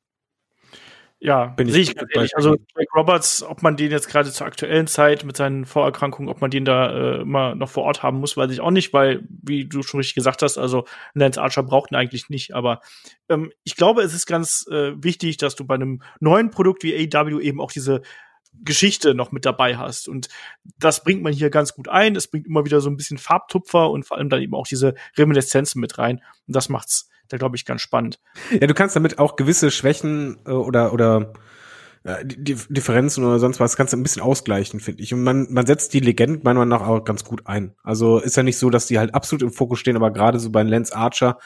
Ja, bin sehe ich ganz ehrlich. Also Jake Roberts, ob man den jetzt gerade zur aktuellen Zeit mit seinen Vorerkrankungen, ob man den da äh, immer noch vor Ort haben muss, weiß ich auch nicht, weil, wie du schon richtig gesagt hast, also Lance Archer braucht ihn eigentlich nicht. Aber ähm, ich glaube, es ist ganz äh, wichtig, dass du bei einem neuen Produkt wie AW eben auch diese Geschichte noch mit dabei hast. Und das bringt man hier ganz gut ein. Es bringt immer wieder so ein bisschen Farbtupfer und vor allem dann eben auch diese Reminiszenzen mit rein. Und das macht's da glaube ich, ganz spannend. Ja, du kannst damit auch gewisse Schwächen äh, oder, oder die Differenzen oder sonst was kannst du ein bisschen ausgleichen, finde ich. Und man, man setzt die Legenden meiner Meinung nach auch ganz gut ein. Also ist ja nicht so, dass die halt absolut im Fokus stehen, aber gerade so bei Lance Archer,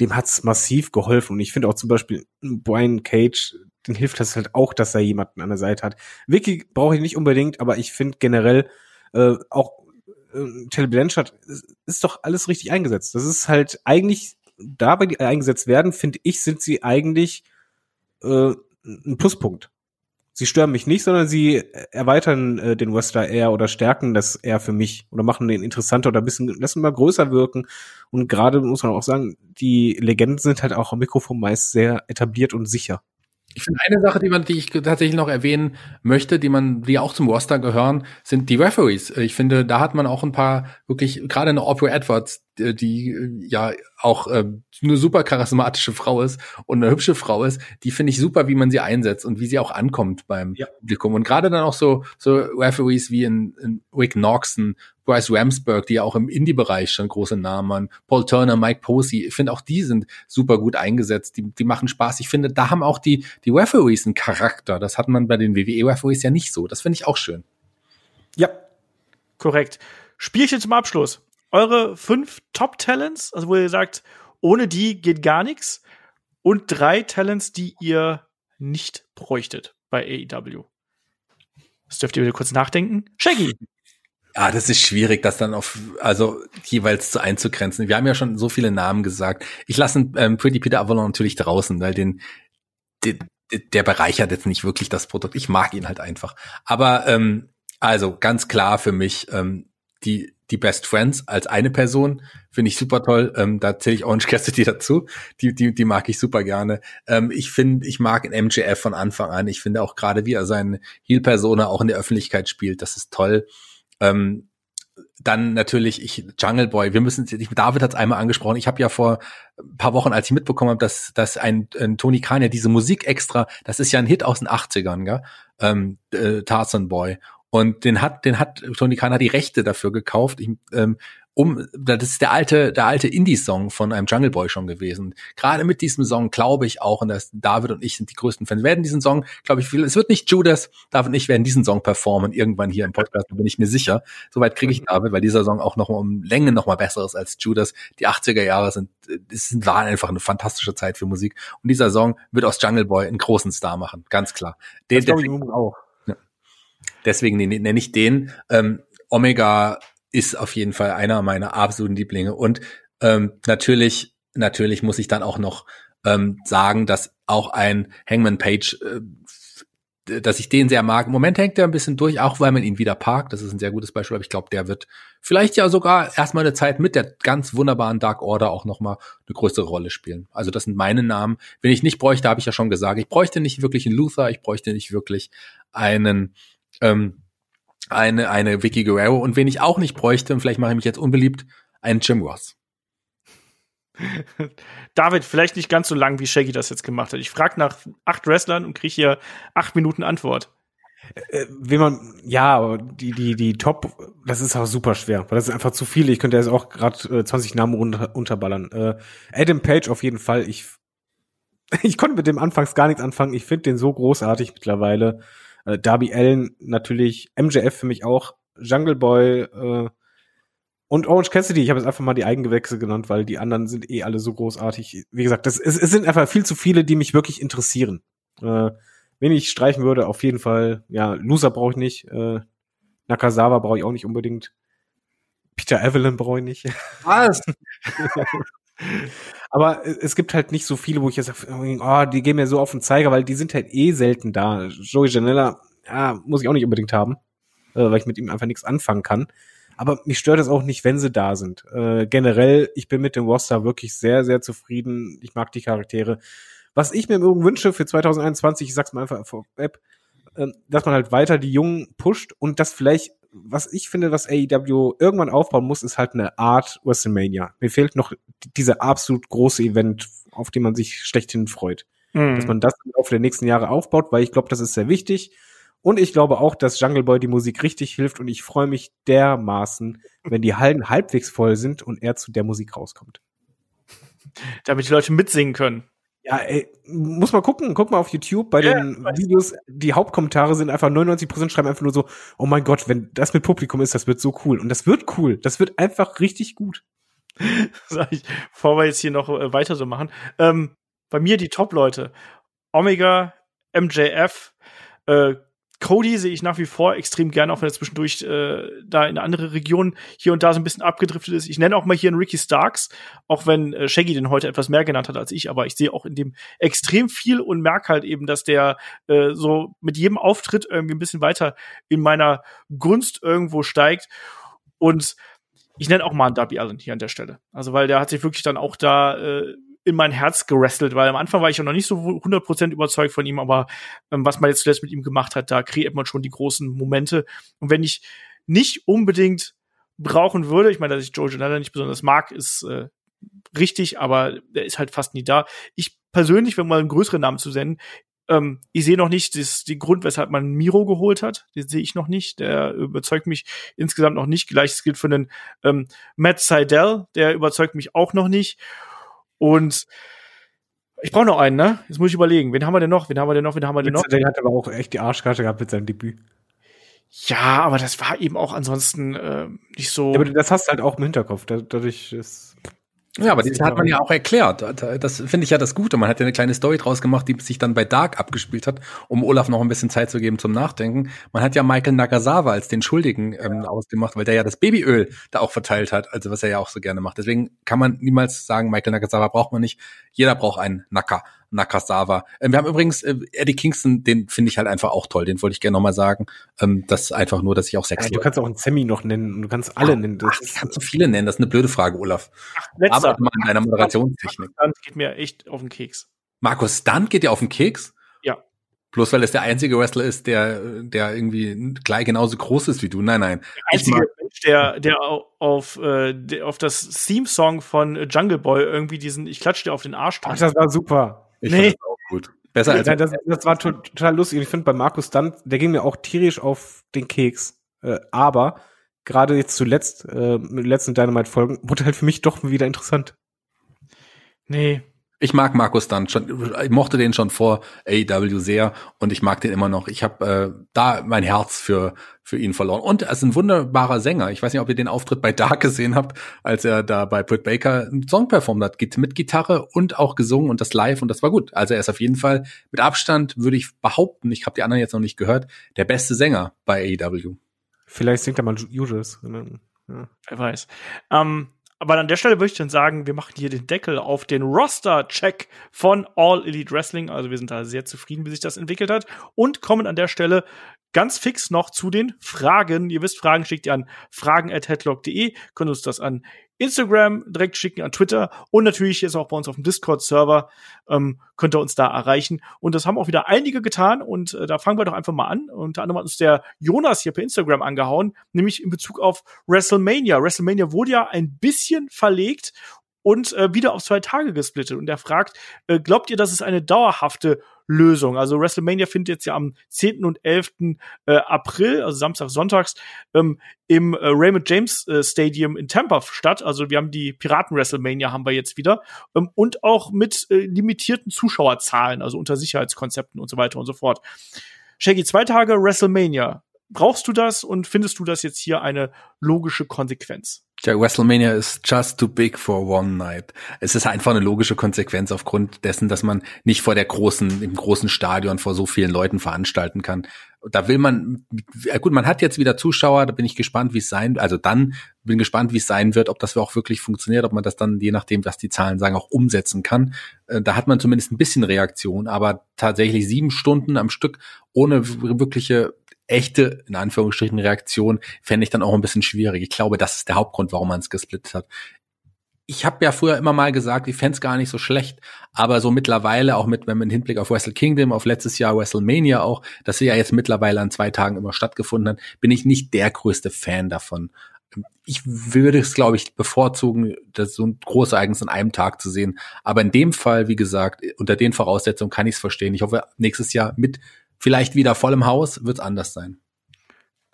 dem hat's massiv geholfen. Und ich finde auch zum Beispiel Brian Cage, den hilft das halt auch, dass er jemanden an der Seite hat. Vicky brauche ich nicht unbedingt, aber ich finde generell äh, auch äh, Telly Blanchard ist, ist doch alles richtig eingesetzt. Das ist halt eigentlich dabei, die eingesetzt werden, finde ich, sind sie eigentlich äh, ein Pluspunkt sie stören mich nicht, sondern sie erweitern äh, den Wrestler eher oder stärken das eher für mich oder machen den interessanter oder ein bisschen, lassen mal größer wirken. Und gerade muss man auch sagen, die Legenden sind halt auch am Mikrofon meist sehr etabliert und sicher. Ich finde eine Sache, die man, die ich tatsächlich noch erwähnen möchte, die man, die auch zum Roster gehören, sind die Referees. Ich finde, da hat man auch ein paar wirklich, gerade eine Aubrey Edwards, die, die ja auch äh, eine super charismatische Frau ist und eine hübsche Frau ist, die finde ich super, wie man sie einsetzt und wie sie auch ankommt beim ja. Publikum. Und gerade dann auch so, so Referees wie in, in Rick Noxon, Bryce Ramsberg, die ja auch im Indie-Bereich schon große Namen waren, Paul Turner, Mike Posey, ich finde auch die sind super gut eingesetzt, die, die machen Spaß. Ich finde, da haben auch die, die Referees einen Charakter. Das hat man bei den WWE-Referees ja nicht so. Das finde ich auch schön. Ja, korrekt. Spielchen zum Abschluss eure fünf Top-Talents, also wo ihr sagt, ohne die geht gar nichts, und drei Talents, die ihr nicht bräuchtet bei AEW. Das dürft ihr wieder kurz nachdenken. Shaggy. Ja, das ist schwierig, das dann auf, also jeweils zu einzugrenzen. Wir haben ja schon so viele Namen gesagt. Ich lasse ähm, Pretty Peter Avalon natürlich draußen, weil den, den, der bereichert jetzt nicht wirklich das Produkt. Ich mag ihn halt einfach. Aber ähm, also ganz klar für mich ähm, die die Best Friends als eine Person finde ich super toll. Ähm, da zähle ich Orange Cassidy *laughs* dazu. Die, die, die mag ich super gerne. Ähm, ich finde, ich mag MJF von Anfang an. Ich finde auch gerade, wie er seine Heel-Persona auch in der Öffentlichkeit spielt, das ist toll. Ähm, dann natürlich ich Jungle Boy. Wir müssen David hat es einmal angesprochen. Ich habe ja vor ein paar Wochen, als ich mitbekommen habe, dass dass ein, ein Tony Khan ja diese Musik extra, das ist ja ein Hit aus den 80ern, gell? Ähm, äh, Tarzan Boy und den hat, den hat Tony Khan hat die Rechte dafür gekauft. Ich, ähm, um, das ist der alte, der alte Indie-Song von einem Jungle Boy schon gewesen. Gerade mit diesem Song glaube ich auch, und das David und ich sind die größten Fans, werden diesen Song, glaube ich, viel, es wird nicht Judas, David und ich werden diesen Song performen irgendwann hier im Podcast, da bin ich mir sicher. Soweit kriege ich mhm. David, weil dieser Song auch noch mal um Länge noch mal besser ist als Judas. Die 80er Jahre sind, es waren einfach eine fantastische Zeit für Musik. Und dieser Song wird aus Jungle Boy einen großen Star machen, ganz klar. Den, das ich auch. Deswegen nenne ich den. Ähm, Omega ist auf jeden Fall einer meiner absoluten Lieblinge. Und ähm, natürlich, natürlich muss ich dann auch noch ähm, sagen, dass auch ein Hangman Page, äh, dass ich den sehr mag. Im Moment hängt er ein bisschen durch, auch weil man ihn wieder parkt. Das ist ein sehr gutes Beispiel, aber ich glaube, der wird vielleicht ja sogar erstmal eine Zeit mit der ganz wunderbaren Dark Order auch nochmal eine größere Rolle spielen. Also das sind meine Namen. Wenn ich nicht bräuchte, habe ich ja schon gesagt, ich bräuchte nicht wirklich einen Luther, ich bräuchte nicht wirklich einen ähm, eine, eine Vicky Guerrero und wen ich auch nicht bräuchte, und vielleicht mache ich mich jetzt unbeliebt, einen Jim Ross. *laughs* David, vielleicht nicht ganz so lang, wie Shaggy das jetzt gemacht hat. Ich frage nach acht Wrestlern und kriege hier acht Minuten Antwort. Äh, wenn man, ja, die, die, die Top, das ist auch super schwer, weil das ist einfach zu viele. Ich könnte jetzt auch gerade äh, 20 Namen runter, unterballern. Äh, Adam Page auf jeden Fall. Ich, *laughs* ich konnte mit dem anfangs gar nichts anfangen. Ich finde den so großartig mittlerweile. Äh, Darby Allen natürlich, MJF für mich auch, Jungle Boy äh, und Orange Cassidy. Ich habe jetzt einfach mal die Eigengewächse genannt, weil die anderen sind eh alle so großartig. Wie gesagt, das, es, es sind einfach viel zu viele, die mich wirklich interessieren. Äh, wenn ich streichen würde, auf jeden Fall, ja, Loser brauche ich nicht, äh, Nakazawa brauche ich auch nicht unbedingt. Peter Evelyn brauche ich nicht. Was? *laughs* Aber es gibt halt nicht so viele, wo ich jetzt sage, oh, die gehen mir so auf den Zeiger, weil die sind halt eh selten da. Joey Janella, ja, muss ich auch nicht unbedingt haben, äh, weil ich mit ihm einfach nichts anfangen kann. Aber mich stört es auch nicht, wenn sie da sind. Äh, generell, ich bin mit dem Roster wirklich sehr, sehr zufrieden. Ich mag die Charaktere. Was ich mir im Übrigen wünsche für 2021, ich sag's mal einfach vorweg, äh, dass man halt weiter die Jungen pusht und dass vielleicht was ich finde, was AEW irgendwann aufbauen muss, ist halt eine Art WrestleMania. Mir fehlt noch dieser absolut große Event, auf den man sich schlechthin freut. Mhm. Dass man das im Laufe der nächsten Jahre aufbaut, weil ich glaube, das ist sehr wichtig. Und ich glaube auch, dass Jungle Boy die Musik richtig hilft und ich freue mich dermaßen, wenn die Hallen halbwegs voll sind und er zu der Musik rauskommt. Damit die Leute mitsingen können. Ja, ey, muss mal gucken, guck mal auf YouTube bei Ja, den Videos, die Hauptkommentare sind einfach 99% schreiben einfach nur so, oh mein Gott, wenn das mit Publikum ist, das wird so cool. Und das wird cool. Das wird einfach richtig gut. *laughs* Sag ich, bevor wir jetzt hier noch äh, weiter so machen. Ähm, bei mir die Top-Leute. Omega, MJF, äh, Cody sehe ich nach wie vor extrem gerne, auch wenn er zwischendurch äh, da in andere Region hier und da so ein bisschen abgedriftet ist. Ich nenne auch mal hier einen Ricky Starks, auch wenn äh, Shaggy den heute etwas mehr genannt hat als ich, aber ich sehe auch in dem extrem viel und merke halt eben, dass der äh, so mit jedem Auftritt irgendwie ein bisschen weiter in meiner Gunst irgendwo steigt. Und ich nenne auch mal einen Darby Allen hier an der Stelle. Also, weil der hat sich wirklich dann auch da äh, in mein Herz gerestelt, weil am Anfang war ich ja noch nicht so 100% überzeugt von ihm, aber ähm, was man jetzt zuletzt mit ihm gemacht hat, da kreiert man schon die großen Momente. Und wenn ich nicht unbedingt brauchen würde, ich meine, dass ich Joe Janella nicht besonders mag, ist äh, richtig, aber der ist halt fast nie da. Ich persönlich, wenn mal einen größeren Namen zu senden, ähm, ich sehe noch nicht das, den Grund, weshalb man Miro geholt hat. Den sehe ich noch nicht. Der überzeugt mich insgesamt noch nicht. Gleiches gilt für den ähm, Matt Seidel. Der überzeugt mich auch noch nicht. Und ich brauche noch einen, ne? Jetzt muss ich überlegen. Wen haben wir denn noch? Wen haben wir denn noch? Wen haben wir denn noch? Der hat aber auch echt die Arschkarte gehabt mit seinem Debüt. Ja, aber das war eben auch ansonsten äh, nicht so. Ja, aber das hast du halt auch im Hinterkopf. Da- Dadurch ist. Ja, aber das hat man ja auch erklärt. Das finde ich ja das Gute. Man hat ja eine kleine Story draus gemacht, die sich dann bei Dark abgespielt hat, um Olaf noch ein bisschen Zeit zu geben zum Nachdenken. Man hat ja Michael Nagasawa als den Schuldigen ähm, ausgemacht, weil der ja das Babyöl da auch verteilt hat, also was er ja auch so gerne macht. Deswegen kann man niemals sagen, Michael Nagasawa braucht man nicht. Jeder braucht einen Naka. Nakasawa. Ähm, wir haben übrigens äh, Eddie Kingston, den finde ich halt einfach auch toll. Den wollte ich gerne nochmal sagen. Ähm, das ist einfach nur, dass ich auch sechs Ja, du kannst auch einen Sammy noch nennen und du kannst alle nennen. Das Ach, ich kann so viele nennen. Das ist eine blöde Frage, Olaf. letzter. Aber mal in deiner Moderationstechnik. Das geht mir echt auf den Keks. Markus Stunt geht dir auf den Keks? Ja. Bloß weil es der einzige Wrestler ist, der, der irgendwie gleich genauso groß ist wie du. Nein, nein. Der einzige Mensch, der, der au- auf, äh, der auf das Theme-Song von Jungle Boy irgendwie diesen Ich klatsche dir auf den Arsch Ach, das war super. Ich Nee. fand das auch gut. Besser als Nein, das, das war to- total lustig. Und ich finde bei Markus Dunn, der ging mir auch tierisch auf den Keks. Äh, aber gerade jetzt zuletzt, äh, mit den letzten Dynamite-Folgen, wurde halt für mich doch wieder interessant. Nee. Ich mag Markus Stunt schon. Ich mochte den schon vor AEW sehr und ich mag den immer noch. Ich habe äh, da mein Herz für für ihn verloren. Und er ist ein wunderbarer Sänger. Ich weiß nicht, ob ihr den Auftritt bei Dark gesehen habt, als er da bei Britt Baker einen Song performt hat, mit Gitarre und auch gesungen und das live und das war gut. Also er ist auf jeden Fall mit Abstand, würde ich behaupten, ich habe die anderen jetzt noch nicht gehört, der beste Sänger bei AEW. Vielleicht singt er mal Judas. Ja. Wer weiß. Ähm, aber an der Stelle würde ich dann sagen, wir machen hier den Deckel auf den Roster-Check von All Elite Wrestling. Also wir sind da sehr zufrieden, wie sich das entwickelt hat. Und kommen an der Stelle ganz fix noch zu den Fragen. Ihr wisst, Fragen schickt ihr an fragen.headlock.de. Könnt uns das an Instagram direkt schicken, an Twitter und natürlich jetzt auch bei uns auf dem Discord-Server ähm, könnt ihr uns da erreichen. Und das haben auch wieder einige getan und äh, da fangen wir doch einfach mal an. Unter anderem hat uns der Jonas hier per Instagram angehauen, nämlich in Bezug auf WrestleMania. WrestleMania wurde ja ein bisschen verlegt und äh, wieder auf zwei Tage gesplittet. Und er fragt, äh, glaubt ihr, das ist eine dauerhafte Lösung? Also WrestleMania findet jetzt ja am 10. und 11. Äh, April, also Samstag, Sonntags, ähm, im äh, Raymond James äh, Stadium in Tampa statt. Also wir haben die Piraten WrestleMania haben wir jetzt wieder ähm, und auch mit äh, limitierten Zuschauerzahlen, also unter Sicherheitskonzepten und so weiter und so fort. Shaggy, zwei Tage WrestleMania. Brauchst du das und findest du das jetzt hier eine logische Konsequenz? Tja, WrestleMania ist just too big for one night. Es ist einfach eine logische Konsequenz aufgrund dessen, dass man nicht vor der großen, im großen Stadion vor so vielen Leuten veranstalten kann. Da will man, ja gut, man hat jetzt wieder Zuschauer, da bin ich gespannt, wie es sein, also dann bin gespannt, wie es sein wird, ob das auch wirklich funktioniert, ob man das dann, je nachdem, was die Zahlen sagen, auch umsetzen kann. Äh, Da hat man zumindest ein bisschen Reaktion, aber tatsächlich sieben Stunden am Stück ohne wirkliche echte, in Anführungsstrichen, Reaktion fände ich dann auch ein bisschen schwierig. Ich glaube, das ist der Hauptgrund, warum man es gesplittet hat. Ich habe ja früher immer mal gesagt, ich fände es gar nicht so schlecht, aber so mittlerweile, auch mit, wenn man im Hinblick auf Wrestle Kingdom, auf letztes Jahr WrestleMania auch, dass sie ja jetzt mittlerweile an zwei Tagen immer stattgefunden hat, bin ich nicht der größte Fan davon. Ich würde es, glaube ich, bevorzugen, das so ein großes Ereignis an einem Tag zu sehen. Aber in dem Fall, wie gesagt, unter den Voraussetzungen kann ich es verstehen. Ich hoffe, nächstes Jahr mit vielleicht wieder vollem Haus wird es anders sein.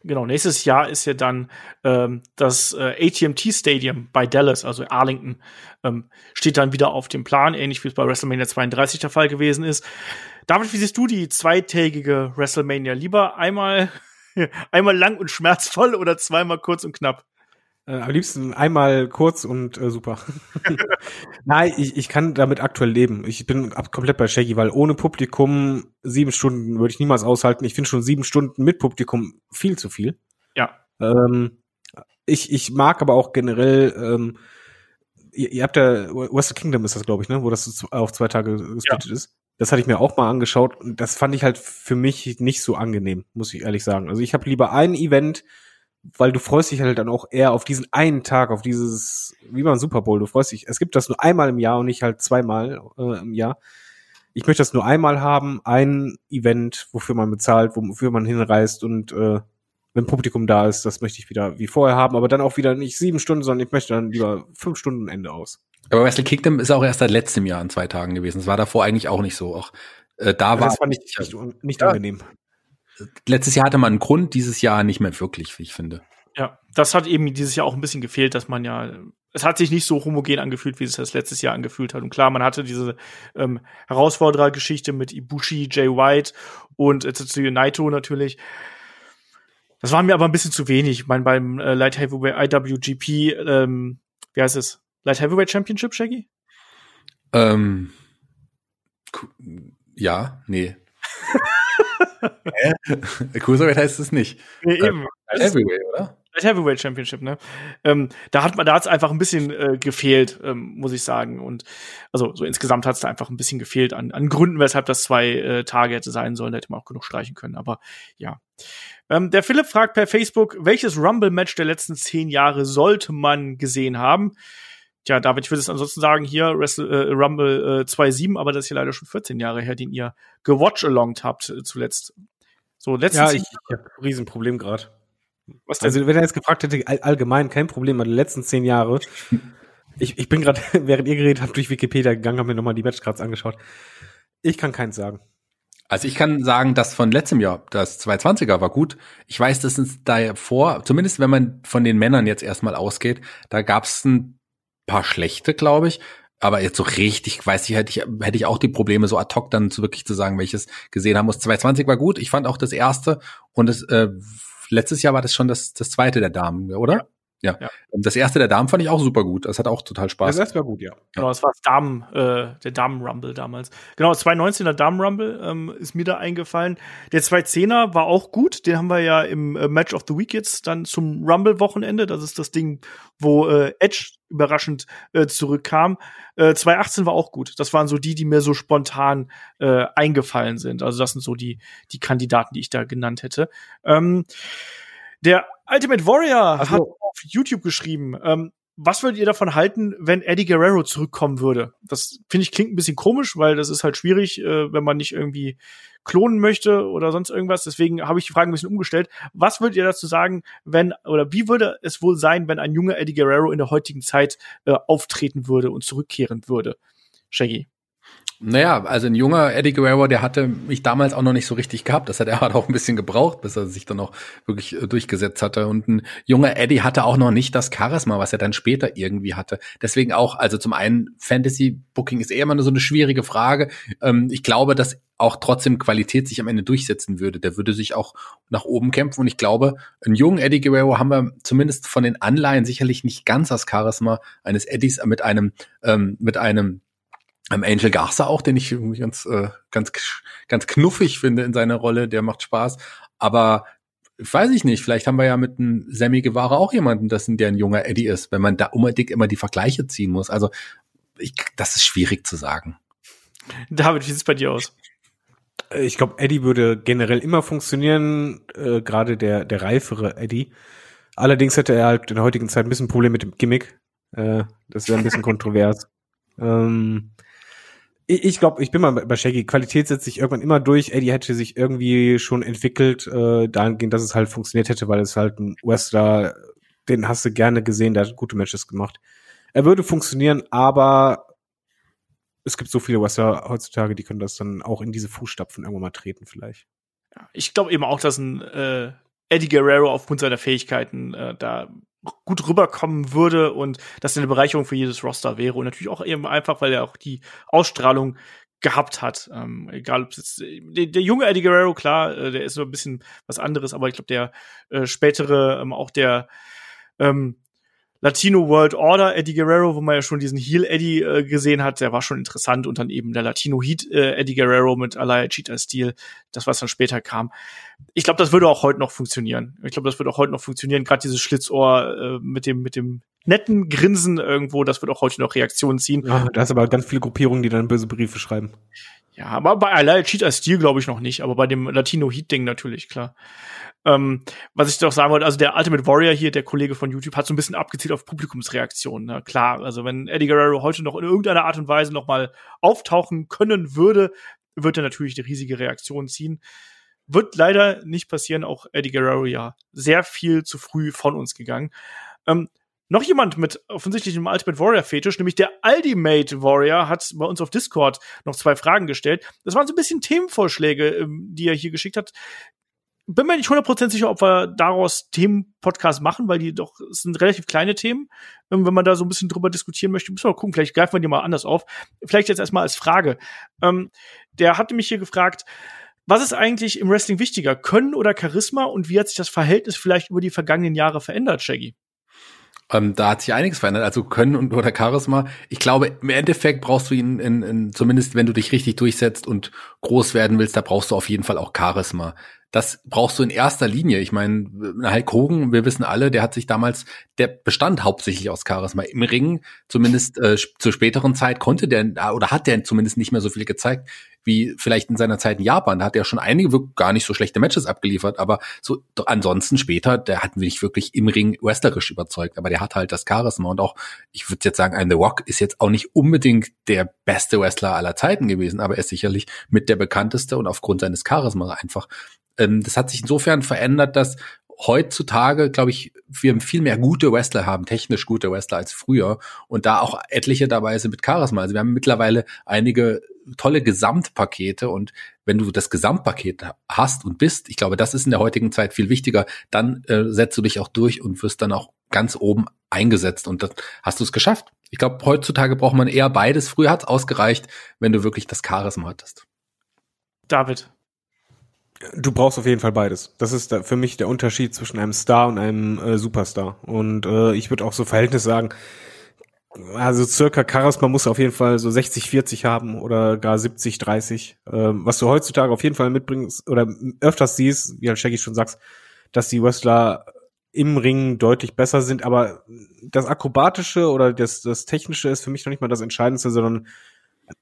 Genau, nächstes Jahr ist ja dann ähm, das äh, AT&T Stadium bei Dallas, also Arlington, ähm, steht dann wieder auf dem Plan, ähnlich wie es bei WrestleMania 32 der Fall gewesen ist. David, wie siehst du die zweitägige WrestleMania? Lieber einmal, *laughs* einmal lang und schmerzvoll oder zweimal kurz und knapp? Äh, am liebsten einmal kurz und äh, super. *laughs* Nein, ich, ich kann damit aktuell leben. Ich bin ab, komplett bei Shaggy, weil ohne Publikum sieben Stunden würde ich niemals aushalten. Ich finde schon sieben Stunden mit Publikum viel zu viel. Ja. Ähm, ich, ich mag aber auch generell, ähm, ihr, ihr habt ja, Wrestle Kingdom ist das, glaube ich, ne, wo das auf zwei Tage gesplittet ja. ist. Das hatte ich mir auch mal angeschaut und das fand ich halt für mich nicht so angenehm, muss ich ehrlich sagen. Also ich habe lieber ein Event, weil du freust dich halt dann auch eher auf diesen einen Tag, auf dieses, wie beim Super Bowl, du freust dich, es gibt das nur einmal im Jahr und nicht halt zweimal äh, im Jahr. Ich möchte das nur einmal haben, ein Event, wofür man bezahlt, wofür man hinreist und äh, wenn Publikum da ist, das möchte ich wieder wie vorher haben, aber dann auch wieder nicht sieben Stunden, sondern ich möchte dann lieber fünf Stunden Ende aus. Aber Wrestle Kingdom ist auch erst seit letztem Jahr in zwei Tagen gewesen. Das war davor eigentlich auch nicht so. Auch äh, da ja, war. Das fand ich nicht, nicht ja, angenehm letztes Jahr hatte man einen Grund, dieses Jahr nicht mehr wirklich, wie ich finde. Ja, das hat eben dieses Jahr auch ein bisschen gefehlt, dass man ja, es hat sich nicht so homogen angefühlt, wie es das letztes Jahr angefühlt hat. Und klar, man hatte diese ähm, Herausforderer-Geschichte mit Ibushi, Jay White und äh, Tetsuya Naito natürlich. Das war mir aber ein bisschen zu wenig. Ich meine, beim äh, Light Heavyweight IWGP, ähm, wie heißt es? Light Heavyweight Championship, Shaggy? Ähm, ja, nee. *laughs* Cruiserweight heißt es nicht. Nee, eben. Light Heavyweight, oder? Heavyweight Championship, ne? Ähm, da hat man, da hat es einfach ein bisschen äh, gefehlt, ähm, muss ich sagen. Und also so insgesamt hat es da einfach ein bisschen gefehlt an, an Gründen, weshalb das zwei äh, Tage hätte sein sollen. Da hätte man auch genug streichen können. Aber ja. Ähm, der Philipp fragt per Facebook, welches Rumble-Match der letzten zehn Jahre sollte man gesehen haben? Tja, David, ich würde es ansonsten sagen, hier Wrestle, äh, Rumble äh, 2.7, aber das ist ja leider schon 14 Jahre her, den ihr gewatch-alonged habt äh, zuletzt. So, letztens. Ja, ich, ich habe ein Riesenproblem gerade. Was denn? Also, wenn er jetzt gefragt hätte, all, allgemein kein Problem, die letzten zehn Jahre. ich, ich bin gerade, *laughs* während ihr geredet habt, durch Wikipedia gegangen, habe mir nochmal die Matchcards angeschaut. Ich kann keins sagen. Also ich kann sagen, das von letztem Jahr, das 220er war gut. Ich weiß, dass es davor, zumindest wenn man von den Männern jetzt erstmal ausgeht, da gab es ein paar schlechte, glaube ich. Aber jetzt so richtig, weiß ich, hätte ich, hätte ich auch die Probleme, so ad hoc dann zu wirklich zu sagen, welches gesehen haben muss. 220 war gut. Ich fand auch das erste und das, äh, letztes Jahr war das schon das, das zweite der Damen, oder? Ja. Ja. ja. Das erste der Damen fand ich auch super gut. Das hat auch total Spaß. Das erste war gut, ja. Genau, das war das Damen, äh, der Damen-Rumble damals. Genau, 2019er Damen-Rumble ähm, ist mir da eingefallen. Der 210er war auch gut. Den haben wir ja im äh, Match of the Week jetzt dann zum Rumble-Wochenende. Das ist das Ding, wo äh, Edge überraschend äh, zurückkam. Äh, 2018 war auch gut. Das waren so die, die mir so spontan äh, eingefallen sind. Also das sind so die, die Kandidaten, die ich da genannt hätte. Ähm, der Ultimate Warrior so. hat auf YouTube geschrieben, ähm, was würdet ihr davon halten, wenn Eddie Guerrero zurückkommen würde? Das finde ich klingt ein bisschen komisch, weil das ist halt schwierig, äh, wenn man nicht irgendwie klonen möchte oder sonst irgendwas. Deswegen habe ich die Frage ein bisschen umgestellt. Was würdet ihr dazu sagen, wenn oder wie würde es wohl sein, wenn ein junger Eddie Guerrero in der heutigen Zeit äh, auftreten würde und zurückkehren würde? Shaggy. Naja, also ein junger Eddie Guerrero, der hatte mich damals auch noch nicht so richtig gehabt. Das hat er *laughs* auch ein bisschen gebraucht, bis er sich dann auch wirklich äh, durchgesetzt hatte. Und ein junger Eddie hatte auch noch nicht das Charisma, was er dann später irgendwie hatte. Deswegen auch, also zum einen, Fantasy Booking ist eher immer so eine schwierige Frage. Ähm, ich glaube, dass auch trotzdem Qualität sich am Ende durchsetzen würde. Der würde sich auch nach oben kämpfen. Und ich glaube, einen jungen Eddie Guerrero haben wir zumindest von den Anleihen sicherlich nicht ganz das Charisma eines Eddies mit einem, ähm, mit einem ähm, Angel Garza auch, den ich irgendwie ganz, äh, ganz, ganz knuffig finde in seiner Rolle, der macht Spaß. Aber weiß ich nicht, vielleicht haben wir ja mit einem Sammy Guevara auch jemanden, das, der ein junger Eddie ist, wenn man da unbedingt immer die Vergleiche ziehen muss. Also ich, das ist schwierig zu sagen. David, wie sieht's bei dir aus? Äh, ich glaube, Eddie würde generell immer funktionieren, äh, gerade der, der reifere Eddie. Allerdings hätte er halt in der heutigen Zeit ein bisschen Problem mit dem Gimmick. Äh, das wäre ein bisschen *laughs* kontrovers. Ähm, ich, ich glaube, ich bin mal bei Shaggy. Qualität setzt sich irgendwann immer durch. Eddie hätte sich irgendwie schon entwickelt, äh, dahingehend, dass es halt funktioniert hätte, weil es halt ein Wrestler, den hast du gerne gesehen, der hat gute Matches gemacht. Er würde funktionieren, aber es gibt so viele Wrestler heutzutage, die können das dann auch in diese Fußstapfen irgendwann mal treten, vielleicht. Ich glaube eben auch, dass ein äh, Eddie Guerrero aufgrund seiner Fähigkeiten äh, da gut rüberkommen würde und das eine Bereicherung für jedes Roster wäre und natürlich auch eben einfach, weil er auch die Ausstrahlung gehabt hat. Ähm, egal, ob jetzt der, der, junge Eddie Guerrero, klar, äh, der ist so ein bisschen was anderes, aber ich glaube, der äh, spätere, ähm, auch der ähm, Latino World Order Eddie Guerrero, wo man ja schon diesen Heel Eddie äh, gesehen hat, der war schon interessant und dann eben der Latino Heat äh, Eddie Guerrero mit Alaya Cheetah Stil, das was dann später kam. Ich glaube, das würde auch heute noch funktionieren. Ich glaube, das würde auch heute noch funktionieren. Gerade dieses Schlitzohr äh, mit dem mit dem netten Grinsen irgendwo, das wird auch heute noch Reaktionen ziehen. Ja, da ist aber ganz viele Gruppierungen, die dann böse Briefe schreiben. Ja, aber bei Alaya Cheetah Stil glaube ich noch nicht, aber bei dem Latino Heat Ding natürlich klar. Ähm, was ich doch sagen wollte, also der Ultimate Warrior hier, der Kollege von YouTube, hat so ein bisschen abgezielt auf Publikumsreaktionen. Ne? Klar, also wenn Eddie Guerrero heute noch in irgendeiner Art und Weise noch mal auftauchen können würde, wird er natürlich die riesige Reaktion ziehen. Wird leider nicht passieren, auch Eddie Guerrero ja sehr viel zu früh von uns gegangen. Ähm, noch jemand mit offensichtlich einem Ultimate Warrior Fetisch, nämlich der Ultimate Warrior, hat bei uns auf Discord noch zwei Fragen gestellt. Das waren so ein bisschen Themenvorschläge, ähm, die er hier geschickt hat bin mir nicht 100% sicher, ob wir daraus Themen-Podcast machen, weil die doch, sind relativ kleine Themen. Ähm, wenn man da so ein bisschen drüber diskutieren möchte, müssen wir mal gucken, vielleicht greifen wir die mal anders auf. Vielleicht jetzt erstmal als Frage. Ähm, der hatte mich hier gefragt, was ist eigentlich im Wrestling wichtiger, Können oder Charisma und wie hat sich das Verhältnis vielleicht über die vergangenen Jahre verändert, Shaggy? Ähm, da hat sich einiges verändert, also Können und oder Charisma. Ich glaube, im Endeffekt brauchst du ihn, in, in, zumindest wenn du dich richtig durchsetzt und groß werden willst, da brauchst du auf jeden Fall auch Charisma das brauchst du in erster Linie. Ich meine, Hulk Hogan, wir wissen alle, der hat sich damals, der bestand hauptsächlich aus Charisma. Im Ring, zumindest äh, zur späteren Zeit, konnte der oder hat der zumindest nicht mehr so viel gezeigt wie vielleicht in seiner Zeit in Japan. Da hat er schon einige gar nicht so schlechte Matches abgeliefert, aber so ansonsten später, der hat mich wirklich im Ring wrestlerisch überzeugt. Aber der hat halt das Charisma und auch, ich würde jetzt sagen, ein The Rock ist jetzt auch nicht unbedingt der beste Wrestler aller Zeiten gewesen, aber er ist sicherlich mit der bekannteste und aufgrund seines Charisma einfach ähm, das hat sich insofern verändert, dass heutzutage, glaube ich, wir viel mehr gute Wrestler haben, technisch gute Wrestler als früher und da auch etliche dabei sind mit Charisma. Also wir haben mittlerweile einige tolle Gesamtpakete und wenn du das Gesamtpaket hast und bist, ich glaube, das ist in der heutigen Zeit viel wichtiger, dann äh, setzt du dich auch durch und wirst dann auch ganz oben eingesetzt und dann hast du es geschafft. Ich glaube, heutzutage braucht man eher beides. Früher hat es ausgereicht, wenn du wirklich das Charisma hattest. David, Du brauchst auf jeden Fall beides. Das ist für mich der Unterschied zwischen einem Star und einem äh, Superstar. Und äh, ich würde auch so Verhältnis sagen, also circa Charisma muss auf jeden Fall so 60, 40 haben oder gar 70, 30. Ähm, was du heutzutage auf jeden Fall mitbringst oder öfters siehst, wie halt Shaggy schon sagst, dass die Wrestler im Ring deutlich besser sind, aber das Akrobatische oder das, das Technische ist für mich noch nicht mal das Entscheidendste, sondern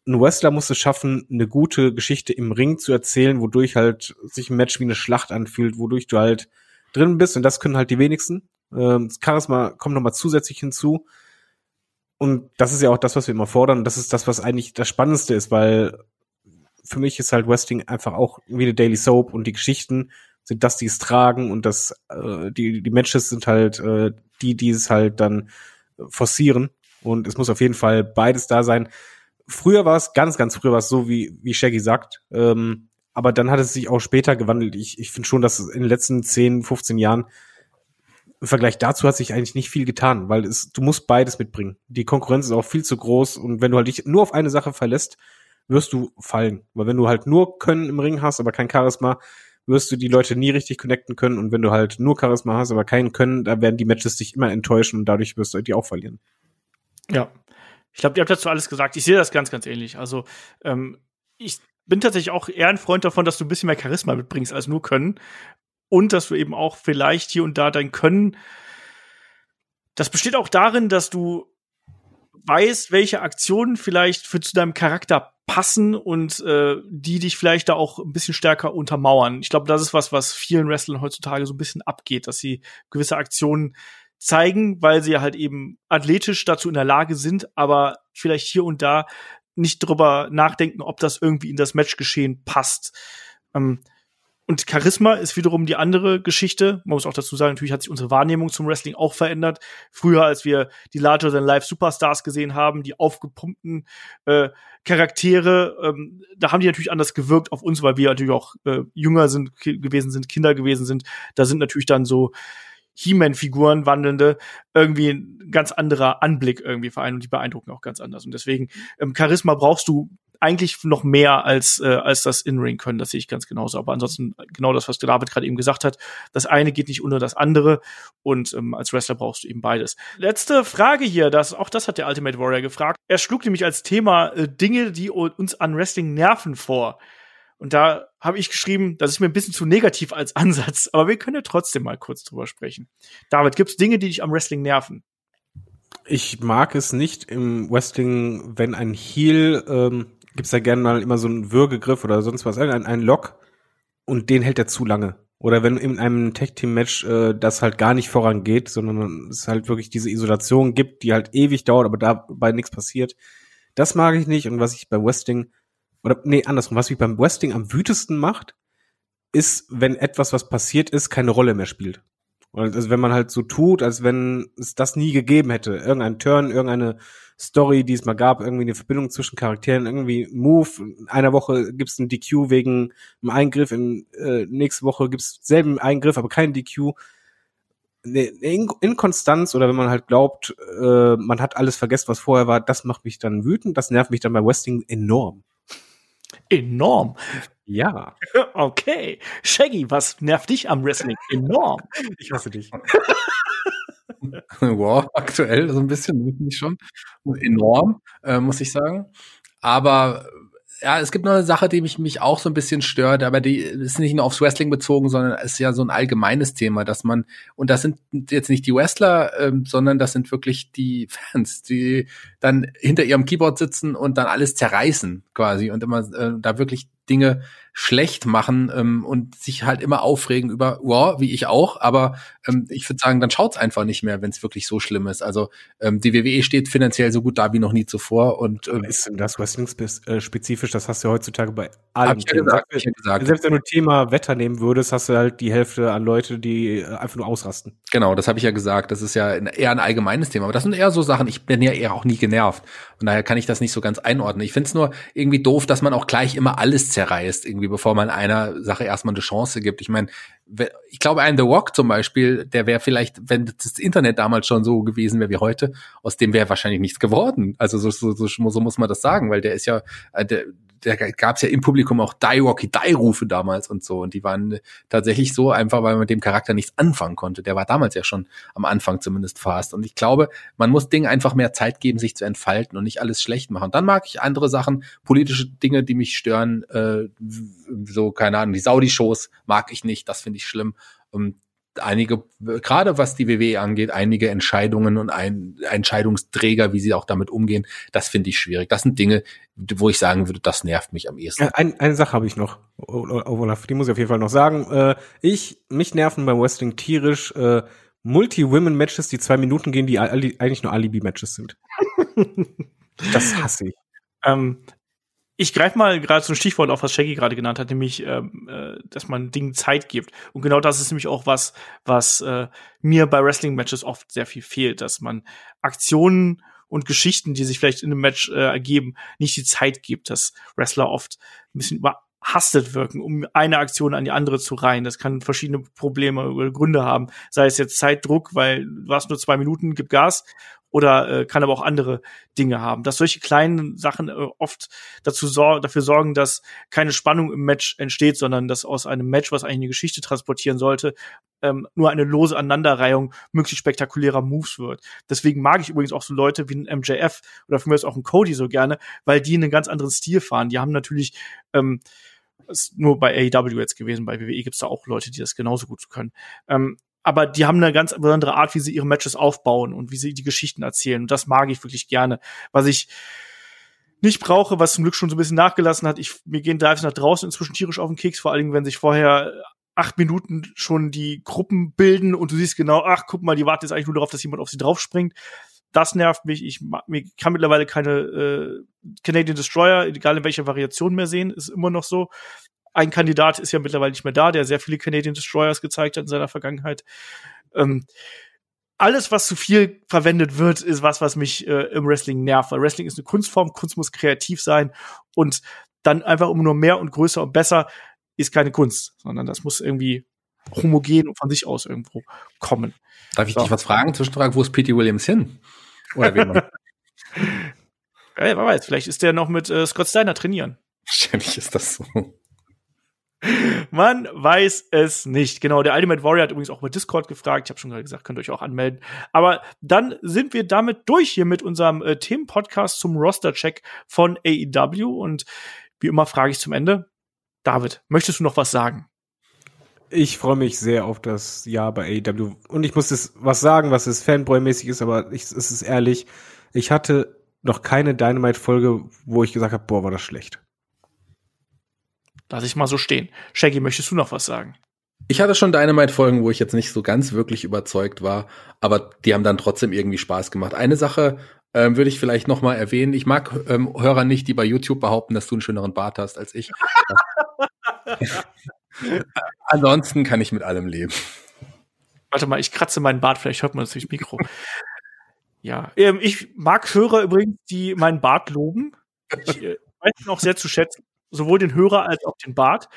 ein Wrestler muss es schaffen, eine gute Geschichte im Ring zu erzählen, wodurch halt sich ein Match wie eine Schlacht anfühlt, wodurch du halt drin bist und das können halt die wenigsten. Ähm, Charisma kommt nochmal zusätzlich hinzu. Und das ist ja auch das, was wir immer fordern. Das ist das, was eigentlich das Spannendste ist, weil für mich ist halt Wrestling einfach auch wie eine Daily Soap und die Geschichten sind das, die es tragen und das, äh, die, die Matches sind halt äh, die, die es halt dann forcieren. Und es muss auf jeden Fall beides da sein früher war es, ganz, ganz früher war es so, wie, wie Shaggy sagt. Ähm, aber dann hat es sich auch später gewandelt. Ich, ich finde schon, dass in den letzten 10, 15 Jahren im Vergleich dazu hat sich eigentlich nicht viel getan, weil es, du musst beides mitbringen. Die Konkurrenz ist auch viel zu groß und wenn du halt dich nur auf eine Sache verlässt, wirst du fallen. Weil wenn du halt nur Können im Ring hast, aber kein Charisma, wirst du die Leute nie richtig connecten können und wenn du halt nur Charisma hast, aber kein Können, da werden die Matches dich immer enttäuschen und dadurch wirst du die auch verlieren. Ja, ich glaube, ihr habt dazu alles gesagt. Ich sehe das ganz, ganz ähnlich. Also, ähm, ich bin tatsächlich auch eher ein Freund davon, dass du ein bisschen mehr Charisma mitbringst als nur Können. Und dass du eben auch vielleicht hier und da dein Können. Das besteht auch darin, dass du weißt, welche Aktionen vielleicht für zu deinem Charakter passen und äh, die dich vielleicht da auch ein bisschen stärker untermauern. Ich glaube, das ist was, was vielen Wrestlern heutzutage so ein bisschen abgeht, dass sie gewisse Aktionen zeigen, weil sie halt eben athletisch dazu in der Lage sind, aber vielleicht hier und da nicht drüber nachdenken, ob das irgendwie in das Matchgeschehen passt. Ähm, und Charisma ist wiederum die andere Geschichte. Man muss auch dazu sagen, natürlich hat sich unsere Wahrnehmung zum Wrestling auch verändert. Früher, als wir die Larger than Life Superstars gesehen haben, die aufgepumpten äh, Charaktere, ähm, da haben die natürlich anders gewirkt auf uns, weil wir natürlich auch äh, jünger sind gewesen sind, Kinder gewesen sind. Da sind natürlich dann so He-Man-Figuren wandelnde irgendwie ein ganz anderer Anblick irgendwie vereint und die beeindrucken auch ganz anders. Und deswegen ähm, Charisma brauchst du eigentlich noch mehr als, äh, als das In-Ring können. Das sehe ich ganz genauso. Aber ansonsten genau das, was David gerade eben gesagt hat. Das eine geht nicht unter das andere. Und ähm, als Wrestler brauchst du eben beides. Letzte Frage hier. Das, auch das hat der Ultimate Warrior gefragt. Er schlug nämlich als Thema äh, Dinge, die uns an Wrestling nerven vor. Und da habe ich geschrieben, das ist mir ein bisschen zu negativ als Ansatz, aber wir können ja trotzdem mal kurz drüber sprechen. David, gibt es Dinge, die dich am Wrestling nerven? Ich mag es nicht im Wrestling, wenn ein Heel ähm, gibt's da gerne mal immer so einen Würgegriff oder sonst was, ein, ein Lock und den hält er zu lange. Oder wenn in einem Tag-Team-Match äh, das halt gar nicht vorangeht, sondern es halt wirklich diese Isolation gibt, die halt ewig dauert, aber dabei nichts passiert. Das mag ich nicht. Und was ich beim Westing, oder nee, andersrum, was mich beim Westing am wütesten macht, ist, wenn etwas, was passiert ist, keine Rolle mehr spielt. Also wenn man halt so tut, als wenn es das nie gegeben hätte. Irgendein Turn, irgendeine Story, die es mal gab, irgendwie eine Verbindung zwischen Charakteren, irgendwie Move. In einer Woche gibt's einen DQ wegen einem Eingriff, in äh, nächste Woche gibt's selben Eingriff, aber keinen DQ. Eine Inkonstanz oder wenn man halt glaubt, äh, man hat alles vergessen, was vorher war, das macht mich dann wütend. Das nervt mich dann bei Westing enorm. Enorm. Ja. *laughs* Okay. Shaggy, was nervt dich am Wrestling? Enorm. *laughs* Ich hasse dich. *laughs* wow, aktuell so ein bisschen, nicht schon. Enorm, äh, muss ich sagen. Aber ja, es gibt noch eine Sache, die mich, mich auch so ein bisschen stört, aber die ist nicht nur aufs Wrestling bezogen, sondern ist ja so ein allgemeines Thema, dass man, und das sind jetzt nicht die Wrestler, ähm, sondern das sind wirklich die Fans, die dann hinter ihrem Keyboard sitzen und dann alles zerreißen quasi und immer äh, da wirklich Dinge schlecht machen ähm, und sich halt immer aufregen über, wow, wie ich auch, aber ähm, ich würde sagen, dann schaut's einfach nicht mehr, wenn es wirklich so schlimm ist. Also ähm, die WWE steht finanziell so gut da wie noch nie zuvor und ähm, ist denn das Wrestling äh, spezifisch? Das hast du heutzutage bei allen ja gesagt, ich ja gesagt. Selbst wenn du Thema Wetter nehmen würdest, hast du halt die Hälfte an Leute, die äh, einfach nur ausrasten. Genau, das habe ich ja gesagt. Das ist ja eher ein allgemeines Thema, aber das sind eher so Sachen. Ich bin ja eher auch nie genervt und daher kann ich das nicht so ganz einordnen. Ich finde es nur irgendwie doof, dass man auch gleich immer alles zerreißt, irgendwie, bevor man einer Sache erstmal eine Chance gibt. Ich meine, ich glaube, ein The Rock zum Beispiel, der wäre vielleicht, wenn das Internet damals schon so gewesen wäre wie heute, aus dem wäre wahrscheinlich nichts geworden. Also so, so, so, so muss man das sagen, weil der ist ja, äh, der, da gab es ja im Publikum auch Die Rocky Die Rufe damals und so und die waren tatsächlich so einfach, weil man mit dem Charakter nichts anfangen konnte. Der war damals ja schon am Anfang zumindest fast und ich glaube, man muss Dingen einfach mehr Zeit geben, sich zu entfalten und nicht alles schlecht machen. Dann mag ich andere Sachen, politische Dinge, die mich stören, äh, so keine Ahnung, die Saudi-Shows mag ich nicht, das finde ich schlimm. Und einige, gerade was die WWE angeht, einige Entscheidungen und ein, Entscheidungsträger, wie sie auch damit umgehen, das finde ich schwierig. Das sind Dinge, wo ich sagen würde, das nervt mich am ehesten. Ein, eine Sache habe ich noch, Olaf, die muss ich auf jeden Fall noch sagen. Äh, ich, mich nerven beim Wrestling tierisch äh, Multi-Women-Matches, die zwei Minuten gehen, die eigentlich nur Alibi-Matches sind. *laughs* das hasse ich. Ähm, ich greife mal gerade ein Stichwort auf, was Shaggy gerade genannt hat, nämlich, ähm, äh, dass man Dingen Zeit gibt. Und genau das ist nämlich auch was, was äh, mir bei Wrestling-Matches oft sehr viel fehlt, dass man Aktionen und Geschichten, die sich vielleicht in einem Match äh, ergeben, nicht die Zeit gibt, dass Wrestler oft ein bisschen überhastet wirken, um eine Aktion an die andere zu reihen. Das kann verschiedene Probleme oder Gründe haben. Sei es jetzt Zeitdruck, weil du hast nur zwei Minuten, gib Gas, oder äh, kann aber auch andere Dinge haben. Dass solche kleinen Sachen äh, oft dazu sor dafür sorgen, dass keine Spannung im Match entsteht, sondern dass aus einem Match, was eigentlich eine Geschichte transportieren sollte, ähm, nur eine lose Aneinanderreihung möglichst spektakulärer Moves wird. Deswegen mag ich übrigens auch so Leute wie ein MJF oder für mich auch ein Cody so gerne, weil die einen ganz anderen Stil fahren. Die haben natürlich ähm, ist nur bei AEW jetzt gewesen, bei WWE gibt's da auch Leute, die das genauso gut können. Ähm, aber die haben eine ganz besondere Art, wie sie ihre Matches aufbauen und wie sie die Geschichten erzählen. Und das mag ich wirklich gerne. Was ich nicht brauche, was zum Glück schon so ein bisschen nachgelassen hat, ich, mir gehen Dives nach draußen inzwischen tierisch auf den Keks, vor allen Dingen, wenn sich vorher acht Minuten schon die Gruppen bilden und du siehst genau, ach, guck mal, die warten jetzt eigentlich nur darauf, dass jemand auf sie draufspringt. Das nervt mich. Ich mir kann mittlerweile keine äh, Canadian Destroyer, egal in welcher Variation mehr sehen, ist immer noch so ein Kandidat ist ja mittlerweile nicht mehr da, der sehr viele Canadian Destroyers gezeigt hat in seiner Vergangenheit. Ähm, alles, was zu viel verwendet wird, ist was, was mich äh, im Wrestling nervt. Weil Wrestling ist eine Kunstform, Kunst muss kreativ sein und dann einfach um nur mehr und größer und besser ist keine Kunst, sondern das muss irgendwie homogen und von sich aus irgendwo kommen. Darf ich so. dich was fragen? Zwischenfrage, wo ist P.T. Williams hin? Oder wie man? ja, wer weiß, vielleicht ist der noch mit äh, Scott Steiner trainieren. Wahrscheinlich ist das so. Man weiß es nicht. Genau, der Ultimate Warrior hat übrigens auch über Discord gefragt. Ich habe schon gerade gesagt, könnt ihr euch auch anmelden. Aber dann sind wir damit durch hier mit unserem äh, Themenpodcast zum Roster-Check von AEW. Und wie immer frage ich zum Ende, David, möchtest du noch was sagen? Ich freue mich sehr auf das Jahr bei AEW. Und ich muss es was sagen, was es Fanboy-mäßig ist, aber ich, es ist ehrlich. Ich hatte noch keine Dynamite-Folge, wo ich gesagt habe, boah, war das schlecht. Lass ich mal so stehen. Shaggy, möchtest du noch was sagen? Ich hatte schon Dynamite-Folgen, wo ich jetzt nicht so ganz wirklich überzeugt war, aber die haben dann trotzdem irgendwie Spaß gemacht. Eine Sache ähm, würde ich vielleicht noch mal erwähnen. Ich mag ähm, Hörer nicht, die bei YouTube behaupten, dass du einen schöneren Bart hast als ich. *laughs* Ansonsten kann ich mit allem leben. Warte mal, ich kratze meinen Bart, vielleicht hört man das durchs Mikro. ja, ähm, ich mag Hörer übrigens, die meinen Bart loben. Ich äh, weiß ihn auch sehr zu schätzen, sowohl den Hörer als auch den Bart.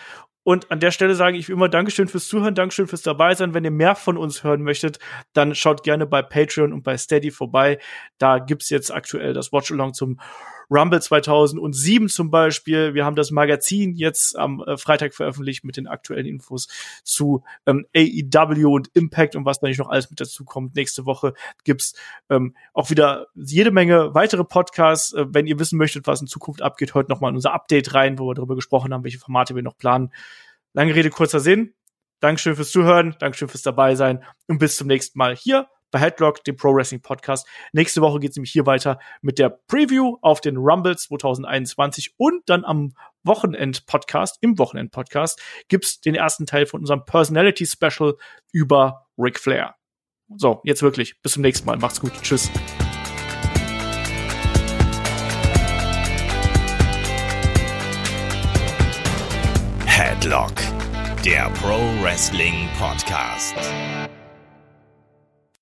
Und an der Stelle sage ich wie immer Dankeschön fürs Zuhören, Dankeschön fürs dabei sein. Wenn ihr mehr von uns hören möchtet, dann schaut gerne bei Patreon und bei Steady vorbei. Da gibt's jetzt aktuell das Watch-Along zum Rumble 2007 zum Beispiel. Wir haben das Magazin jetzt am äh, Freitag veröffentlicht mit den aktuellen Infos zu ähm, AEW und Impact und was da nicht noch alles mit dazu kommt. Nächste Woche gibt's ähm, auch wieder jede Menge weitere Podcasts. Äh, wenn ihr wissen möchtet, was in Zukunft abgeht, hört noch mal in unser Update rein, wo wir darüber gesprochen haben, welche Formate wir noch planen. Lange Rede, kurzer Sinn. Dankeschön fürs Zuhören, Dankeschön fürs dabei sein und bis zum nächsten Mal hier bei Headlock, dem Pro Wrestling Podcast. Nächste Woche geht es nämlich hier weiter mit der Preview auf den Rumble 2021 und dann am Wochenend-Podcast, im Wochenend-Podcast, gibt's den ersten Teil von unserem Personality Special über Ric Flair. So, jetzt wirklich. Bis zum nächsten Mal. Macht's gut. Tschüss. Headlock, der Pro Wrestling Podcast.